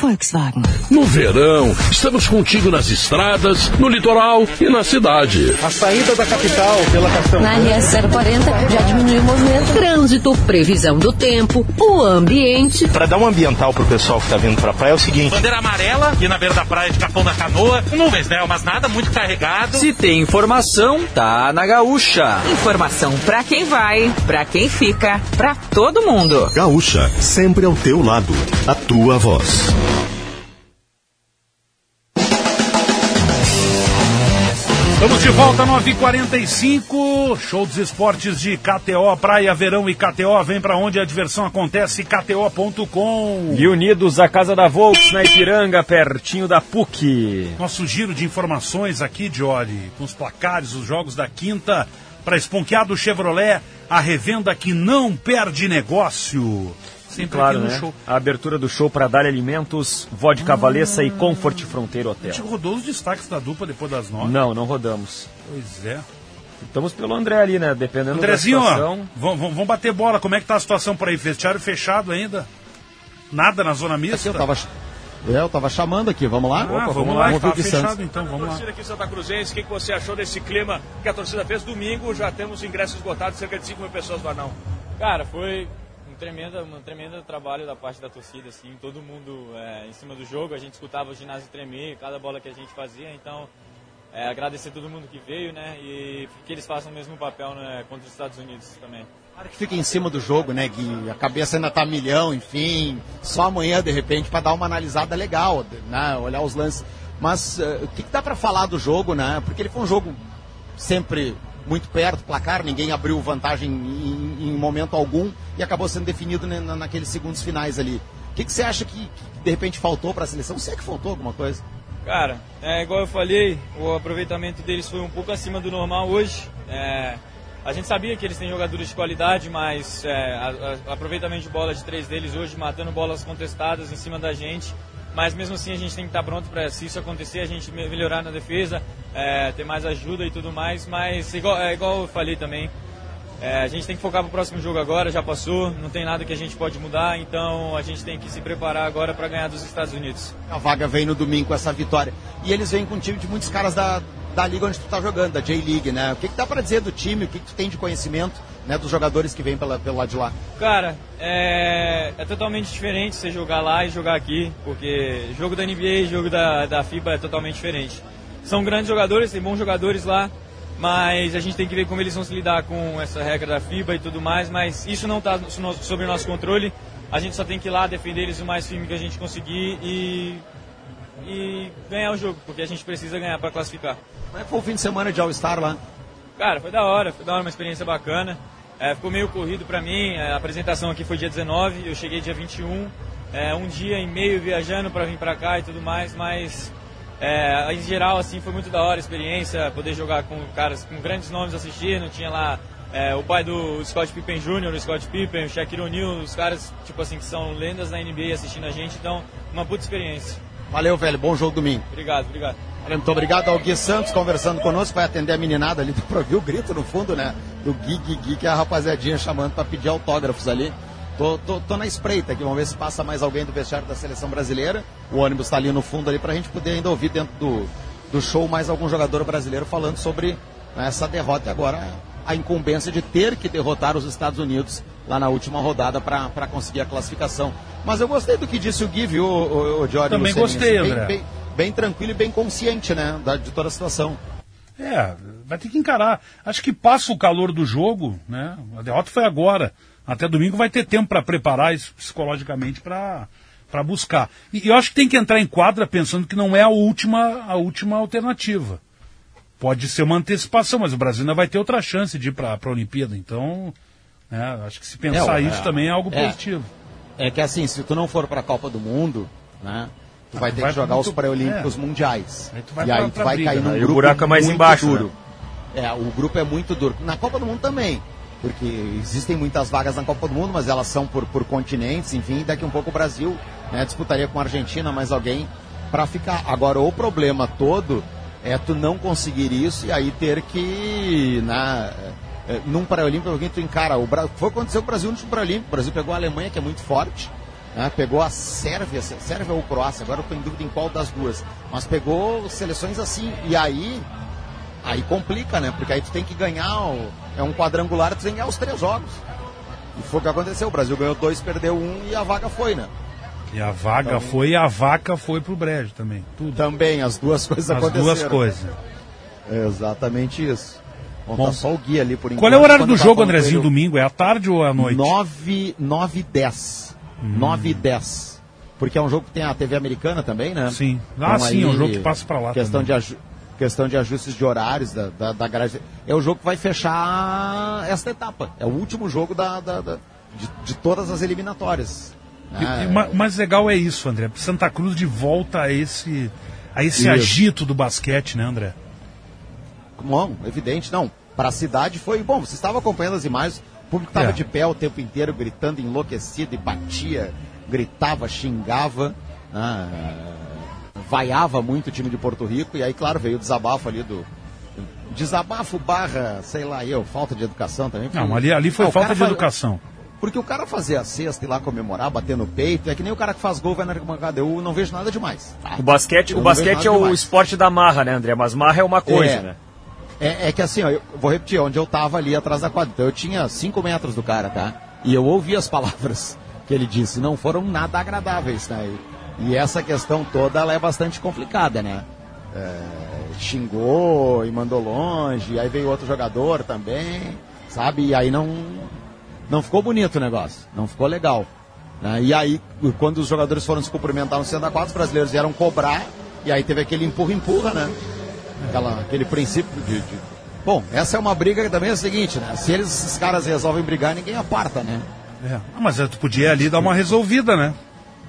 Volkswagen. No verão, estamos contigo nas estradas, no litoral e na cidade. A saída da capital pela Castão Na RS 040 já diminuiu o movimento. Trânsito, previsão do tempo, o ambiente. Para dar um ambiental pro pessoal que tá vindo pra praia é o seguinte. Bandeira amarela, aqui na beira da praia de Capão da Canoa. Nuvens, né? Mas nada muito carregado. Se tem informação, tá na gaúcha. Informação pra quem vai, pra quem fica, pra todo mundo. Gaúcha, sempre ao teu lado. A tua voz. Estamos de volta, 9h45. Show dos esportes de KTO, Praia, Verão e KTO. Vem pra onde a diversão acontece, KTO.com. E unidos à Casa da Volks, na Ipiranga, pertinho da PUC. Nosso giro de informações aqui, Jory, com os placares, os jogos da quinta, para Esponqueado Chevrolet, a revenda que não perde negócio. Sempre claro, aqui no né? show. A abertura do show para dar alimentos, vodka Valessa e Comfort Fronteiro A Hotel. gente rodou os destaques da dupla depois das nove. Não, não rodamos. Pois é. Estamos pelo André ali, né? Dependendo Andrezinho, da ó, situação. vamos, vamos- vamos bater bola. Como é que tá a situação por aí? Vestiário fechado ainda? Nada na zona mista? eu tava, é, eu tava chamando aqui, vamos lá? Ah, vamos lá, ouvir tá o de fechado Santos. então, vamos lá. Torcida aqui em Santa Cruzense, o que que você achou desse clima que a torcida fez domingo? Já temos ingressos esgotados, cerca de 5 mil pessoas no Arnão. Cara, foi tremendo, um tremendo trabalho da parte da torcida, assim, todo mundo é, em cima do jogo, a gente escutava o ginásio tremer, cada bola que a gente fazia, então é, agradecer todo mundo que veio, né, e que eles façam o mesmo papel né, contra os Estados Unidos também. Claro que fica em cima do jogo, né, Gui? A cabeça ainda tá milhão, enfim. Só amanhã, de repente, para dar uma analisada legal, né? Olhar os lances. Mas eh, o que, que dá para falar do jogo, né? Porque ele foi um jogo sempre muito perto, placar, ninguém abriu vantagem em, em momento algum e acabou sendo definido na- naqueles segundos finais ali. O que, que você acha que, que, de repente faltou para a seleção? Se é que faltou alguma coisa? Cara, é igual eu falei, o aproveitamento deles foi um pouco acima do normal hoje. É, a gente sabia que eles têm jogadores de qualidade, mas é, a- a- aproveitamento de bola de três deles hoje, matando bolas contestadas em cima da gente. Mas mesmo assim a gente tem que estar pronto para se isso acontecer, a gente me- melhorar na defesa, é, ter mais ajuda e tudo mais. Mas igual, é, igual eu falei também, é, a gente tem que focar pro próximo jogo agora, já passou, não tem nada que a gente pode mudar, então a gente tem que se preparar agora para ganhar dos Estados Unidos. A vaga vem no domingo com essa vitória. E eles vêm com um time de muitos caras da, da liga onde tu tá jogando, da J-League, né? O que, que dá para dizer do time? O que, que tu tem de conhecimento né, dos jogadores que vêm pela, pelo lado de lá? Cara, é, é totalmente diferente você jogar lá e jogar aqui, porque jogo da NBA e jogo da, da FIBA é totalmente diferente. São grandes jogadores, tem bons jogadores lá, mas a gente tem que ver como eles vão se lidar com essa regra da FIBA e tudo mais, mas isso não está sobre o nosso controle. A gente só tem que ir lá defender eles o mais firme que a gente conseguir e, e ganhar o jogo, porque a gente precisa ganhar para classificar. Como é que foi o fim de semana de All-Star lá? Cara, foi da hora, foi da hora, uma experiência bacana. É, ficou meio corrido pra mim, é, a apresentação aqui foi dia 19, eu cheguei dia 21. É, um dia e meio viajando pra vir pra cá e tudo mais, mas é, em geral assim foi muito da hora a experiência, poder jogar com caras com grandes nomes assistindo, tinha lá é, o pai do Scott Pippen Jr., o Scott Pippen, o Shaquille O'Neal, os caras tipo assim que são lendas da NBA assistindo a gente, então uma puta experiência. Valeu, velho. Bom jogo domingo. Obrigado, obrigado. Valeu, muito obrigado ao Gui Santos conversando conosco, vai atender a meninada ali, deu pra ouvir o grito no fundo, né? Do Gui, Gui, Gui, que é a rapaziadinha chamando pra pedir autógrafos ali. Tô, tô, tô na espreita aqui, vamos ver se passa mais alguém do vestiário da seleção brasileira. O ônibus tá ali no fundo ali pra gente poder ainda ouvir dentro do, do show mais algum jogador brasileiro falando sobre né, essa derrota agora a incumbência de ter que derrotar os Estados Unidos lá na última rodada para conseguir a classificação. Mas eu gostei do que disse o Gui, viu, o, o, o Jorge Também gostei, bem- André. bem- bem tranquilo e bem consciente, né, da- de toda a situação. É, vai ter que encarar. Acho que passa o calor do jogo, né? A derrota foi agora. Até domingo vai ter tempo para preparar isso psicologicamente para para buscar. E eu acho que tem que entrar em quadra pensando que não é a última a última alternativa. Pode ser uma antecipação, mas o Brasil ainda vai ter outra chance de ir para a Olimpíada. Então, né, acho que se pensar É, isso é, também é algo é. positivo. É que assim, se tu não for para a Copa do Mundo, né, tu vai tu ter vai que jogar muito- os pré-olímpicos é. mundiais. Aí e pra- aí tu pra vai briga, cair né? num Aí o grupo buraco é mais embaixo, duro. É, o grupo é muito duro. Na Copa do Mundo também, porque existem muitas vagas na Copa do Mundo, mas elas são por, por continentes, enfim, daqui um pouco o Brasil né, disputaria com a Argentina mais alguém para ficar. Agora, o problema todo é tu não conseguir isso e aí ter que, né, é, num pré-olímpico, alguém tu encara. O Bra... Foi aconteceu o Brasil no pré-olímpico. O Brasil pegou a Alemanha, que é muito forte, né, pegou a Sérvia, Sérvia ou Croácia, agora eu estou em dúvida em qual das duas, mas pegou seleções assim, e aí Aí complica, né? Porque aí tu tem que ganhar, o- é um quadrangular, tu tem que ganhar os três jogos. E foi o que aconteceu. O Brasil ganhou dois, perdeu um e a vaga foi, né? E a vaga Então- foi e a vaca foi pro brejo também. Tudo. Também, as duas coisas As aconteceram. duas coisas. É exatamente isso. Bom, Bom, tá só o guia ali por enquanto. Qual é o horário do tá jogo, Andrezinho, domingo? É à tarde ou à noite? 9, 9 e 10. Hum. 9 e 10. Porque é um jogo que tem a TV americana também, né? Sim. Ah, sim, é um jogo que passa pra lá Questão, também. de, questão de ajustes de horários da, da, da grade. É o jogo que vai fechar esta etapa. É o último jogo da, da- da- de, de todas as eliminatórias. Ah, e o ma- mais legal é isso, André. Santa Cruz de volta a esse, a esse Isso. agito do basquete, né, André? Bom, evidente, não. Para a cidade foi bom. Você estava acompanhando as imagens, o público estava É. de pé o tempo inteiro, gritando, enlouquecido, e batia, gritava, xingava, ah, vaiava muito o time de Porto Rico, e aí, claro, veio o desabafo ali do. Desabafo barra, sei lá eu, falta de educação também. Não, ali, ali foi Ah, falta de educação. Porque o cara fazer a cesta e lá comemorar, bater no peito, é que nem o cara que faz gol vai na arquibancada. Eu não vejo nada demais. tá? O basquete, Eu o basquete é o demais. esporte da marra, né, André? Mas marra é uma coisa, É. né? É, é que assim, ó, eu vou repetir, onde eu tava ali atrás da quadra, então eu tinha 5 metros do cara, tá? E eu ouvi as palavras que ele disse, não foram nada agradáveis, né? E, e essa questão toda, ela é bastante complicada, né? É, xingou e mandou longe, aí veio outro jogador também, sabe? E aí não, não ficou bonito o negócio, não ficou legal. né? E aí, quando os jogadores foram se cumprimentar no centro da quadra, os brasileiros vieram cobrar, e aí teve aquele empurra-empurra, né? Aquela, aquele princípio de, de Bom, essa é uma briga que também é o seguinte, né? Se eles, esses caras resolvem brigar, ninguém aparta, né? É. Ah, mas tu podia ali dar uma resolvida, né?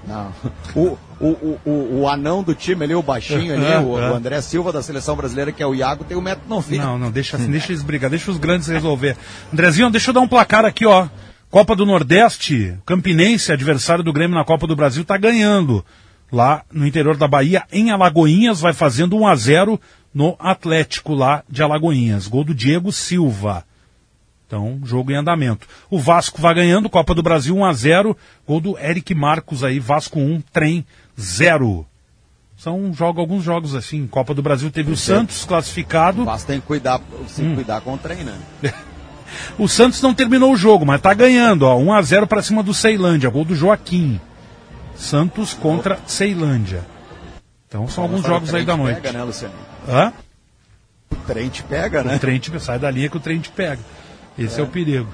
Não. O, o, o, o, o anão do time ali, o baixinho ali, É, o, o André Silva da seleção brasileira, que é o Iago, tem 1,90m. Não, não, deixa assim, deixa eles brigar, deixa os grandes resolver. Andrezinho, deixa eu dar um placar aqui, ó. Copa do Nordeste, Campinense, adversário do Grêmio na Copa do Brasil, tá ganhando. Lá no interior da Bahia, em Alagoinhas, vai fazendo 1 a 0 no Atlético lá de Alagoinhas. Gol do Diego Silva. Então, jogo em andamento. O Vasco vai ganhando, Copa do Brasil 1 a 0 Gol do Eric Marcos aí, Vasco 1, Trem 0. São jogo, alguns jogos assim. Copa do Brasil teve o Santos classificado. O Vasco tem que cuidar, se Hum. cuidar com o trem, né? O Santos não terminou o jogo, mas tá ganhando, ó. 1 a 0 para cima do Ceilândia, gol do Joaquim. Santos contra Ceilândia. Então são alguns Agora o jogos aí da te noite. Pega, né, Luciano? Hã? O trem te pega, né? O trem te, sai da linha que o trem te pega. Esse é, o perigo.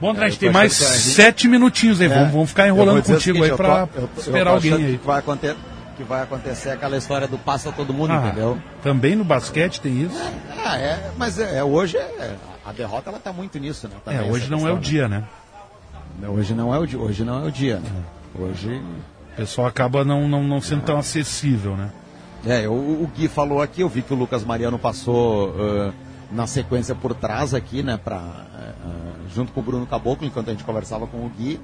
Bom, André, É, tem mais gente- sete minutinhos aí. É. Vamos, vamos ficar Eu enrolando contigo seguinte, aí eu esperar alguém aí. Que vai, acontecer, que vai acontecer aquela história do passa todo mundo, Ah, entendeu? Também no basquete tem isso? Ah, é, mas é, é, hoje é, a derrota ela tá muito nisso, né? É, também, hoje essa não é o questão, dia, né? né? Hoje não é o dia, hoje não é o dia, né? Hoje O pessoal acaba não, não, não sendo tão acessível, né? É, o, o Gui falou aqui, eu vi que o Lucas Mariano passou ãh, na sequência por trás aqui, né, pra, ãh, junto com o Bruno Caboclo, enquanto a gente conversava com o Gui.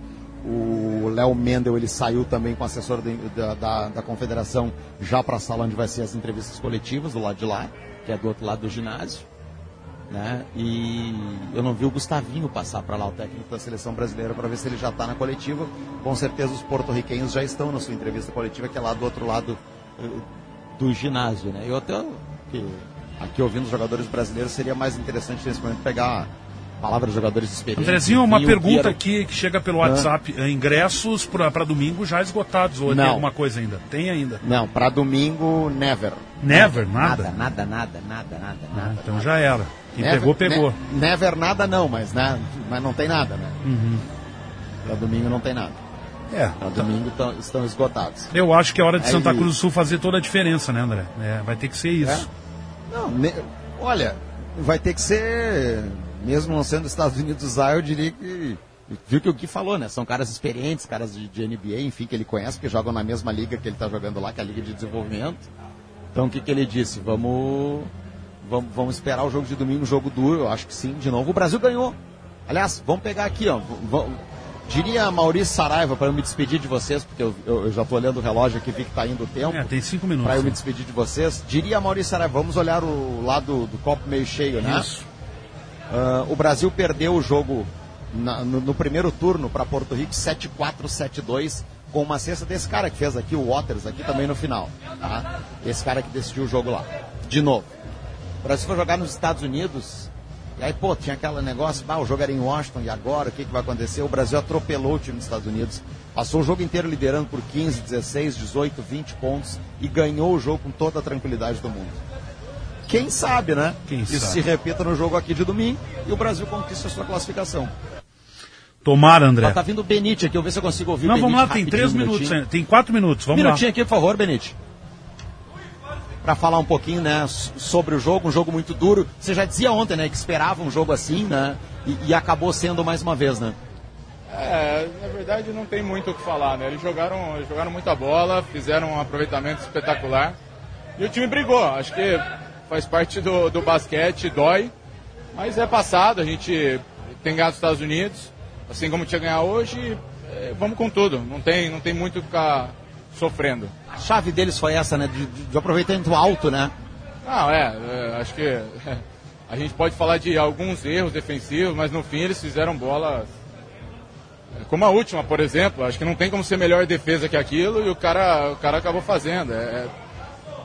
O Léo Mendel, ele saiu também com o assessor de- da, da, da confederação já para a sala onde vai ser as entrevistas coletivas, do lado de lá, que é do outro lado do ginásio. Né? E eu não vi o Gustavinho passar para lá, o técnico da seleção brasileira, para ver se ele já está na coletiva. Com certeza os porto-riquenhos já estão na sua entrevista coletiva, que é lá do outro lado eh, do ginásio. Né? Eu até, que, aqui ouvindo os jogadores brasileiros, seria mais interessante nesse momento pegar palavra dos jogadores experientes. Andrezinho, uma pergunta Guerra. aqui que chega pelo? WhatsApp. Eh, Ingressos para domingo já esgotados, ou tem alguma coisa ainda? Tem ainda. Não, para domingo, never. Never, nada? Nada, nada, nada, nada, nada. nada. Então já era. Quem Never- pegou, pegou. ne- never nada não, mas, né, mas não tem nada, né? Uhum. Para domingo não tem nada. É. Para domingo tão- estão esgotados. Eu acho que é hora de Aí- Santa Cruz do Sul fazer toda a diferença, né, André? É, vai ter que ser isso. Não, ne- olha, vai ter que ser, mesmo não sendo Estados Unidos A, eu diria que. Viu que o Gui falou, né? São caras experientes, caras de, de NBA, enfim, que ele conhece, que jogam na mesma liga que ele está jogando lá, que é a Liga de Desenvolvimento. Então o que, que ele disse? Vamos, vamos, vamos esperar o jogo de domingo, jogo duro, eu acho que sim, de novo. O Brasil ganhou. Aliás, vamos pegar aqui, ó. v- v- diria Maurício Saraiva, para eu me despedir de vocês, porque eu, eu- eu já estou olhando o relógio aqui, vi que está indo o tempo. É, tem cinco minutos. Para eu me despedir de vocês, diria Maurício Saraiva, vamos olhar o lado do copo meio cheio, né? Isso. Ah, o Brasil perdeu o jogo na- no, no primeiro turno para Porto Rico 7-4, 7-2, com uma cesta desse cara que fez aqui, o Waters, aqui também no final. Tá? Esse cara que decidiu o jogo lá. De novo. O Brasil foi jogar nos Estados Unidos. E aí, pô, tinha aquele negócio, ah, o jogo era em Washington, e agora o que, que vai acontecer? O Brasil atropelou o time dos Estados Unidos. Passou o jogo inteiro liderando por 15, 16, 18, 20 pontos e ganhou o jogo com toda a tranquilidade do mundo. Quem sabe, né? Quem Isso sabe. se repita no jogo aqui de domingo e o Brasil conquista a sua classificação. Tomara, André. Ó, tá vindo o Benite aqui, eu ver se eu consigo ouvir Não, vamos lá, tem três um minutos minutinho. Tem quatro minutos, vamos minutinho lá. aqui, por favor, Benite. Para falar um pouquinho, né, sobre o jogo, um jogo muito duro. Você já dizia ontem, né, que esperava um jogo assim, né, e, e acabou sendo mais uma vez, né? É, na verdade não tem muito o que falar, né? Eles jogaram, jogaram muita bola, fizeram um aproveitamento espetacular. E o time brigou, acho que faz parte do, do basquete, dói, mas é passado, a gente tem ganhado os Estados Unidos, assim como tinha ganhar hoje, é, vamos com tudo, não tem, não tem muito o que ficar sofrendo. A chave deles foi essa, né, de, de- aproveitamento alto, né? Não, é, é, acho que a gente pode falar de alguns erros defensivos, mas no fim eles fizeram bolas. é, Como a última, por exemplo, acho que não tem como ser melhor defesa que aquilo e o cara, o cara acabou fazendo. É, é-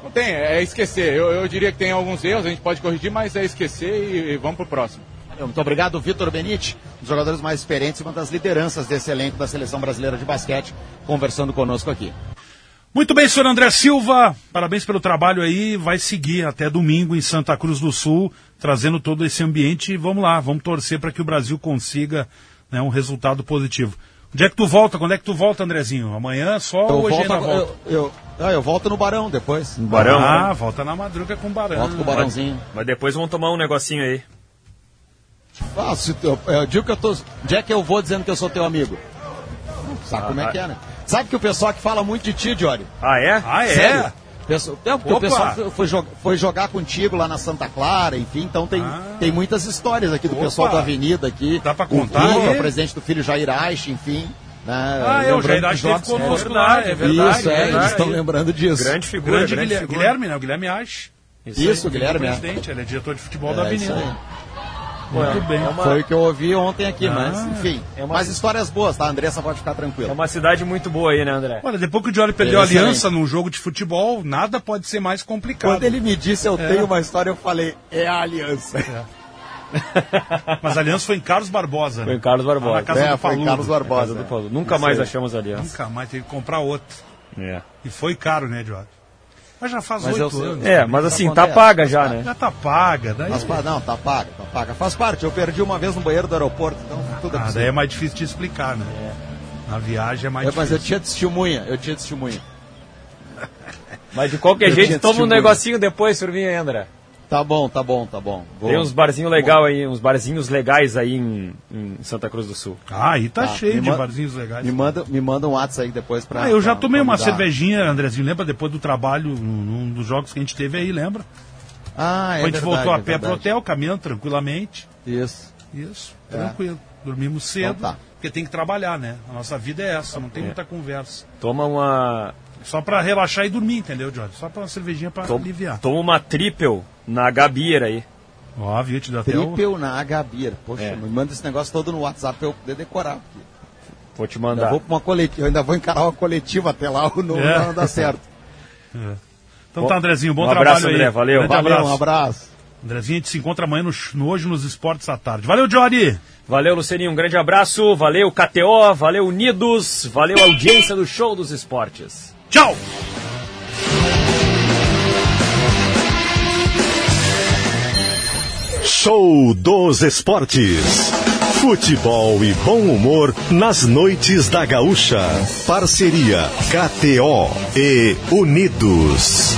não tem, é esquecer. Eu, eu diria que tem alguns erros, a gente pode corrigir, mas é esquecer e, e vamos pro próximo. Muito obrigado, Vitor Benite, um dos jogadores mais experientes e uma das lideranças desse elenco da Seleção Brasileira de Basquete, conversando conosco aqui. Muito bem, senhor André Silva, parabéns pelo trabalho aí. Vai seguir até domingo em Santa Cruz do Sul, trazendo todo esse ambiente. E vamos lá, vamos torcer para que o Brasil consiga né, um resultado positivo. Onde é que tu volta? Quando é que tu volta, Andrezinho? Amanhã só ou hoje volto ainda volta? eu, eu, Ah, eu volto no Barão depois. No Barão? Ah, volta na madruga com o Barão. Volto com o Barãozinho. Mas depois vamos tomar um negocinho aí. Ah, se eu, eu digo que eu tô. Onde é que eu vou dizendo que eu sou teu amigo? Sabe como é que é, né? Sabe que o pessoal que fala muito de ti, Jory? Ah, é? Ah, é? Sério? Pessoal, é, porque o pessoal foi, foi jo- foi jogar contigo lá na Santa Clara, enfim, então tem, tem muitas histórias aqui do Opa! pessoal da Avenida aqui. Dá pra O contar Clima, aí? o presidente do filho Jair Aich, enfim. Né, Ah, é, o Jair Aich jogos- conosco é lá, é verdade, Isso, é, verdade. eles estão lembrando disso. Grande figura, Grande, grande Guilherme, figura. Guilherme, né? O Guilherme Ache. Isso, o Guilherme, é. presidente, ele é diretor de futebol É, da isso Avenida. Muito bem. Foi o que eu ouvi ontem aqui, Ah. mas enfim. É uma- Mas histórias boas, tá? A Andressa pode ficar É tranquila. uma cidade muito boa aí, né, André? Olha, depois que o Diori perdeu a aliança num jogo de futebol, nada pode ser mais complicado. Quando ele me disse eu É. tenho uma história, eu falei, é a aliança. Mas a aliança foi em Carlos Barbosa. Foi em Carlos Lá Barbosa. Na casa É, do foi em Paludo. Carlos Barbosa. Casa do Paulo. Nunca Isso mais aí. achamos aliança. Nunca mais teve que comprar outro. É. E foi caro, né, Diori? Mas já faz oito anos. É, mas assim, tá acontece. paga já, né? Já tá paga. Daí... Mas, não, tá paga, tá paga. Faz parte. Eu perdi uma vez no banheiro do aeroporto, então tudo é Ah, daí é mais difícil de explicar, né? Na viagem é mais Eu- mas eu difícil. tinha testemunha, eu tinha testemunha. Mas de qualquer Eu jeito, toma um negocinho depois, Survinha André. Tá bom, tá bom, tá bom. Vou- Tem uns barzinhos legal aí, uns barzinhos legais aí em, em Santa Cruz do Sul. Ah, aí tá, Tá, cheio me de barzinhos legais. Me manda, me manda um WhatsApp aí depois pra. Ah, eu já pra- tomei pra uma cervejinha, Andrezinho, lembra? Depois do trabalho, num dos jogos que a gente teve aí, lembra? Ah, é a gente voltou a é pé pro verdade. hotel, caminhando tranquilamente. Isso. Isso, É. tranquilo. Dormimos cedo, Então tá. porque tem que trabalhar, né? A nossa vida é essa, não tem muita conversa. Toma uma. Só pra relaxar e dormir, entendeu, Jorge? Só pra uma cervejinha pra Tom- aliviar. Toma uma triple na Gabier aí. Ó, viu, te o... Tripel na Agabir. Poxa, É. me manda esse negócio todo no WhatsApp pra eu poder decorar. porque Vou te mandar. vou pra uma coletiva, eu ainda vou encarar uma coletiva até lá, o não, É. não dá certo. É. Então tá, Andrezinho, bom Um trabalho abraço, aí. André, valeu. Grande Valeu, abraço. um abraço. Andrezinho, a gente se encontra amanhã no, no Hoje nos Esportes à Tarde. Valeu, Jory! Valeu, Lucininho, um grande abraço. Valeu, KTO. Valeu, Unidos. Valeu, audiência do Show dos Esportes. Tchau! Show dos Esportes. Futebol e bom humor nas noites da Gaúcha. Parceria KTO e Unidos.